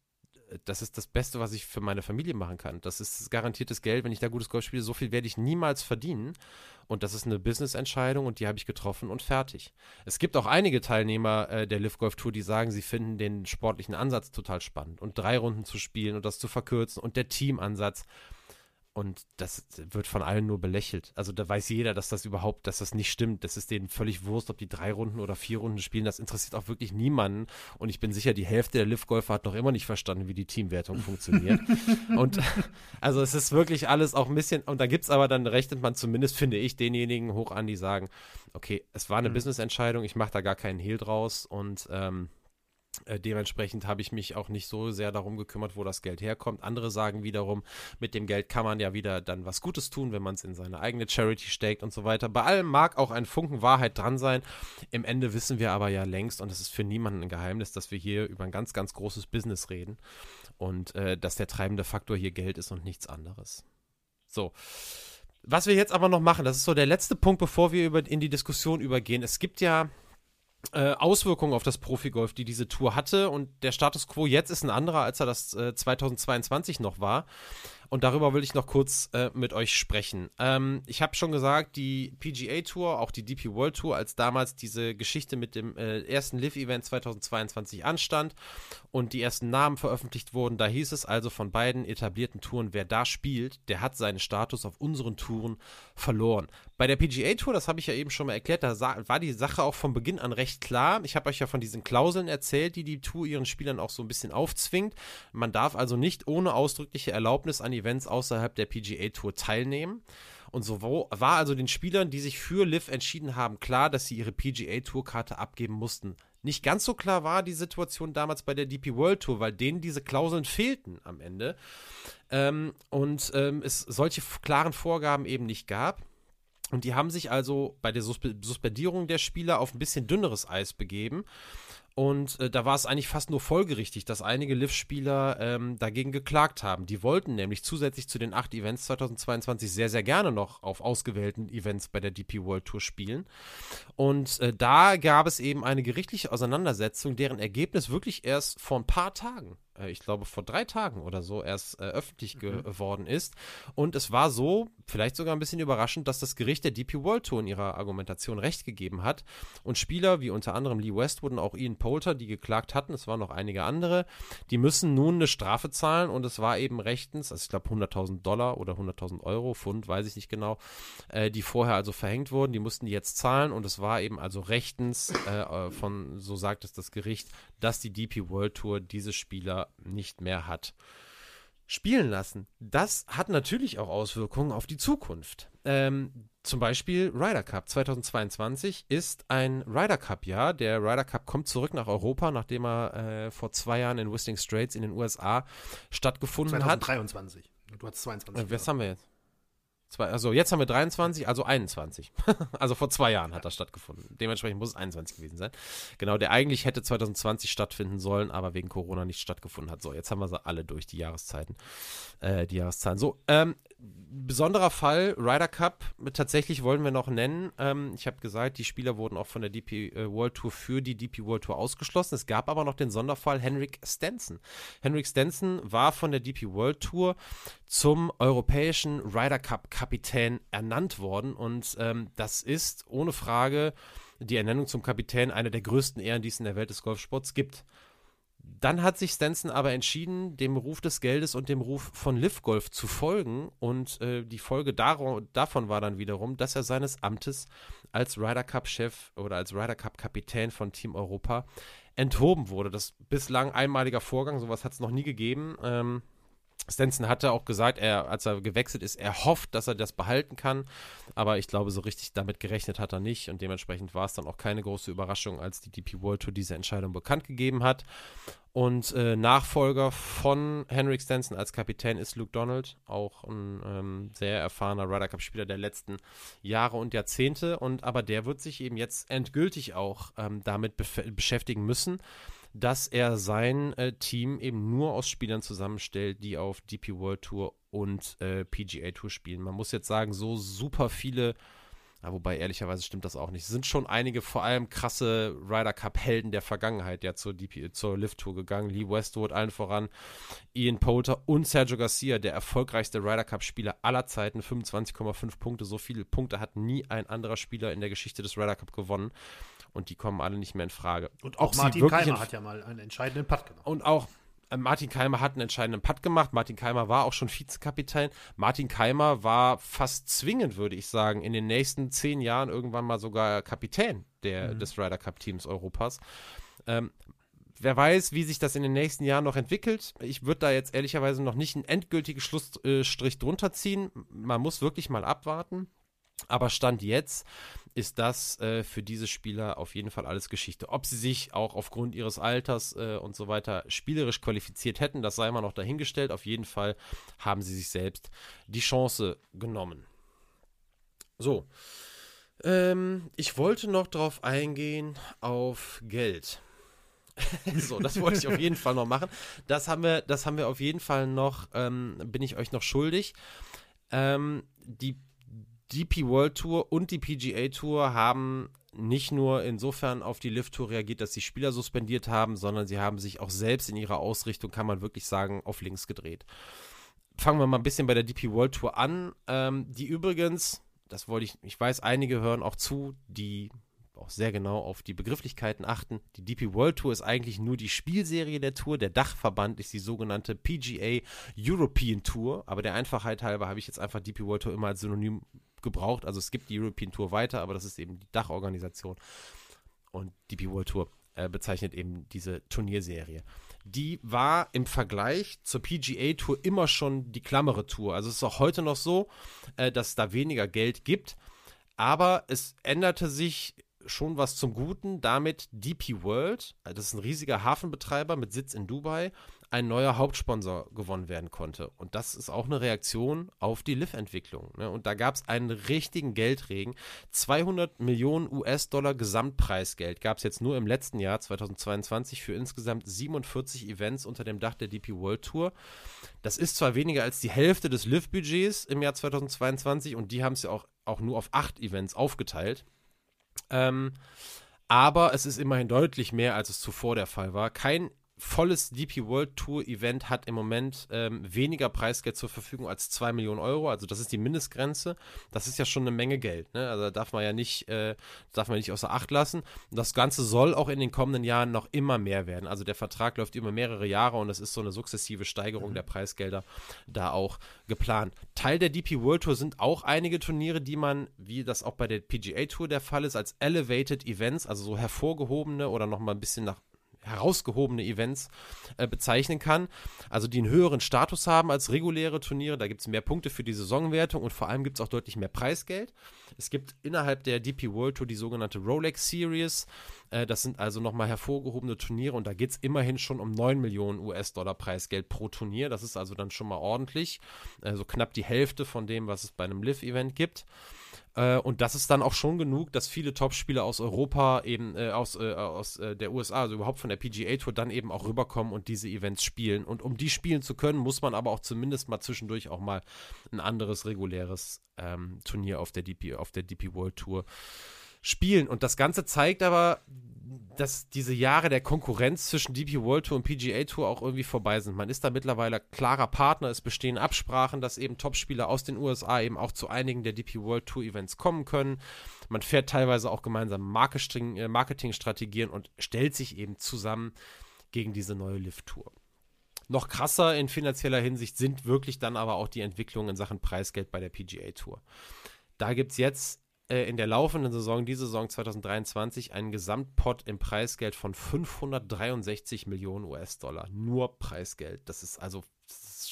das ist das Beste, was ich für meine Familie machen kann. Das ist garantiertes Geld, wenn ich da gutes Golf spiele. So viel werde ich niemals verdienen. Und das ist eine Business-Entscheidung und die habe ich getroffen und fertig. Es gibt auch einige Teilnehmer äh, der Live Golf Tour, die sagen, sie finden den sportlichen Ansatz total spannend und drei Runden zu spielen und das zu verkürzen und der Teamansatz. Und das wird von allen nur belächelt. Also da weiß jeder, dass das überhaupt, dass das nicht stimmt. Das ist denen völlig Wurst, ob die drei Runden oder vier Runden spielen. Das interessiert auch wirklich niemanden. Und ich bin sicher, die Hälfte der Liv-Golfer hat noch immer nicht verstanden, wie die Teamwertung funktioniert. und also es ist wirklich alles auch ein bisschen, und da gibt es aber, dann rechnet man zumindest, finde ich, denjenigen hoch an, die sagen, okay, es war eine mhm. Business-Entscheidung, ich mache da gar keinen Hehl draus und ähm, äh, dementsprechend habe ich mich auch nicht so sehr darum gekümmert, wo das Geld herkommt. Andere sagen wiederum, mit dem Geld kann man ja wieder dann was Gutes tun, wenn man es in seine eigene Charity steckt und so weiter. Bei allem mag auch ein Funken Wahrheit dran sein. Im Ende wissen wir aber ja längst, und es ist für niemanden ein Geheimnis, dass wir hier über ein ganz, ganz großes Business reden und äh, dass der treibende Faktor hier Geld ist und nichts anderes. So. Was wir jetzt aber noch machen, das ist so der letzte Punkt, bevor wir über, in die Diskussion übergehen. Es gibt ja äh, Auswirkungen auf das Profigolf, die diese Tour hatte. Und der Status quo jetzt ist ein anderer, als er das äh, 2022 noch war. Und darüber will ich noch kurz äh, mit euch sprechen. Ähm, ich habe schon gesagt, die PGA Tour, auch die DP World Tour, als damals diese Geschichte mit dem äh, ersten Live-Event 2022 anstand und die ersten Namen veröffentlicht wurden, da hieß es also von beiden etablierten Touren, wer da spielt, der hat seinen Status auf unseren Touren verloren. Bei der PGA Tour, das habe ich ja eben schon mal erklärt, da war die Sache auch von Beginn an recht klar. Ich habe euch ja von diesen Klauseln erzählt, die die Tour ihren Spielern auch so ein bisschen aufzwingt. Man darf also nicht ohne ausdrückliche Erlaubnis an Events außerhalb der PGA Tour teilnehmen. Und so war also den Spielern, die sich für Liv entschieden haben, klar, dass sie ihre PGA Tour-Karte abgeben mussten. Nicht ganz so klar war die Situation damals bei der DP World Tour, weil denen diese Klauseln fehlten am Ende. Ähm, und ähm, es solche klaren Vorgaben eben nicht gab. Und die haben sich also bei der Suspendierung der Spieler auf ein bisschen dünneres Eis begeben. Und äh, da war es eigentlich fast nur folgerichtig, dass einige Liv-Spieler ähm, dagegen geklagt haben. Die wollten nämlich zusätzlich zu den acht Events 2022 sehr, sehr gerne noch auf ausgewählten Events bei der DP World Tour spielen. Und äh, da gab es eben eine gerichtliche Auseinandersetzung, deren Ergebnis wirklich erst vor ein paar Tagen äh, ich glaube, vor drei Tagen oder so erst äh, öffentlich mhm. geworden ist. Und es war so, vielleicht sogar ein bisschen überraschend, dass das Gericht der DP World Tour in ihrer Argumentation recht gegeben hat und Spieler wie unter anderem Lee Westwood und auch Ian Poulter, die geklagt hatten, es waren noch einige andere, die müssen nun eine Strafe zahlen und es war eben rechtens, also ich glaube 100.000 Dollar oder 100.000 Euro, Pfund, weiß ich nicht genau, äh, die vorher also verhängt wurden, die mussten die jetzt zahlen und es war eben also rechtens äh, äh von, so sagt es das Gericht, dass die DP World Tour diese Spieler nicht mehr hat spielen lassen. Das hat natürlich auch Auswirkungen auf die Zukunft. Ähm, zum Beispiel Ryder Cup 2022 ist ein Ryder Cup Jahr. Der Ryder Cup kommt zurück nach Europa, nachdem er äh, vor zwei Jahren in Whistling Straits in den USA stattgefunden 2023. hat. 2023. Du hast 22. Äh, was haben wir jetzt? Zwei, also jetzt haben wir 23, also 21. also vor zwei Jahren hat das stattgefunden. Dementsprechend muss es 21 gewesen sein. Genau, der eigentlich hätte 2020 stattfinden sollen, aber wegen Corona nicht stattgefunden hat. So, jetzt haben wir sie alle durch die Jahreszeiten, äh, die Jahreszahlen. So, ähm, besonderer Fall, Ryder Cup, tatsächlich wollen wir noch nennen. Ähm, ich habe gesagt, die Spieler wurden auch von der DP äh, World Tour für die DP World Tour ausgeschlossen. Es gab aber noch den Sonderfall Henrik Stenson. Henrik Stenson war von der DP World Tour zum europäischen Ryder Cup Kapitän ernannt worden und ähm, das ist ohne Frage die Ernennung zum Kapitän eine der größten Ehren, die es in der Welt des Golfsports gibt. Dann hat sich Stenson aber entschieden, dem Ruf des Geldes und dem Ruf von Liv Golf zu folgen. Und äh, die Folge davon war dann wiederum, dass er seines Amtes als Ryder Cup-Chef oder als Ryder Cup-Kapitän von Team Europa enthoben wurde. Das bislang einmaliger Vorgang, sowas hat es noch nie gegeben. Ähm, Stenson hatte auch gesagt, er, als er gewechselt ist, er hofft, dass er das behalten kann. Aber ich glaube, so richtig damit gerechnet hat er nicht. Und dementsprechend war es dann auch keine große Überraschung, als die DP World Tour diese Entscheidung bekannt gegeben hat. Und äh, Nachfolger von Henrik Stenson als Kapitän ist Luke Donald, auch ein ähm, sehr erfahrener Ryder Cup-Spieler der letzten Jahre und Jahrzehnte. Und aber der wird sich eben jetzt endgültig auch ähm, damit beschäftigen müssen dass er sein äh, Team eben nur aus Spielern zusammenstellt, die auf DP World Tour und äh, PGA Tour spielen. Man muss jetzt sagen, so super viele, ja, wobei ehrlicherweise stimmt das auch nicht. Sind schon einige vor allem krasse Ryder Cup Helden der Vergangenheit ja zur DP zur Lift Tour gegangen. Lee Westwood allen voran, Ian Poulter und Sergio Garcia, der erfolgreichste Ryder Cup Spieler aller Zeiten, 25,5 Punkte. So viele Punkte hat nie ein anderer Spieler in der Geschichte des Ryder Cup gewonnen und die kommen alle nicht mehr in Frage. Und auch Ob Martin Keimer hat ja mal einen entscheidenden Putt gemacht. Und auch äh, Martin Keimer hat einen entscheidenden Putt gemacht. Martin Keimer war auch schon Vizekapitän. Martin Keimer war fast zwingend, würde ich sagen, in den nächsten zehn Jahren irgendwann mal sogar Kapitän der, mhm. des Ryder Cup Teams Europas. Ähm, wer weiß, wie sich das in den nächsten Jahren noch entwickelt. Ich würde da jetzt ehrlicherweise noch nicht einen endgültigen Schlussstrich drunter ziehen. Man muss wirklich mal abwarten. Aber Stand jetzt ist das äh, für diese Spieler auf jeden Fall alles Geschichte. Ob sie sich auch aufgrund ihres Alters äh, und so weiter spielerisch qualifiziert hätten, das sei immer noch dahingestellt. Auf jeden Fall haben sie sich selbst die Chance genommen. So. Ähm, ich wollte noch darauf eingehen auf Geld. so, das wollte ich auf jeden Fall noch machen. Das haben wir, das haben wir auf jeden Fall noch, ähm, bin ich euch noch schuldig. Ähm, die DP World Tour und die PGA Tour haben nicht nur insofern auf die Lift Tour reagiert, dass sie Spieler suspendiert haben, sondern sie haben sich auch selbst in ihrer Ausrichtung, kann man wirklich sagen, auf links gedreht. Fangen wir mal ein bisschen bei der DP World Tour an, ähm, die übrigens, das wollte ich, ich weiß, einige hören auch zu, die auch sehr genau auf die Begrifflichkeiten achten. Die DP World Tour ist eigentlich nur die Spielserie der Tour. Der Dachverband ist die sogenannte PGA European Tour. Aber der Einfachheit halber habe ich jetzt einfach DP World Tour immer als Synonym gebraucht. Also es gibt die European Tour weiter, aber das ist eben die Dachorganisation. Und DP World Tour äh, bezeichnet eben diese Turnierserie. Die war im Vergleich zur PGA Tour immer schon die klammere Tour. Also es ist auch heute noch so, äh, dass es da weniger Geld gibt. Aber es änderte sich schon was zum Guten, damit DP World, äh, das ist ein riesiger Hafenbetreiber mit Sitz in Dubai, ein neuer Hauptsponsor gewonnen werden konnte. Und das ist auch eine Reaktion auf die Liv-Entwicklung. Ne? Und da gab es einen richtigen Geldregen. 200 Millionen US-Dollar Gesamtpreisgeld gab es jetzt nur im letzten Jahr, 2022, für insgesamt 47 Events unter dem Dach der DP World Tour. Das ist zwar weniger als die Hälfte des Liv-Budgets im Jahr 2022 und die haben es ja auch, auch nur auf acht Events aufgeteilt. Ähm, aber es ist immerhin deutlich mehr, als es zuvor der Fall war. Kein volles DP World Tour Event hat im Moment ähm, weniger Preisgeld zur Verfügung als 2 Millionen Euro. Also das ist die Mindestgrenze. Das ist ja schon eine Menge Geld. Ne? Also da darf man ja nicht, äh, darf man nicht außer Acht lassen. Das Ganze soll auch in den kommenden Jahren noch immer mehr werden. Also der Vertrag läuft über mehrere Jahre und es ist so eine sukzessive Steigerung mhm. der Preisgelder da auch geplant. Teil der DP World Tour sind auch einige Turniere, die man, wie das auch bei der PGA Tour der Fall ist, als Elevated Events, also so hervorgehobene oder nochmal ein bisschen nach herausgehobene Events äh, bezeichnen kann. Also die einen höheren Status haben als reguläre Turniere. Da gibt es mehr Punkte für die Saisonwertung und vor allem gibt es auch deutlich mehr Preisgeld. Es gibt innerhalb der DP World Tour die sogenannte Rolex Series. Äh, das sind also nochmal hervorgehobene Turniere und da geht es immerhin schon um 9 Millionen US-Dollar Preisgeld pro Turnier. Das ist also dann schon mal ordentlich. Also knapp die Hälfte von dem, was es bei einem Live-Event gibt. Äh, und das ist dann auch schon genug, dass viele Topspieler aus Europa, eben äh, aus, äh, aus äh, der USA, also überhaupt von der PGA Tour, dann eben auch rüberkommen und diese Events spielen. Und um die spielen zu können, muss man aber auch zumindest mal zwischendurch auch mal ein anderes reguläres ähm, Turnier auf der DP, auf der DP World Tour spielen. Und das Ganze zeigt aber, dass diese Jahre der Konkurrenz zwischen DP World Tour und PGA Tour auch irgendwie vorbei sind. Man ist da mittlerweile klarer Partner, es bestehen Absprachen, dass eben Topspieler aus den USA eben auch zu einigen der DP World Tour Events kommen können. Man fährt teilweise auch gemeinsam äh, Marketingstrategien und stellt sich eben zusammen gegen diese neue Lift Tour. Noch krasser in finanzieller Hinsicht sind wirklich dann aber auch die Entwicklungen in Sachen Preisgeld bei der PGA Tour. Da gibt es jetzt äh, in der laufenden Saison, die Saison 2023, einen Gesamtpot im Preisgeld von 563 Millionen US-Dollar. Nur Preisgeld. Das ist also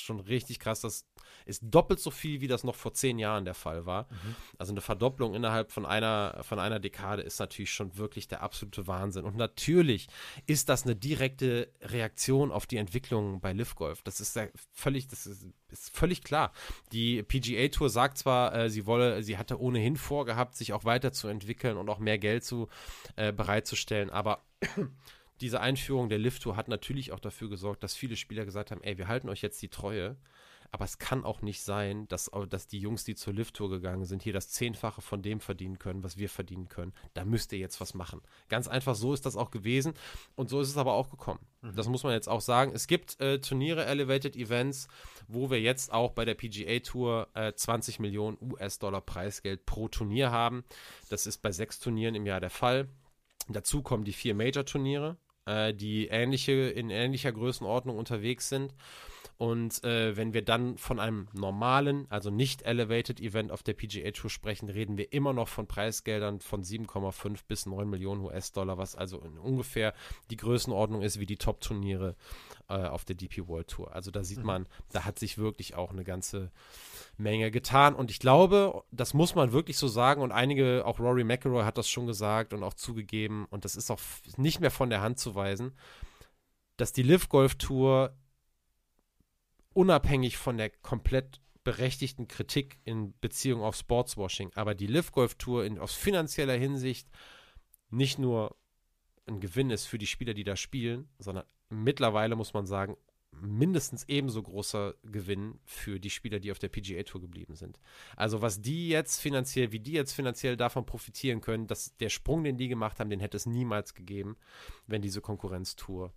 schon richtig krass. Das ist doppelt so viel, wie das noch vor zehn Jahren der Fall war. Mhm. Also eine Verdopplung innerhalb von einer, von einer Dekade ist natürlich schon wirklich der absolute Wahnsinn. Und natürlich ist das eine direkte Reaktion auf die Entwicklung bei Liv Golf. Das ist ja völlig, das ist, ist völlig klar. Die PGA Tour sagt zwar, äh, sie wolle, sie hatte ohnehin vorgehabt, sich auch weiterzuentwickeln und auch mehr Geld zu äh, bereitzustellen, aber diese Einführung der Lift Tour hat natürlich auch dafür gesorgt, dass viele Spieler gesagt haben, ey, wir halten euch jetzt die Treue aber es kann auch nicht sein, dass, dass die Jungs, die zur Lift-Tour gegangen sind, hier das Zehnfache von dem verdienen können, was wir verdienen können. Da müsst ihr jetzt was machen. Ganz einfach, so ist das auch gewesen. Und so ist es aber auch gekommen. Mhm. Das muss man jetzt auch sagen. Es gibt äh, Turniere, Elevated Events, wo wir jetzt auch bei der PGA Tour äh, 20 Millionen US-Dollar Preisgeld pro Turnier haben. Das ist bei sechs Turnieren im Jahr der Fall. Dazu kommen die vier Major-Turniere, äh, die ähnliche, in ähnlicher Größenordnung unterwegs sind. Und äh, wenn wir dann von einem normalen, also nicht Elevated Event auf der PGA Tour sprechen, reden wir immer noch von Preisgeldern von 7,5 bis 9 Millionen US-Dollar, was also ungefähr die Größenordnung ist wie die Top-Turniere äh, auf der DP World Tour. Also da sieht mhm. man, da hat sich wirklich auch eine ganze Menge getan. Und ich glaube, das muss man wirklich so sagen. Und einige, auch Rory McIlroy hat das schon gesagt und auch zugegeben. Und das ist auch nicht mehr von der Hand zu weisen, dass die Live Golf Tour unabhängig von der komplett berechtigten Kritik in Beziehung auf Sportswashing, aber die Live Golf Tour in, aus finanzieller Hinsicht nicht nur ein Gewinn ist für die Spieler, die da spielen, sondern mittlerweile muss man sagen, mindestens ebenso großer Gewinn für die Spieler, die auf der PGA Tour geblieben sind. Also was die jetzt finanziell, wie die jetzt finanziell davon profitieren können, dass der Sprung, den die gemacht haben, den hätte es niemals gegeben, wenn diese Konkurrenztour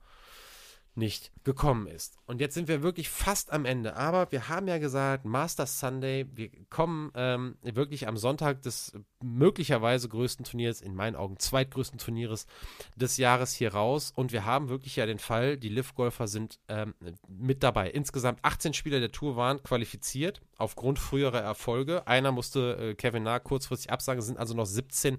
nicht gekommen ist. Und jetzt sind wir wirklich fast am Ende. Aber wir haben ja gesagt, Masters Sunday, wir kommen ähm, wirklich am Sonntag des möglicherweise größten Turniers, in meinen Augen zweitgrößten Turnieres des Jahres hier raus. Und wir haben wirklich ja den Fall, die Liv-Golfer sind ähm, mit dabei. Insgesamt 18 Spieler der Tour waren qualifiziert aufgrund früherer Erfolge. Einer musste äh, Kevin Nah kurzfristig absagen, sind also noch 17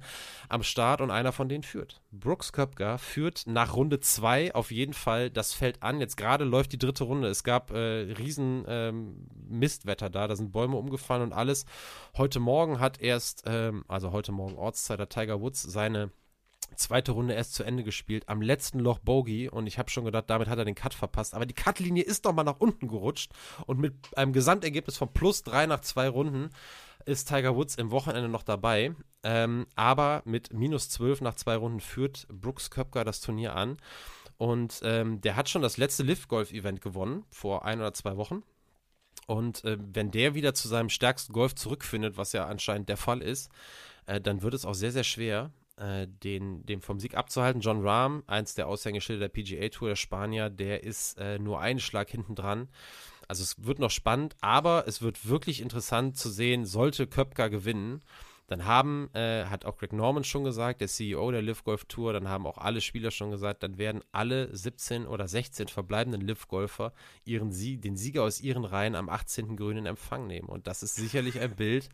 am Start und einer von denen führt. Brooks Köpker führt nach Runde 2 auf jeden Fall das Feld an. Jetzt gerade läuft die dritte Runde. Es gab äh, riesen ähm, Mistwetter da, da sind Bäume umgefallen und alles. Heute Morgen hat erst, ähm, also heute Morgen Ortszeit, Tiger Woods seine zweite Runde erst zu Ende gespielt, am letzten Loch Bogey und ich habe schon gedacht, damit hat er den Cut verpasst. Aber die Cutlinie ist doch mal nach unten gerutscht und mit einem Gesamtergebnis von plus drei nach zwei Runden ist Tiger Woods im Wochenende noch dabei. Ähm, aber mit minus zwölf nach zwei Runden führt Brooks Köpker das Turnier an. Und ähm, der hat schon das letzte Lift-Golf-Event gewonnen, vor ein oder zwei Wochen. Und äh, wenn der wieder zu seinem stärksten Golf zurückfindet, was ja anscheinend der Fall ist, äh, dann wird es auch sehr, sehr schwer, den, den vom Sieg abzuhalten. John Rahm, eins der Aushängeschilder der PGA Tour, der Spanier, der ist äh, nur einen Schlag hinten dran. Also es wird noch spannend, aber es wird wirklich interessant zu sehen, sollte Köpker gewinnen dann haben, äh, hat auch Greg Norman schon gesagt, der CEO der Live Golf Tour, dann haben auch alle Spieler schon gesagt, dann werden alle 17 oder 16 verbleibenden Live Golfer ihren Sie den Sieger aus ihren Reihen am 18. Grün in Empfang nehmen. Und das ist sicherlich ein Bild,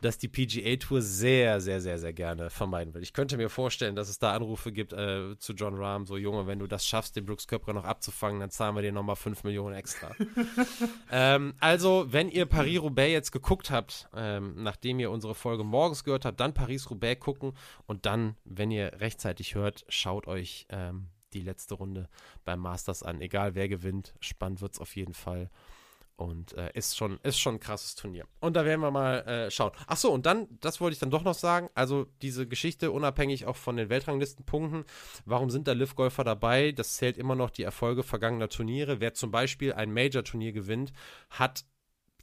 das die PGA Tour sehr, sehr, sehr, sehr gerne vermeiden will. Ich könnte mir vorstellen, dass es da Anrufe gibt äh, zu John Rahm, so Junge, wenn du das schaffst, den Brooks Köpker noch abzufangen, dann zahlen wir dir nochmal 5 Millionen extra. ähm, also, wenn ihr Paris-Roubaix jetzt geguckt habt, ähm, nachdem ihr unsere Folge morgen morgens gehört habt, dann Paris-Roubaix gucken und dann, wenn ihr rechtzeitig hört, schaut euch ähm, die letzte Runde beim Masters an. Egal wer gewinnt, spannend wird es auf jeden Fall. Und äh, ist, schon, ist schon ein krasses Turnier. Und da werden wir mal äh, schauen. Achso, und dann, das wollte ich dann doch noch sagen, also diese Geschichte, unabhängig auch von den Weltranglistenpunkten, warum sind da Liv-Golfer dabei? Das zählt immer noch die Erfolge vergangener Turniere. Wer zum Beispiel ein Major-Turnier gewinnt, hat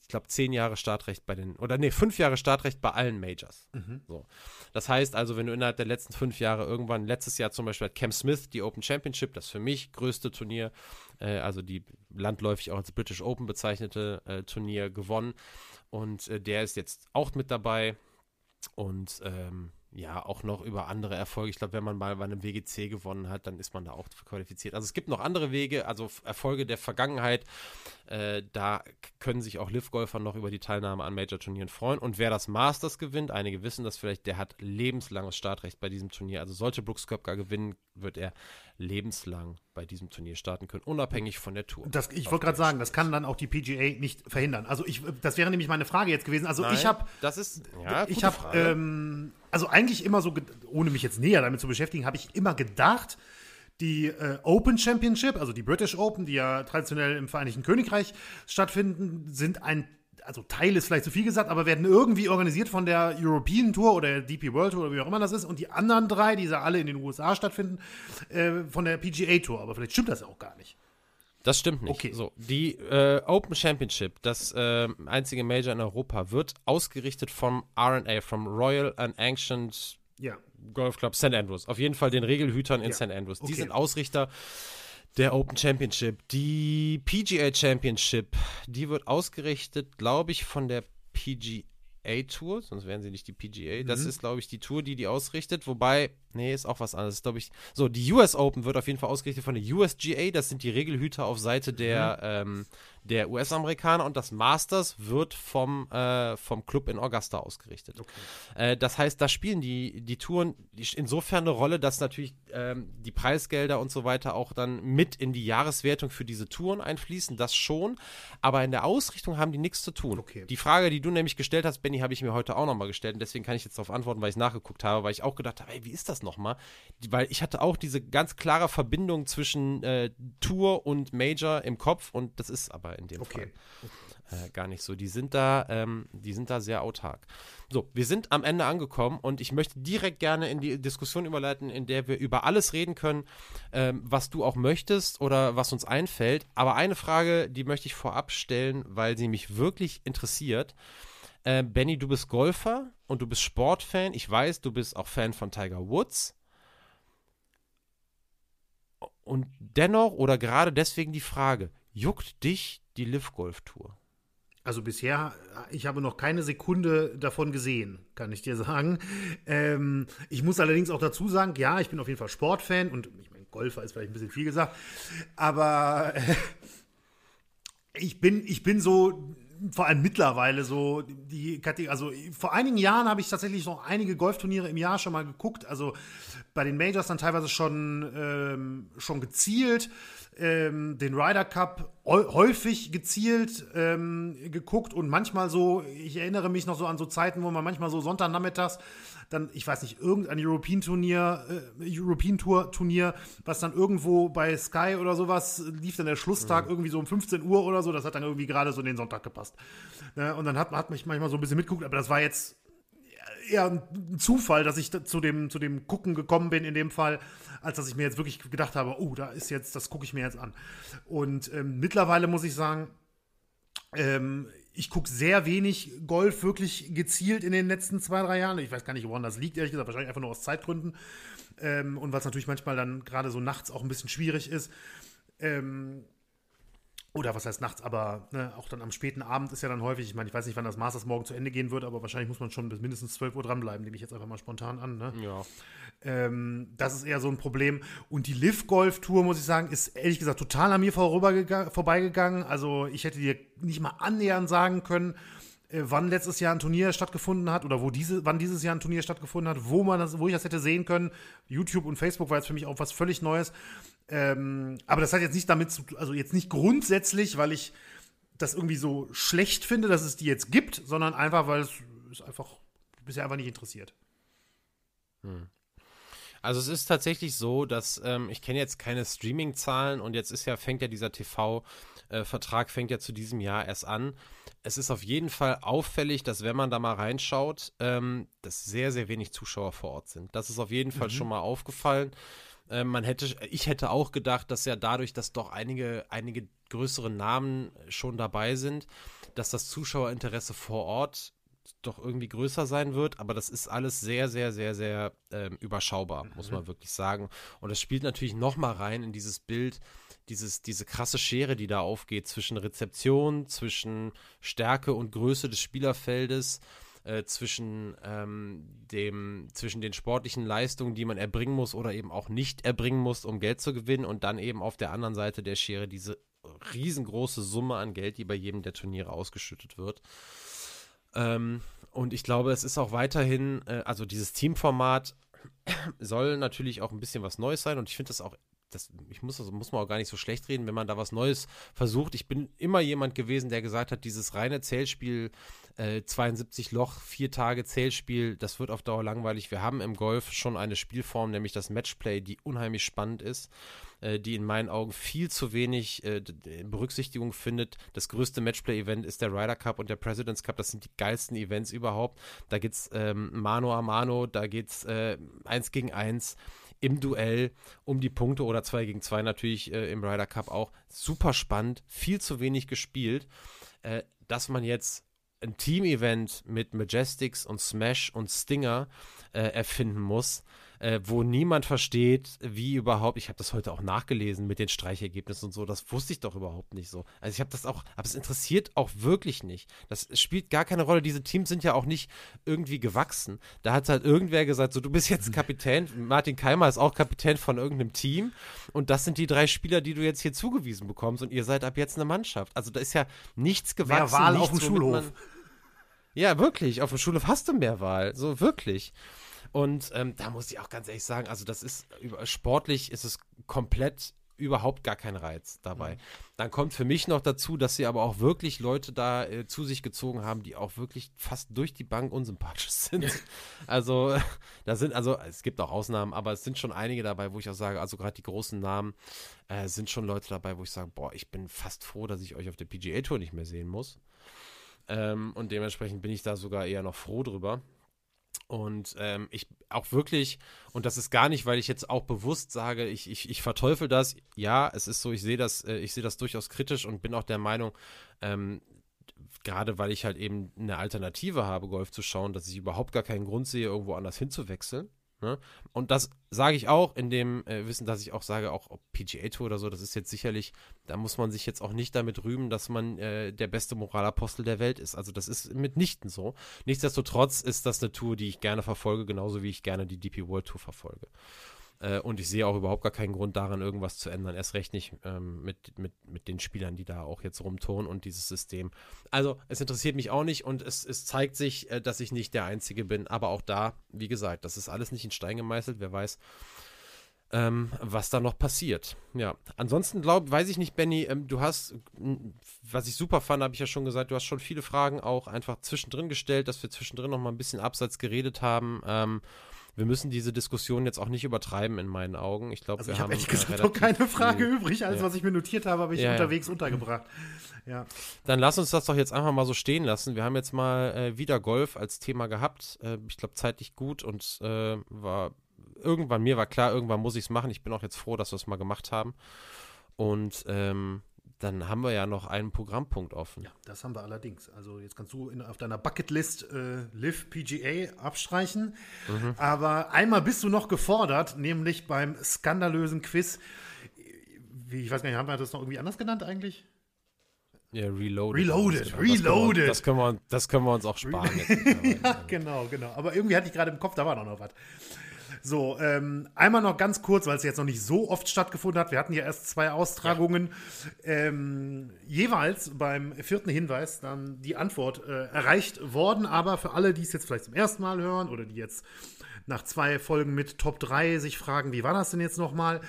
glaube, zehn Jahre Startrecht bei den, oder nee, fünf Jahre Startrecht bei allen Majors. Mhm. So. Das heißt also, wenn du innerhalb der letzten fünf Jahre irgendwann, letztes Jahr zum Beispiel hat Cam Smith die Open Championship, das für mich größte Turnier, äh, also die landläufig auch als British Open bezeichnete äh, Turnier gewonnen. Und äh, der ist jetzt auch mit dabei. Und ähm, ja, auch noch über andere Erfolge. Ich glaube, wenn man mal bei einem WGC gewonnen hat, dann ist man da auch qualifiziert. Also es gibt noch andere Wege, also Erfolge der Vergangenheit. Äh, da können sich auch Liv-Golfer noch über die Teilnahme an Major-Turnieren freuen. Und wer das Masters gewinnt, einige wissen das vielleicht, der hat lebenslanges Startrecht bei diesem Turnier. Also sollte Brooks Köpker gewinnen, wird er lebenslang bei diesem Turnier starten können, unabhängig von der Tour. Das, ich wollte gerade sagen, das kann dann auch die PGA nicht verhindern. Also ich, das wäre nämlich meine Frage jetzt gewesen. Also Nein, ich habe, das ist, ja, ich habe, ähm, also eigentlich immer so, ohne mich jetzt näher damit zu beschäftigen, habe ich immer gedacht, die äh, Open Championship, also die British Open, die ja traditionell im Vereinigten Königreich stattfinden, sind ein also Teil ist vielleicht zu viel gesagt, aber werden irgendwie organisiert von der European Tour oder der DP World Tour oder wie auch immer das ist. Und die anderen drei, die ja alle in den USA stattfinden, äh, von der PGA Tour. Aber vielleicht stimmt das ja auch gar nicht. Das stimmt nicht. Okay. So, die äh, Open Championship, das äh, einzige Major in Europa, wird ausgerichtet vom RNA, vom Royal and Ancient ja. Golf Club St. Andrews. Auf jeden Fall den Regelhütern in ja. St. Andrews. Okay. Die sind Ausrichter der Open Championship. Die PGA Championship, die wird ausgerichtet, glaube ich, von der PGA Tour, sonst wären sie nicht die PGA. Mhm. Das ist, glaube ich, die Tour, die die ausrichtet. Wobei, nee, ist auch was anderes, glaube ich. So, die US Open wird auf jeden Fall ausgerichtet von der USGA. Das sind die Regelhüter auf Seite der, mhm. ähm, der US-Amerikaner und das Masters wird vom, äh, vom Club in Augusta ausgerichtet. Okay. Äh, das heißt, da spielen die, die Touren insofern eine Rolle, dass natürlich ähm, die Preisgelder und so weiter auch dann mit in die Jahreswertung für diese Touren einfließen, das schon, aber in der Ausrichtung haben die nichts zu tun. Okay. Die Frage, die du nämlich gestellt hast, Benny, habe ich mir heute auch nochmal gestellt und deswegen kann ich jetzt darauf antworten, weil ich nachgeguckt habe, weil ich auch gedacht habe, ey, wie ist das nochmal? Weil ich hatte auch diese ganz klare Verbindung zwischen äh, Tour und Major im Kopf und das ist aber in dem okay. Fall äh, gar nicht so. Die sind da, ähm, die sind da sehr autark. So, wir sind am Ende angekommen und ich möchte direkt gerne in die Diskussion überleiten, in der wir über alles reden können, ähm, was du auch möchtest oder was uns einfällt. Aber eine Frage, die möchte ich vorab stellen, weil sie mich wirklich interessiert. Äh, Benny, du bist Golfer und du bist Sportfan. Ich weiß, du bist auch Fan von Tiger Woods. Und dennoch oder gerade deswegen die Frage, juckt dich die Liv Golf Tour? Also bisher, ich habe noch keine Sekunde davon gesehen, kann ich dir sagen. Ähm, ich muss allerdings auch dazu sagen, ja, ich bin auf jeden Fall Sportfan und ich meine, Golfer ist vielleicht ein bisschen viel gesagt, aber äh, ich bin, ich bin so vor allem mittlerweile so die Kategorie, also vor einigen Jahren habe ich tatsächlich noch einige Golfturniere im Jahr schon mal geguckt, also bei den Majors dann teilweise schon, ähm, schon gezielt ähm, den Ryder Cup häufig gezielt ähm, geguckt und manchmal so, ich erinnere mich noch so an so Zeiten, wo man manchmal so Sonntagnachmittags dann, ich weiß nicht, irgendein European Turnier, äh, European Tour Turnier, was dann irgendwo bei Sky oder sowas lief dann der Schlusstag mhm. irgendwie so um 15 Uhr oder so, das hat dann irgendwie gerade so in den Sonntag gepasst. Ja, und dann hat, hat mich manchmal so ein bisschen mitgeguckt, aber das war jetzt eher ein Zufall, dass ich zu dem, zu dem Gucken gekommen bin in dem Fall, als dass ich mir jetzt wirklich gedacht habe, oh, da ist jetzt, das gucke ich mir jetzt an. Und ähm, mittlerweile muss ich sagen, ähm, ich gucke sehr wenig Golf wirklich gezielt in den letzten zwei, drei Jahren. Ich weiß gar nicht, woran das liegt, ehrlich gesagt, wahrscheinlich einfach nur aus Zeitgründen. Ähm, und was natürlich manchmal dann gerade so nachts auch ein bisschen schwierig ist. Ähm, oder was heißt nachts, aber ne, auch dann am späten Abend ist ja dann häufig, ich meine, ich weiß nicht, wann das Masters morgen zu Ende gehen wird, aber wahrscheinlich muss man schon bis mindestens 12 Uhr dranbleiben, nehme ich jetzt einfach mal spontan an. Ne? Ja. Ähm, das ist eher so ein Problem. Und die Liv-Golf-Tour, muss ich sagen, ist ehrlich gesagt total an mir vorbeigegangen. Also ich hätte dir nicht mal annähernd sagen können, äh, wann letztes Jahr ein Turnier stattgefunden hat oder wo diese, wann dieses Jahr ein Turnier stattgefunden hat, wo man das, wo ich das hätte sehen können. YouTube und Facebook war jetzt für mich auch was völlig Neues. Ähm, aber das hat jetzt nicht damit zu, also jetzt nicht grundsätzlich, weil ich das irgendwie so schlecht finde, dass es die jetzt gibt, sondern einfach, weil es ist einfach bisher einfach nicht interessiert. Hm. Also es ist tatsächlich so, dass ähm, ich kenne jetzt keine Streaming-Zahlen und jetzt ist ja fängt ja dieser TV-Vertrag äh, fängt ja zu diesem Jahr erst an. Es ist auf jeden Fall auffällig, dass wenn man da mal reinschaut, ähm, dass sehr sehr wenig Zuschauer vor Ort sind. Das ist auf jeden Fall mhm. schon mal aufgefallen. Ähm, man hätte, ich hätte auch gedacht, dass ja dadurch, dass doch einige, einige größere Namen schon dabei sind, dass das Zuschauerinteresse vor Ort doch irgendwie größer sein wird, aber das ist alles sehr, sehr, sehr, sehr ähm, überschaubar, mhm. muss man wirklich sagen. Und das spielt natürlich nochmal rein in dieses Bild, dieses, diese krasse Schere, die da aufgeht zwischen Rezeption, zwischen Stärke und Größe des Spielerfeldes äh, zwischen, ähm, dem, zwischen den sportlichen Leistungen, die man erbringen muss oder eben auch nicht erbringen muss, um Geld zu gewinnen und dann eben auf der anderen Seite der Schere diese riesengroße Summe an Geld, die bei jedem der Turniere ausgeschüttet wird. Ähm, und ich glaube, es ist auch weiterhin, äh, also dieses Teamformat soll natürlich auch ein bisschen was Neues sein und ich finde das auch das, ich muss, das muss man auch gar nicht so schlecht reden, wenn man da was Neues versucht. Ich bin immer jemand gewesen, der gesagt hat, dieses reine Zählspiel, äh, 72 Loch, vier Tage Zählspiel, das wird auf Dauer langweilig. Wir haben im Golf schon eine Spielform, nämlich das Matchplay, die unheimlich spannend ist, äh, die in meinen Augen viel zu wenig äh, Berücksichtigung findet. Das größte Matchplay-Event ist der Ryder Cup und der President's Cup. Das sind die geilsten Events überhaupt. Da geht es ähm, Mano a Mano, da geht es äh, eins gegen eins im Duell um die Punkte oder 2 gegen 2 natürlich äh, im Ryder Cup auch. Super spannend, viel zu wenig gespielt. Äh, dass man jetzt ein Team-Event mit Majestics und Smash und Stinger äh, erfinden muss, äh, wo niemand versteht, wie überhaupt, ich habe das heute auch nachgelesen mit den Streichergebnissen und so, das wusste ich doch überhaupt nicht so. Also ich habe das auch, aber es interessiert auch wirklich nicht. Das spielt gar keine Rolle. Diese Teams sind ja auch nicht irgendwie gewachsen. Da hat halt irgendwer gesagt, so du bist jetzt Kapitän, Martin Keimer ist auch Kapitän von irgendeinem Team und das sind die drei Spieler, die du jetzt hier zugewiesen bekommst und ihr seid ab jetzt eine Mannschaft. Also da ist ja nichts gewachsen. Mehr Wahl nichts, auf dem Schulhof. Man, ja, wirklich. Auf dem Schulhof hast du mehr Wahl. So, wirklich. Und ähm, da muss ich auch ganz ehrlich sagen, also das ist sportlich ist es komplett überhaupt gar kein Reiz dabei. Mhm. Dann kommt für mich noch dazu, dass sie aber auch wirklich Leute da äh, zu sich gezogen haben, die auch wirklich fast durch die Bank unsympathisch sind. also, da sind, also es gibt auch Ausnahmen, aber es sind schon einige dabei, wo ich auch sage, also gerade die großen Namen äh, sind schon Leute dabei, wo ich sage, boah, ich bin fast froh, dass ich euch auf der PGA Tour nicht mehr sehen muss. Ähm, und dementsprechend bin ich da sogar eher noch froh drüber. Und ähm, ich auch wirklich, und das ist gar nicht, weil ich jetzt auch bewusst sage, ich, ich, ich verteufel das. Ja, es ist so, ich sehe das, äh, ich sehe das durchaus kritisch und bin auch der Meinung, ähm, gerade weil ich halt eben eine Alternative habe, Golf zu schauen, dass ich überhaupt gar keinen Grund sehe, irgendwo anders hinzuwechseln. Ne? Und das sage ich auch in dem äh, Wissen, dass ich auch sage, auch PGA Tour oder so, das ist jetzt sicherlich, da muss man sich jetzt auch nicht damit rühmen, dass man äh, der beste Moralapostel der Welt ist. Also das ist mitnichten so. Nichtsdestotrotz ist das eine Tour, die ich gerne verfolge, genauso wie ich gerne die DP World Tour verfolge. Äh, und ich sehe auch überhaupt gar keinen Grund daran, irgendwas zu ändern. Erst recht nicht ähm, mit, mit, mit den Spielern, die da auch jetzt rumtun und dieses System. Also, es interessiert mich auch nicht und es, es zeigt sich, äh, dass ich nicht der Einzige bin. Aber auch da, wie gesagt, das ist alles nicht in Stein gemeißelt. Wer weiß, ähm, was da noch passiert. Ja, ansonsten glaube, weiß ich nicht, Benny, ähm, du hast, was ich super fand, habe ich ja schon gesagt, du hast schon viele Fragen auch einfach zwischendrin gestellt, dass wir zwischendrin noch mal ein bisschen abseits geredet haben. Ähm, wir müssen diese Diskussion jetzt auch nicht übertreiben in meinen Augen. Ich glaube, also wir ich habe ehrlich gesagt noch keine Frage viel, übrig. Alles, ja. was ich mir notiert habe, habe ich ja, unterwegs ja. untergebracht. Ja. Dann lass uns das doch jetzt einfach mal so stehen lassen. Wir haben jetzt mal äh, wieder Golf als Thema gehabt. Äh, ich glaube, zeitlich gut und äh, war irgendwann, mir war klar, irgendwann muss ich es machen. Ich bin auch jetzt froh, dass wir es mal gemacht haben. Und ähm, dann haben wir ja noch einen Programmpunkt offen. Ja, das haben wir allerdings. Also jetzt kannst du in, auf deiner Bucketlist äh, Live PGA abstreichen. Mhm. Aber einmal bist du noch gefordert, nämlich beim skandalösen Quiz. Wie, ich weiß gar nicht, haben wir das noch irgendwie anders genannt eigentlich? Ja, Reloaded. Reloaded, Reloaded. Das können, wir, das können wir uns auch sparen. ja, genau, genau. Aber irgendwie hatte ich gerade im Kopf, da war doch noch was. So, ähm, einmal noch ganz kurz, weil es jetzt noch nicht so oft stattgefunden hat. Wir hatten ja erst zwei Austragungen. Ja. Ähm, jeweils beim vierten Hinweis dann die Antwort äh, erreicht worden. Aber für alle, die es jetzt vielleicht zum ersten Mal hören oder die jetzt nach zwei Folgen mit Top 3 sich fragen, wie war das denn jetzt nochmal?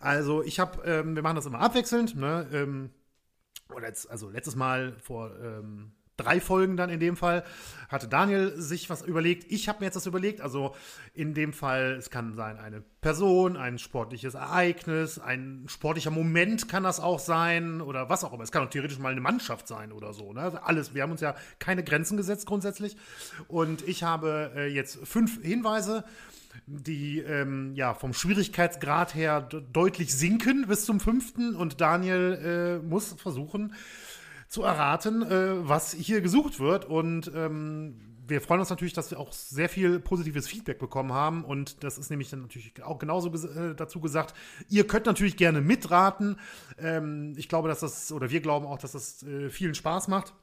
Also, ich habe, ähm, wir machen das immer abwechselnd. Ne? Ähm, oder jetzt, also letztes Mal vor ähm, drei Folgen dann in dem Fall, hatte Daniel sich was überlegt. Ich habe mir jetzt das überlegt. Also in dem Fall, es kann sein eine Person, ein sportliches Ereignis, ein sportlicher Moment kann das auch sein oder was auch immer. Es kann auch theoretisch mal eine Mannschaft sein oder so. Ne? Also alles. Wir haben uns ja keine Grenzen gesetzt grundsätzlich. Und ich habe äh, jetzt fünf Hinweise die ähm, ja vom Schwierigkeitsgrad her deutlich sinken bis zum fünften und Daniel äh, muss versuchen, zu erraten, äh, was hier gesucht wird. Und ähm, wir freuen uns natürlich, dass wir auch sehr viel positives Feedback bekommen haben. Und das ist nämlich dann natürlich auch genauso ges äh, dazu gesagt. Ihr könnt natürlich gerne mitraten. Ähm, ich glaube, dass das, oder wir glauben auch, dass das äh, vielen Spaß macht.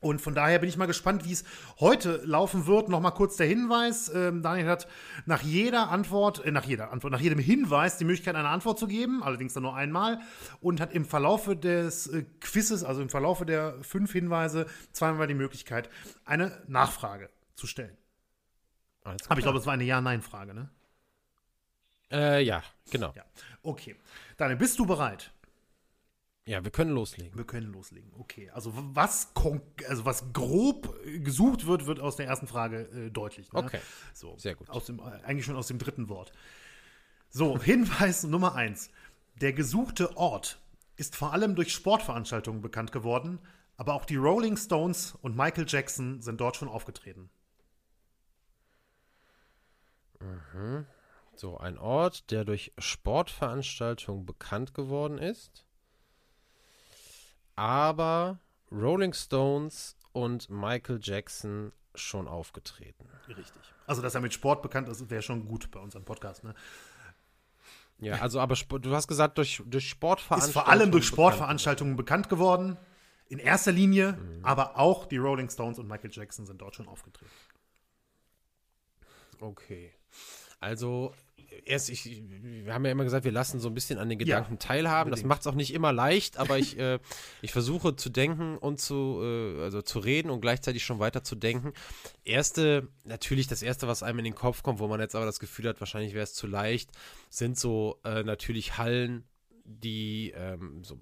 Und von daher bin ich mal gespannt, wie es heute laufen wird. Nochmal kurz der Hinweis. Ähm, Daniel hat nach jeder Antwort, äh, nach jeder Antwort, nach jedem Hinweis die Möglichkeit, eine Antwort zu geben, allerdings dann nur einmal. Und hat im Verlaufe des äh, Quizzes, also im Verlaufe der fünf Hinweise, zweimal die Möglichkeit, eine Nachfrage zu stellen. Aber ich glaube, es war eine Ja-Nein-Frage, ne? Äh, ja, genau. Ja. Okay. Daniel, bist du bereit? Ja, wir können loslegen. Wir können loslegen. Okay. Also was, also was grob gesucht wird, wird aus der ersten Frage äh, deutlich. Ne? Okay. So, Sehr gut. Aus dem, eigentlich schon aus dem dritten Wort. So, Hinweis Nummer eins. Der gesuchte Ort ist vor allem durch Sportveranstaltungen bekannt geworden, aber auch die Rolling Stones und Michael Jackson sind dort schon aufgetreten. Mhm. So, ein Ort, der durch Sportveranstaltungen bekannt geworden ist aber Rolling Stones und Michael Jackson schon aufgetreten. Richtig. Also, dass er mit Sport bekannt ist, wäre schon gut bei unserem Podcast, ne? Ja, also, aber du hast gesagt, durch, durch Sportveranstaltungen. Ist vor allem durch Sportveranstaltungen bekannt, geworden. In erster Linie, mhm. aber auch die Rolling Stones und Michael Jackson sind dort schon aufgetreten. Okay. Also, erst, ich, wir haben ja immer gesagt, wir lassen so ein bisschen an den Gedanken ja, teilhaben. Unbedingt. Das macht es auch nicht immer leicht, aber ich, äh, ich versuche zu denken und zu, äh, also zu reden und gleichzeitig schon weiter zu denken. Erste, natürlich das erste, was einem in den Kopf kommt, wo man jetzt aber das Gefühl hat, wahrscheinlich wäre es zu leicht, sind so äh, natürlich Hallen, die, ähm, so,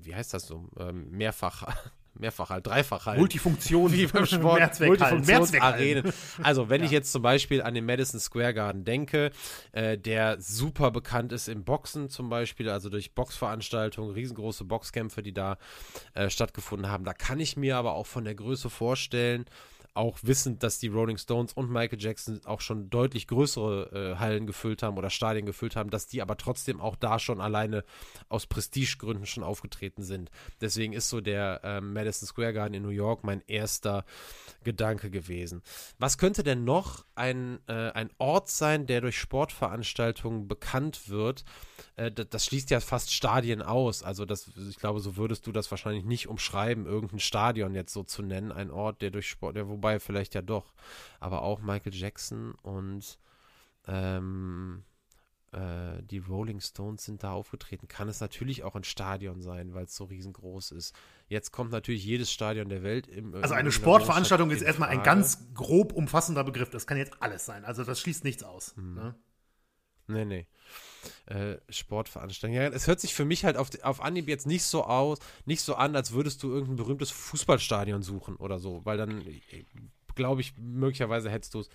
wie heißt das so, ähm, mehrfach mehrfach halt, dreifach halt. Multifunktion, wie beim Sport, Multifunktionsarenen. Also, wenn ja. ich jetzt zum Beispiel an den Madison Square Garden denke, äh, der super bekannt ist im Boxen zum Beispiel, also durch Boxveranstaltungen, riesengroße Boxkämpfe, die da äh, stattgefunden haben. Da kann ich mir aber auch von der Größe vorstellen, auch wissend, dass die Rolling Stones und Michael Jackson auch schon deutlich größere äh, Hallen gefüllt haben oder Stadien gefüllt haben, dass die aber trotzdem auch da schon alleine aus Prestigegründen schon aufgetreten sind. Deswegen ist so der äh, Madison Square Garden in New York mein erster Gedanke gewesen. Was könnte denn noch ein, äh, ein Ort sein, der durch Sportveranstaltungen bekannt wird? Äh, das, schließt ja fast Stadien aus. Also das, ich glaube, so würdest du das wahrscheinlich nicht umschreiben, irgendein Stadion jetzt so zu nennen, ein Ort, der durch Sport, der wobei wobei vielleicht ja doch. Aber auch Michael Jackson und ähm, äh, die Rolling Stones sind da aufgetreten. Kann es natürlich auch ein Stadion sein, weil es so riesengroß ist. Jetzt kommt natürlich jedes Stadion der Welt. Im, also eine Sportveranstaltung ist erstmal ein ganz grob umfassender Begriff. Das kann jetzt alles sein. Also das schließt nichts aus. Hm. Ne? Nee, nee. Äh, Sportveranstaltung. Ja, es hört sich für mich halt auf, auf Anhieb jetzt nicht so aus, nicht so an, als würdest du irgendein berühmtes Fußballstadion suchen oder so, weil dann, glaube ich, möglicherweise hättest du es.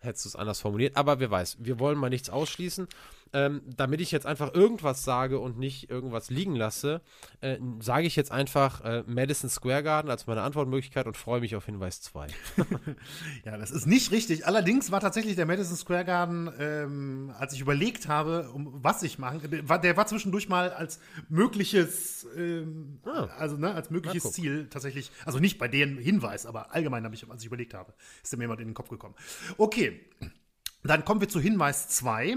hättest du es anders formuliert. Aber wer weiß, wir wollen mal nichts ausschließen. Ähm, damit ich jetzt einfach irgendwas sage und nicht irgendwas liegen lasse, äh, sage ich jetzt einfach äh, Madison Square Garden als meine Antwortmöglichkeit und freue mich auf Hinweis 2. ja, das ist nicht richtig. Allerdings war tatsächlich der Madison Square Garden, ähm, als ich überlegt habe, um was ich machen, war, der war zwischendurch mal als mögliches, ähm, ah. also ne, als mögliches Ziel tatsächlich, also nicht bei dem Hinweis, aber allgemein habe ich, als ich überlegt habe, ist mir jemand in den Kopf gekommen. Okay, dann kommen wir zu Hinweis 2.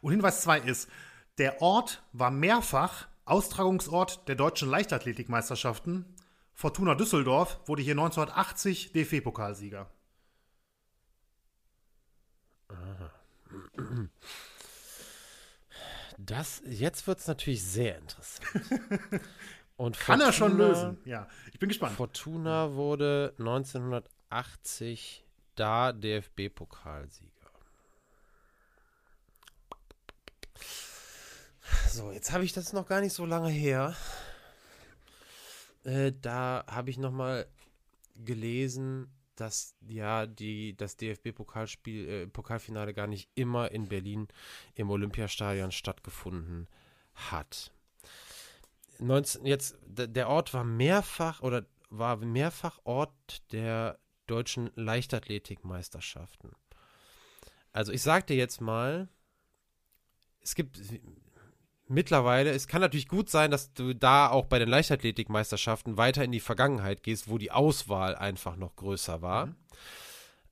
Und Hinweis 2 ist, der Ort war mehrfach Austragungsort der deutschen Leichtathletikmeisterschaften. Fortuna Düsseldorf wurde hier 1980 DFB-Pokalsieger. Das, jetzt wird es natürlich sehr interessant. Und Fortuna, Kann er schon lösen. Ja, ich bin gespannt. Fortuna wurde 1980 da DFB-Pokalsieger. So, jetzt habe ich das noch gar nicht so lange her. Äh, da habe ich noch mal gelesen, dass ja die das DFB-Pokalspiel äh, Pokalfinale gar nicht immer in Berlin im Olympiastadion stattgefunden hat. 19, jetzt der Ort war mehrfach oder war mehrfach Ort der deutschen Leichtathletikmeisterschaften. Also ich sagte jetzt mal, es gibt mittlerweile, es kann natürlich gut sein, dass du da auch bei den Leichtathletikmeisterschaften weiter in die Vergangenheit gehst, wo die Auswahl einfach noch größer war. Mhm.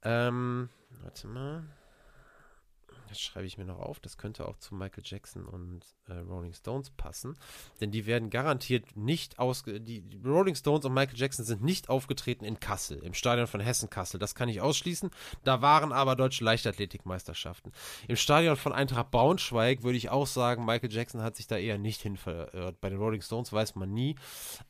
Ähm, warte mal. Das schreibe ich mir noch auf. Das könnte auch zu Michael Jackson und äh, Rolling Stones passen. Denn die werden garantiert nicht aus. Die, die, Rolling Stones und Michael Jackson sind nicht aufgetreten in Kassel, im Stadion von Hessen-Kassel. Das kann ich ausschließen. Da waren aber deutsche Leichtathletikmeisterschaften. Im Stadion von Eintracht Braunschweig würde ich auch sagen, Michael Jackson hat sich da eher nicht hin verirrt. Bei den Rolling Stones weiß man nie,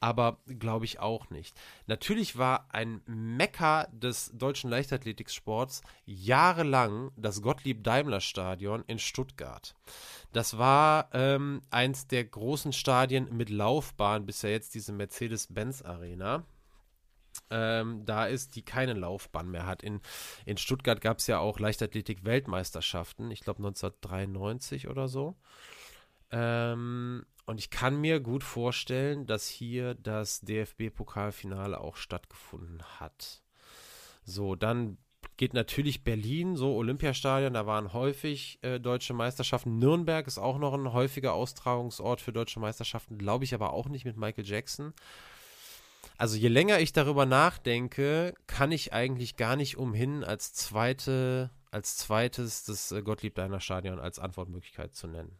aber glaube ich auch nicht. Natürlich war ein Mecker des deutschen Leichtathletiksports jahrelang das Gottlieb Daimler Stadion in Stuttgart. Das war ähm, eins der großen Stadien mit Laufbahn, bisher jetzt diese Mercedes-Benz Arena. Ähm, da ist, die keine Laufbahn mehr hat. In, in Stuttgart gab es ja auch Leichtathletik-Weltmeisterschaften, ich glaube 1993 oder so. Ähm, und ich kann mir gut vorstellen, dass hier das DFB-Pokalfinale auch stattgefunden hat. So, dann geht natürlich Berlin, so Olympiastadion, da waren häufig äh, deutsche Meisterschaften. Nürnberg ist auch noch ein häufiger Austragungsort für deutsche Meisterschaften, glaube ich aber auch nicht mit Michael Jackson. Also je länger ich darüber nachdenke, kann ich eigentlich gar nicht umhin, als zweite, als zweites das äh, Gottlieb Deiner Stadion als Antwortmöglichkeit zu nennen.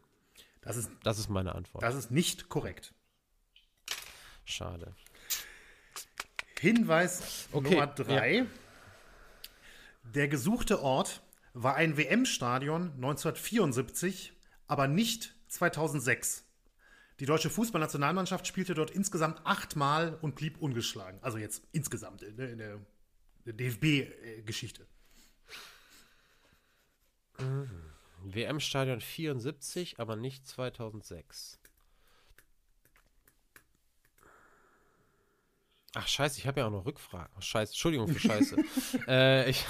Das ist, das ist meine Antwort. Das ist nicht korrekt. Schade. Hinweis okay, Nummer drei. Ja. Der gesuchte Ort war ein WM-Stadion 1974, aber nicht 2006. Die deutsche Fußballnationalmannschaft spielte dort insgesamt achtmal und blieb ungeschlagen. Also jetzt insgesamt in der, der DFB-Geschichte. Mhm. WM-Stadion 74, aber nicht 2006. Ach scheiße, ich habe ja auch noch Rückfragen. Scheiße, Entschuldigung für Scheiße. äh, ich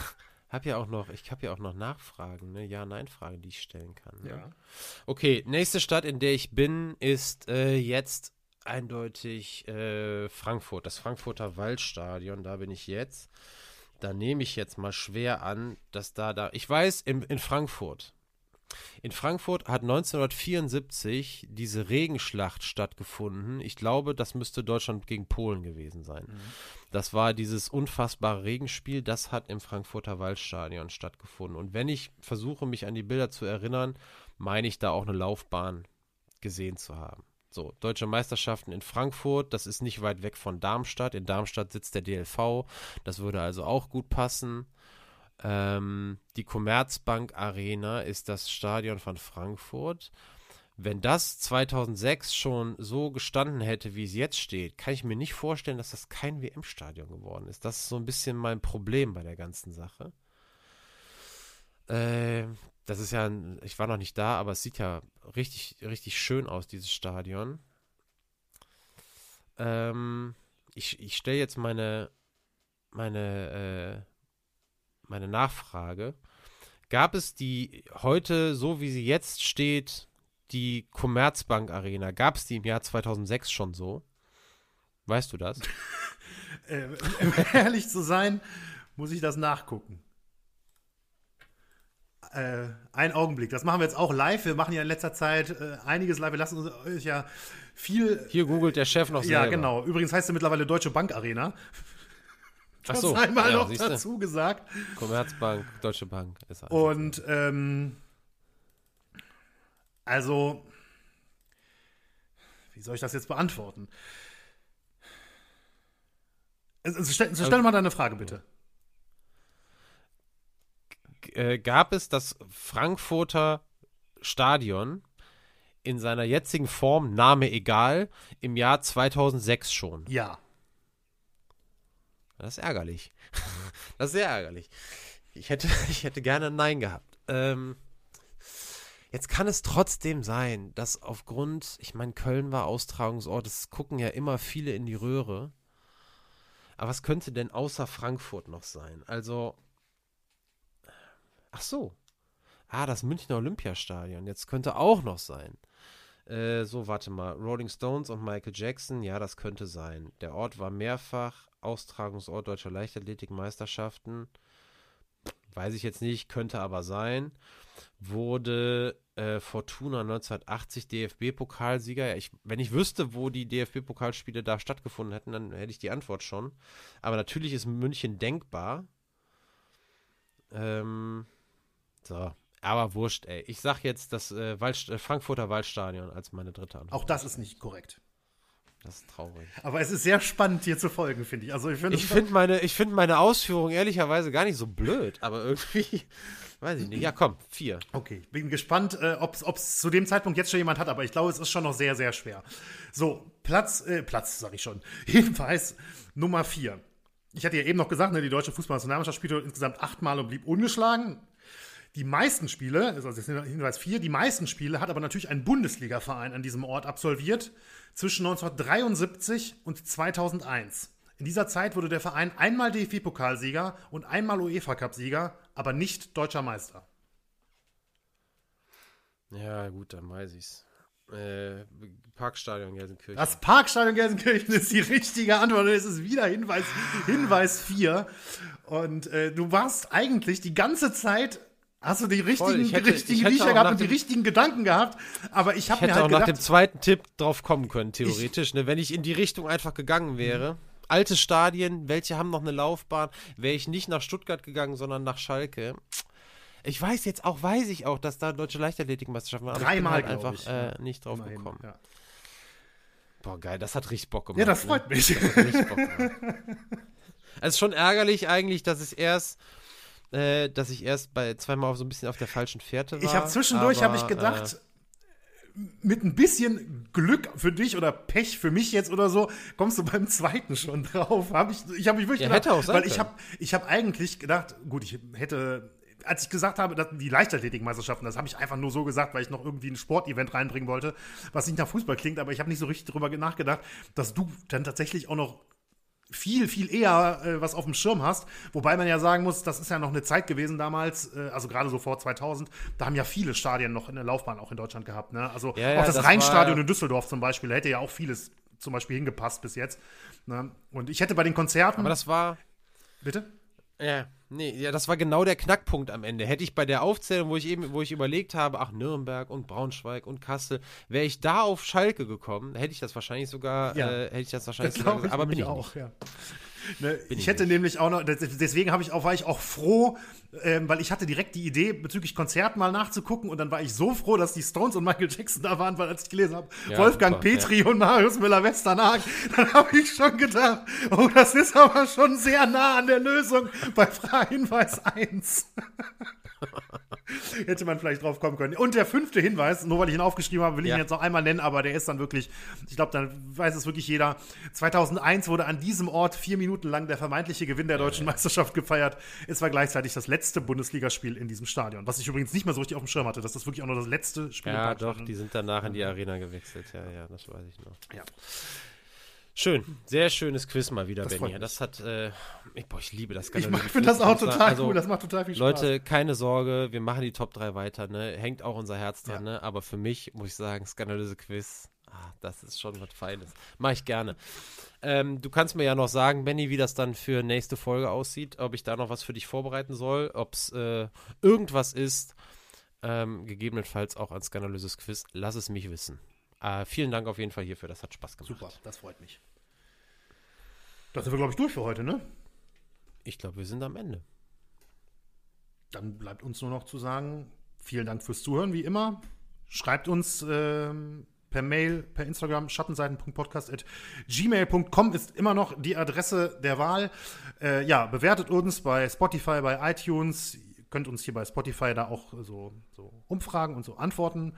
habe ja auch noch, ich habe ja auch noch Nachfragen, ne? Ja-Nein-Fragen, die ich stellen kann. Ne? Ja. Okay, nächste Stadt, in der ich bin, ist äh, jetzt eindeutig äh, Frankfurt, das Frankfurter Waldstadion. Da bin ich jetzt. Da nehme ich jetzt mal schwer an, dass da da. Ich weiß, in, in Frankfurt in Frankfurt hat 1974 diese Regenschlacht stattgefunden. Ich glaube, das müsste Deutschland gegen Polen gewesen sein. Mhm. Das war dieses unfassbare Regenspiel, das hat im Frankfurter Waldstadion stattgefunden. Und wenn ich versuche, mich an die Bilder zu erinnern, meine ich da auch eine Laufbahn gesehen zu haben. So, deutsche Meisterschaften in Frankfurt, das ist nicht weit weg von Darmstadt. In Darmstadt sitzt der DLV, das würde also auch gut passen. Ähm, die Commerzbank Arena ist das Stadion von Frankfurt. Wenn das 2006 schon so gestanden hätte, wie es jetzt steht, kann ich mir nicht vorstellen, dass das kein WM-Stadion geworden ist. Das ist so ein bisschen mein Problem bei der ganzen Sache. Äh, das ist ja, ich war noch nicht da, aber es sieht ja richtig, richtig schön aus, dieses Stadion. Ähm, ich ich stelle jetzt meine, meine, äh, meine Nachfrage. Gab es die heute, so wie sie jetzt steht, die Commerzbank Arena, gab es die im Jahr 2006 schon so? Weißt du das? äh, um ehrlich zu sein, muss ich das nachgucken. Äh, ein Augenblick. Das machen wir jetzt auch live. Wir machen ja in letzter Zeit äh, einiges live. Wir lassen uns ja viel. Hier googelt der Chef noch selber. Ja, genau. Übrigens heißt sie mittlerweile Deutsche Bank Arena. Das so, einmal ja, noch dazu gesagt. Commerzbank, Deutsche Bank ist alles Und ähm, also, wie soll ich das jetzt beantworten? Also, stell, stell also, mal deine Frage bitte. Äh, gab es das Frankfurter Stadion in seiner jetzigen Form, Name egal, im Jahr 2006 schon? Ja. Das ist ärgerlich. das ist sehr ärgerlich. Ich hätte, ich hätte gerne ein Nein gehabt. Ähm, jetzt kann es trotzdem sein, dass aufgrund, ich meine, Köln war Austragungsort, es gucken ja immer viele in die Röhre. Aber was könnte denn außer Frankfurt noch sein? Also, ach so. Ah, das Münchner Olympiastadion. Jetzt könnte auch noch sein. Äh, so, warte mal. Rolling Stones und Michael Jackson, ja, das könnte sein. Der Ort war mehrfach Austragungsort deutscher Leichtathletikmeisterschaften. Weiß ich jetzt nicht, könnte aber sein. Wurde äh, Fortuna 1980 DFB-Pokalsieger. Ich, wenn ich wüsste, wo die DFB-Pokalspiele da stattgefunden hätten, dann hätte ich die Antwort schon. Aber natürlich ist München denkbar. Ähm, so, aber wurscht, ey. Ich sag jetzt das äh, Wald, äh, Frankfurter Waldstadion als meine dritte Antwort. Auch das ist nicht korrekt. Das ist traurig. Aber es ist sehr spannend, hier zu folgen, finde ich. Also ich finde find meine, find meine Ausführungen ehrlicherweise gar nicht so blöd, aber irgendwie, weiß ich nicht. Ja, komm, vier. Okay, bin gespannt, äh, ob es zu dem Zeitpunkt jetzt schon jemand hat, aber ich glaube, es ist schon noch sehr, sehr schwer. So, Platz, äh, Platz, sag ich schon. Jedenfalls Nummer vier. Ich hatte ja eben noch gesagt, ne, die deutsche Fußballnationalmannschaft spielte insgesamt achtmal und blieb ungeschlagen. Die meisten Spiele, also das sind Hinweis vier, die meisten Spiele hat aber natürlich ein Bundesliga-Verein an diesem Ort absolviert zwischen 1973 und 2001. In dieser Zeit wurde der Verein einmal DFB-Pokalsieger und einmal UEFA-Cup-Sieger, aber nicht deutscher Meister. Ja, gut, dann weiß ich's. Äh, Parkstadion Gelsenkirchen. Das Parkstadion Gelsenkirchen ist die richtige Antwort. Es ist wieder Hinweis, Hinweis 4. Und äh, du warst eigentlich die ganze Zeit Hast du die richtigen, hätte, richtigen Riecher gehabt und die richtigen Gedanken gehabt? Aber ich habe mir halt auch gedacht, nach dem zweiten Tipp drauf kommen können, theoretisch. Ich, ne? Wenn ich in die Richtung einfach gegangen wäre. Alte Stadien, welche haben noch eine Laufbahn? Wäre ich nicht nach Stuttgart gegangen, sondern nach Schalke. Ich weiß jetzt auch, weiß ich auch, dass da deutsche Leichtathletikmeisterschaften waren. Dreimal halt einfach ich, äh, nicht drauf Immerhin, gekommen. Ja. Boah, geil, das hat richtig Bock gemacht. Ja, das freut ne? mich. Das hat richtig Bock gemacht. es ist schon ärgerlich eigentlich, dass es erst äh, dass ich erst bei zweimal so ein bisschen auf der falschen Fährte war. Ich habe zwischendurch habe ich gedacht, äh, mit ein bisschen Glück für dich oder Pech für mich jetzt oder so, kommst du beim zweiten schon drauf. Hab ich ich habe mich wirklich ja, gedacht, hätte auch sein weil ich habe ich habe eigentlich gedacht, gut, ich hätte als ich gesagt habe, dass die Leichtathletikmeisterschaften, das habe ich einfach nur so gesagt, weil ich noch irgendwie ein Sportevent reinbringen wollte, was nicht nach Fußball klingt, aber ich habe nicht so richtig darüber nachgedacht, dass du dann tatsächlich auch noch viel, viel eher äh, was auf dem Schirm hast. Wobei man ja sagen muss, das ist ja noch eine Zeit gewesen damals, äh, also gerade so vor 2000, da haben ja viele Stadien noch in der Laufbahn auch in Deutschland gehabt. Ne? Also ja, ja, auch das, das Rheinstadion in Düsseldorf zum Beispiel, da hätte ja auch vieles zum Beispiel hingepasst bis jetzt. Ne? Und ich hätte bei den Konzerten. Aber das war. Bitte? Ja, nee, ja, das war genau der Knackpunkt am Ende. Hätte ich bei der Aufzählung, wo ich eben, wo ich überlegt habe, ach, Nürnberg und Braunschweig und Kassel, wäre ich da auf Schalke gekommen, hätte ich das wahrscheinlich sogar, ja. äh, hätte ich das wahrscheinlich das sogar, aber bin ich auch, nicht. ja. Ne, ich, ich hätte nicht. nämlich auch noch, deswegen habe ich auch, war ich auch froh, ähm, weil ich hatte direkt die Idee, bezüglich Konzerten mal nachzugucken und dann war ich so froh, dass die Stones und Michael Jackson da waren, weil als ich gelesen habe, ja, Wolfgang super, Petri ja. und Marius Müller-Westernhagen, dann habe ich schon gedacht, oh, das ist aber schon sehr nah an der Lösung bei Hinweis 1. Hätte man vielleicht drauf kommen können. Und der fünfte Hinweis, nur weil ich ihn aufgeschrieben habe, will ich ja. ihn jetzt noch einmal nennen, aber der ist dann wirklich, ich glaube, dann weiß es wirklich jeder. 2001 wurde an diesem Ort vier Minuten lang der vermeintliche Gewinn der deutschen Meisterschaft gefeiert. Es war gleichzeitig das letzte Bundesligaspiel in diesem Stadion, was ich übrigens nicht mehr so richtig auf dem Schirm hatte, dass das wirklich auch nur das letzte Spiel Ja, doch, die sind danach in die Arena gewechselt. Ja, ja, das weiß ich noch. Ja. Schön, sehr schönes Quiz mal wieder, Das Benny. Das hat, äh, ich, boah, ich liebe das Ich skandalöse finde das auch Ich total also, cool, das macht total viel Spaß. Leute, keine Sorge, wir machen die Top 3 weiter, ne? Hängt auch unser Herz dran, Ja. ne? Aber für mich muss ich sagen, skandalöse Quiz, ah, das ist schon was Feines. Mach ich gerne. Ähm, du kannst mir ja noch sagen, Benny, wie das dann für nächste Folge aussieht, ob ich da noch was für dich vorbereiten soll, ob es äh, irgendwas ist, ähm, gegebenenfalls auch ein skandalöses Quiz. Lass es mich wissen. Äh, vielen Dank auf jeden Fall hierfür, das hat Spaß gemacht. Super, das freut mich. Da sind wir, glaube ich, durch für heute, ne? Ich glaube, wir sind am Ende. Dann bleibt uns nur noch zu sagen, vielen Dank fürs Zuhören, wie immer. Schreibt uns ähm, per Mail, per Instagram, schattenseiten.podcast.gmail.com ist immer noch die Adresse der Wahl. Äh, ja, bewertet uns bei Spotify, bei iTunes. Ihr könnt uns hier bei Spotify da auch so, so Umfragen und so Antworten.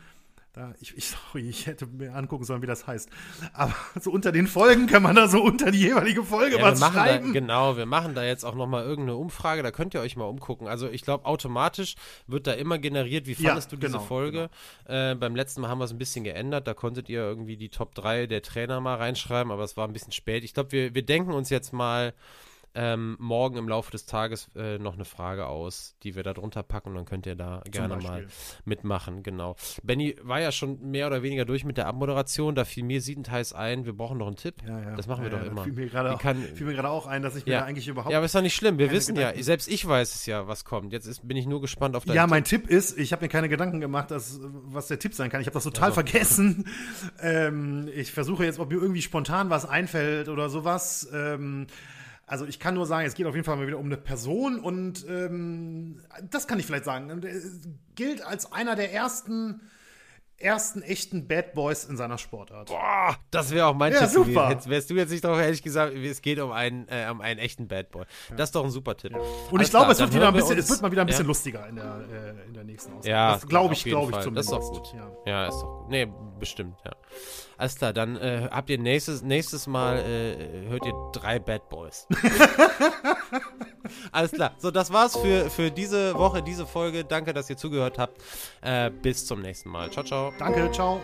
Da, ich, ich, sorry, ich hätte mir angucken sollen, wie das heißt. Aber so unter den Folgen kann man da so unter die jeweilige Folge Ja, was machen da, schreiben. genau, wir machen da jetzt auch nochmal irgendeine Umfrage, da könnt ihr euch mal umgucken. Also ich glaube, automatisch wird da immer generiert, wie Ja, fandest du diese genau, Folge? Äh, beim letzten Mal haben wir es ein bisschen geändert, da konntet ihr irgendwie die Top 3 der Trainer mal reinschreiben, aber es war ein bisschen spät. Ich glaube, wir, wir denken uns jetzt mal ähm, morgen im Laufe des Tages äh, noch eine Frage aus, die wir da drunter packen und dann könnt ihr da gerne mal mitmachen, genau. Benny war ja schon mehr oder weniger durch mit der Abmoderation, da fiel mir siedend heiß ein, wir brauchen noch einen Tipp. Ja, ja. Das machen wir ja, doch ja, immer. Fiel mir gerade auch, kann- fiel mir gerade auch ein, dass ich mir Ja. da eigentlich überhaupt Ja, aber ist doch nicht schlimm. Wir wissen ja, Gedanken. selbst ich weiß es ja, was kommt. Jetzt ist, bin ich nur gespannt auf deinen Ja, Tipp. mein Tipp ist, ich habe mir keine Gedanken gemacht, dass, was der Tipp sein kann. Ich habe das total vergessen. Ähm, ich versuche jetzt, ob mir irgendwie spontan was einfällt oder sowas. Ähm, also ich kann nur sagen, es geht auf jeden Fall mal wieder um eine Person und ähm, das kann ich vielleicht sagen. Äh, gilt als einer der ersten, ersten echten Bad Boys in seiner Sportart. Boah, das wäre auch mein Ja, Tipp super. Jetzt wärst du jetzt nicht drauf, hätte ich gesagt, es geht um einen, äh, um einen echten Bad Boy. Das ist doch ein super Tipp. Und Alles ich glaube, es, wird wieder ein bisschen, es uns- wird mal wieder ein bisschen ja? lustiger in der, äh, in der nächsten Ausgabe. Ja, das glaube ich, glaube ich zumindest. Das ist doch gut. Ja. Ja, ist doch gut. Nee, bestimmt, ja. Alles klar, dann äh, habt ihr nächstes, nächstes Mal, äh, hört ihr drei Bad Boys. Alles klar. So, das war's für, für diese Woche, diese Folge. Danke, dass ihr zugehört habt. Äh, bis zum nächsten Mal. Ciao, ciao. Danke, ciao.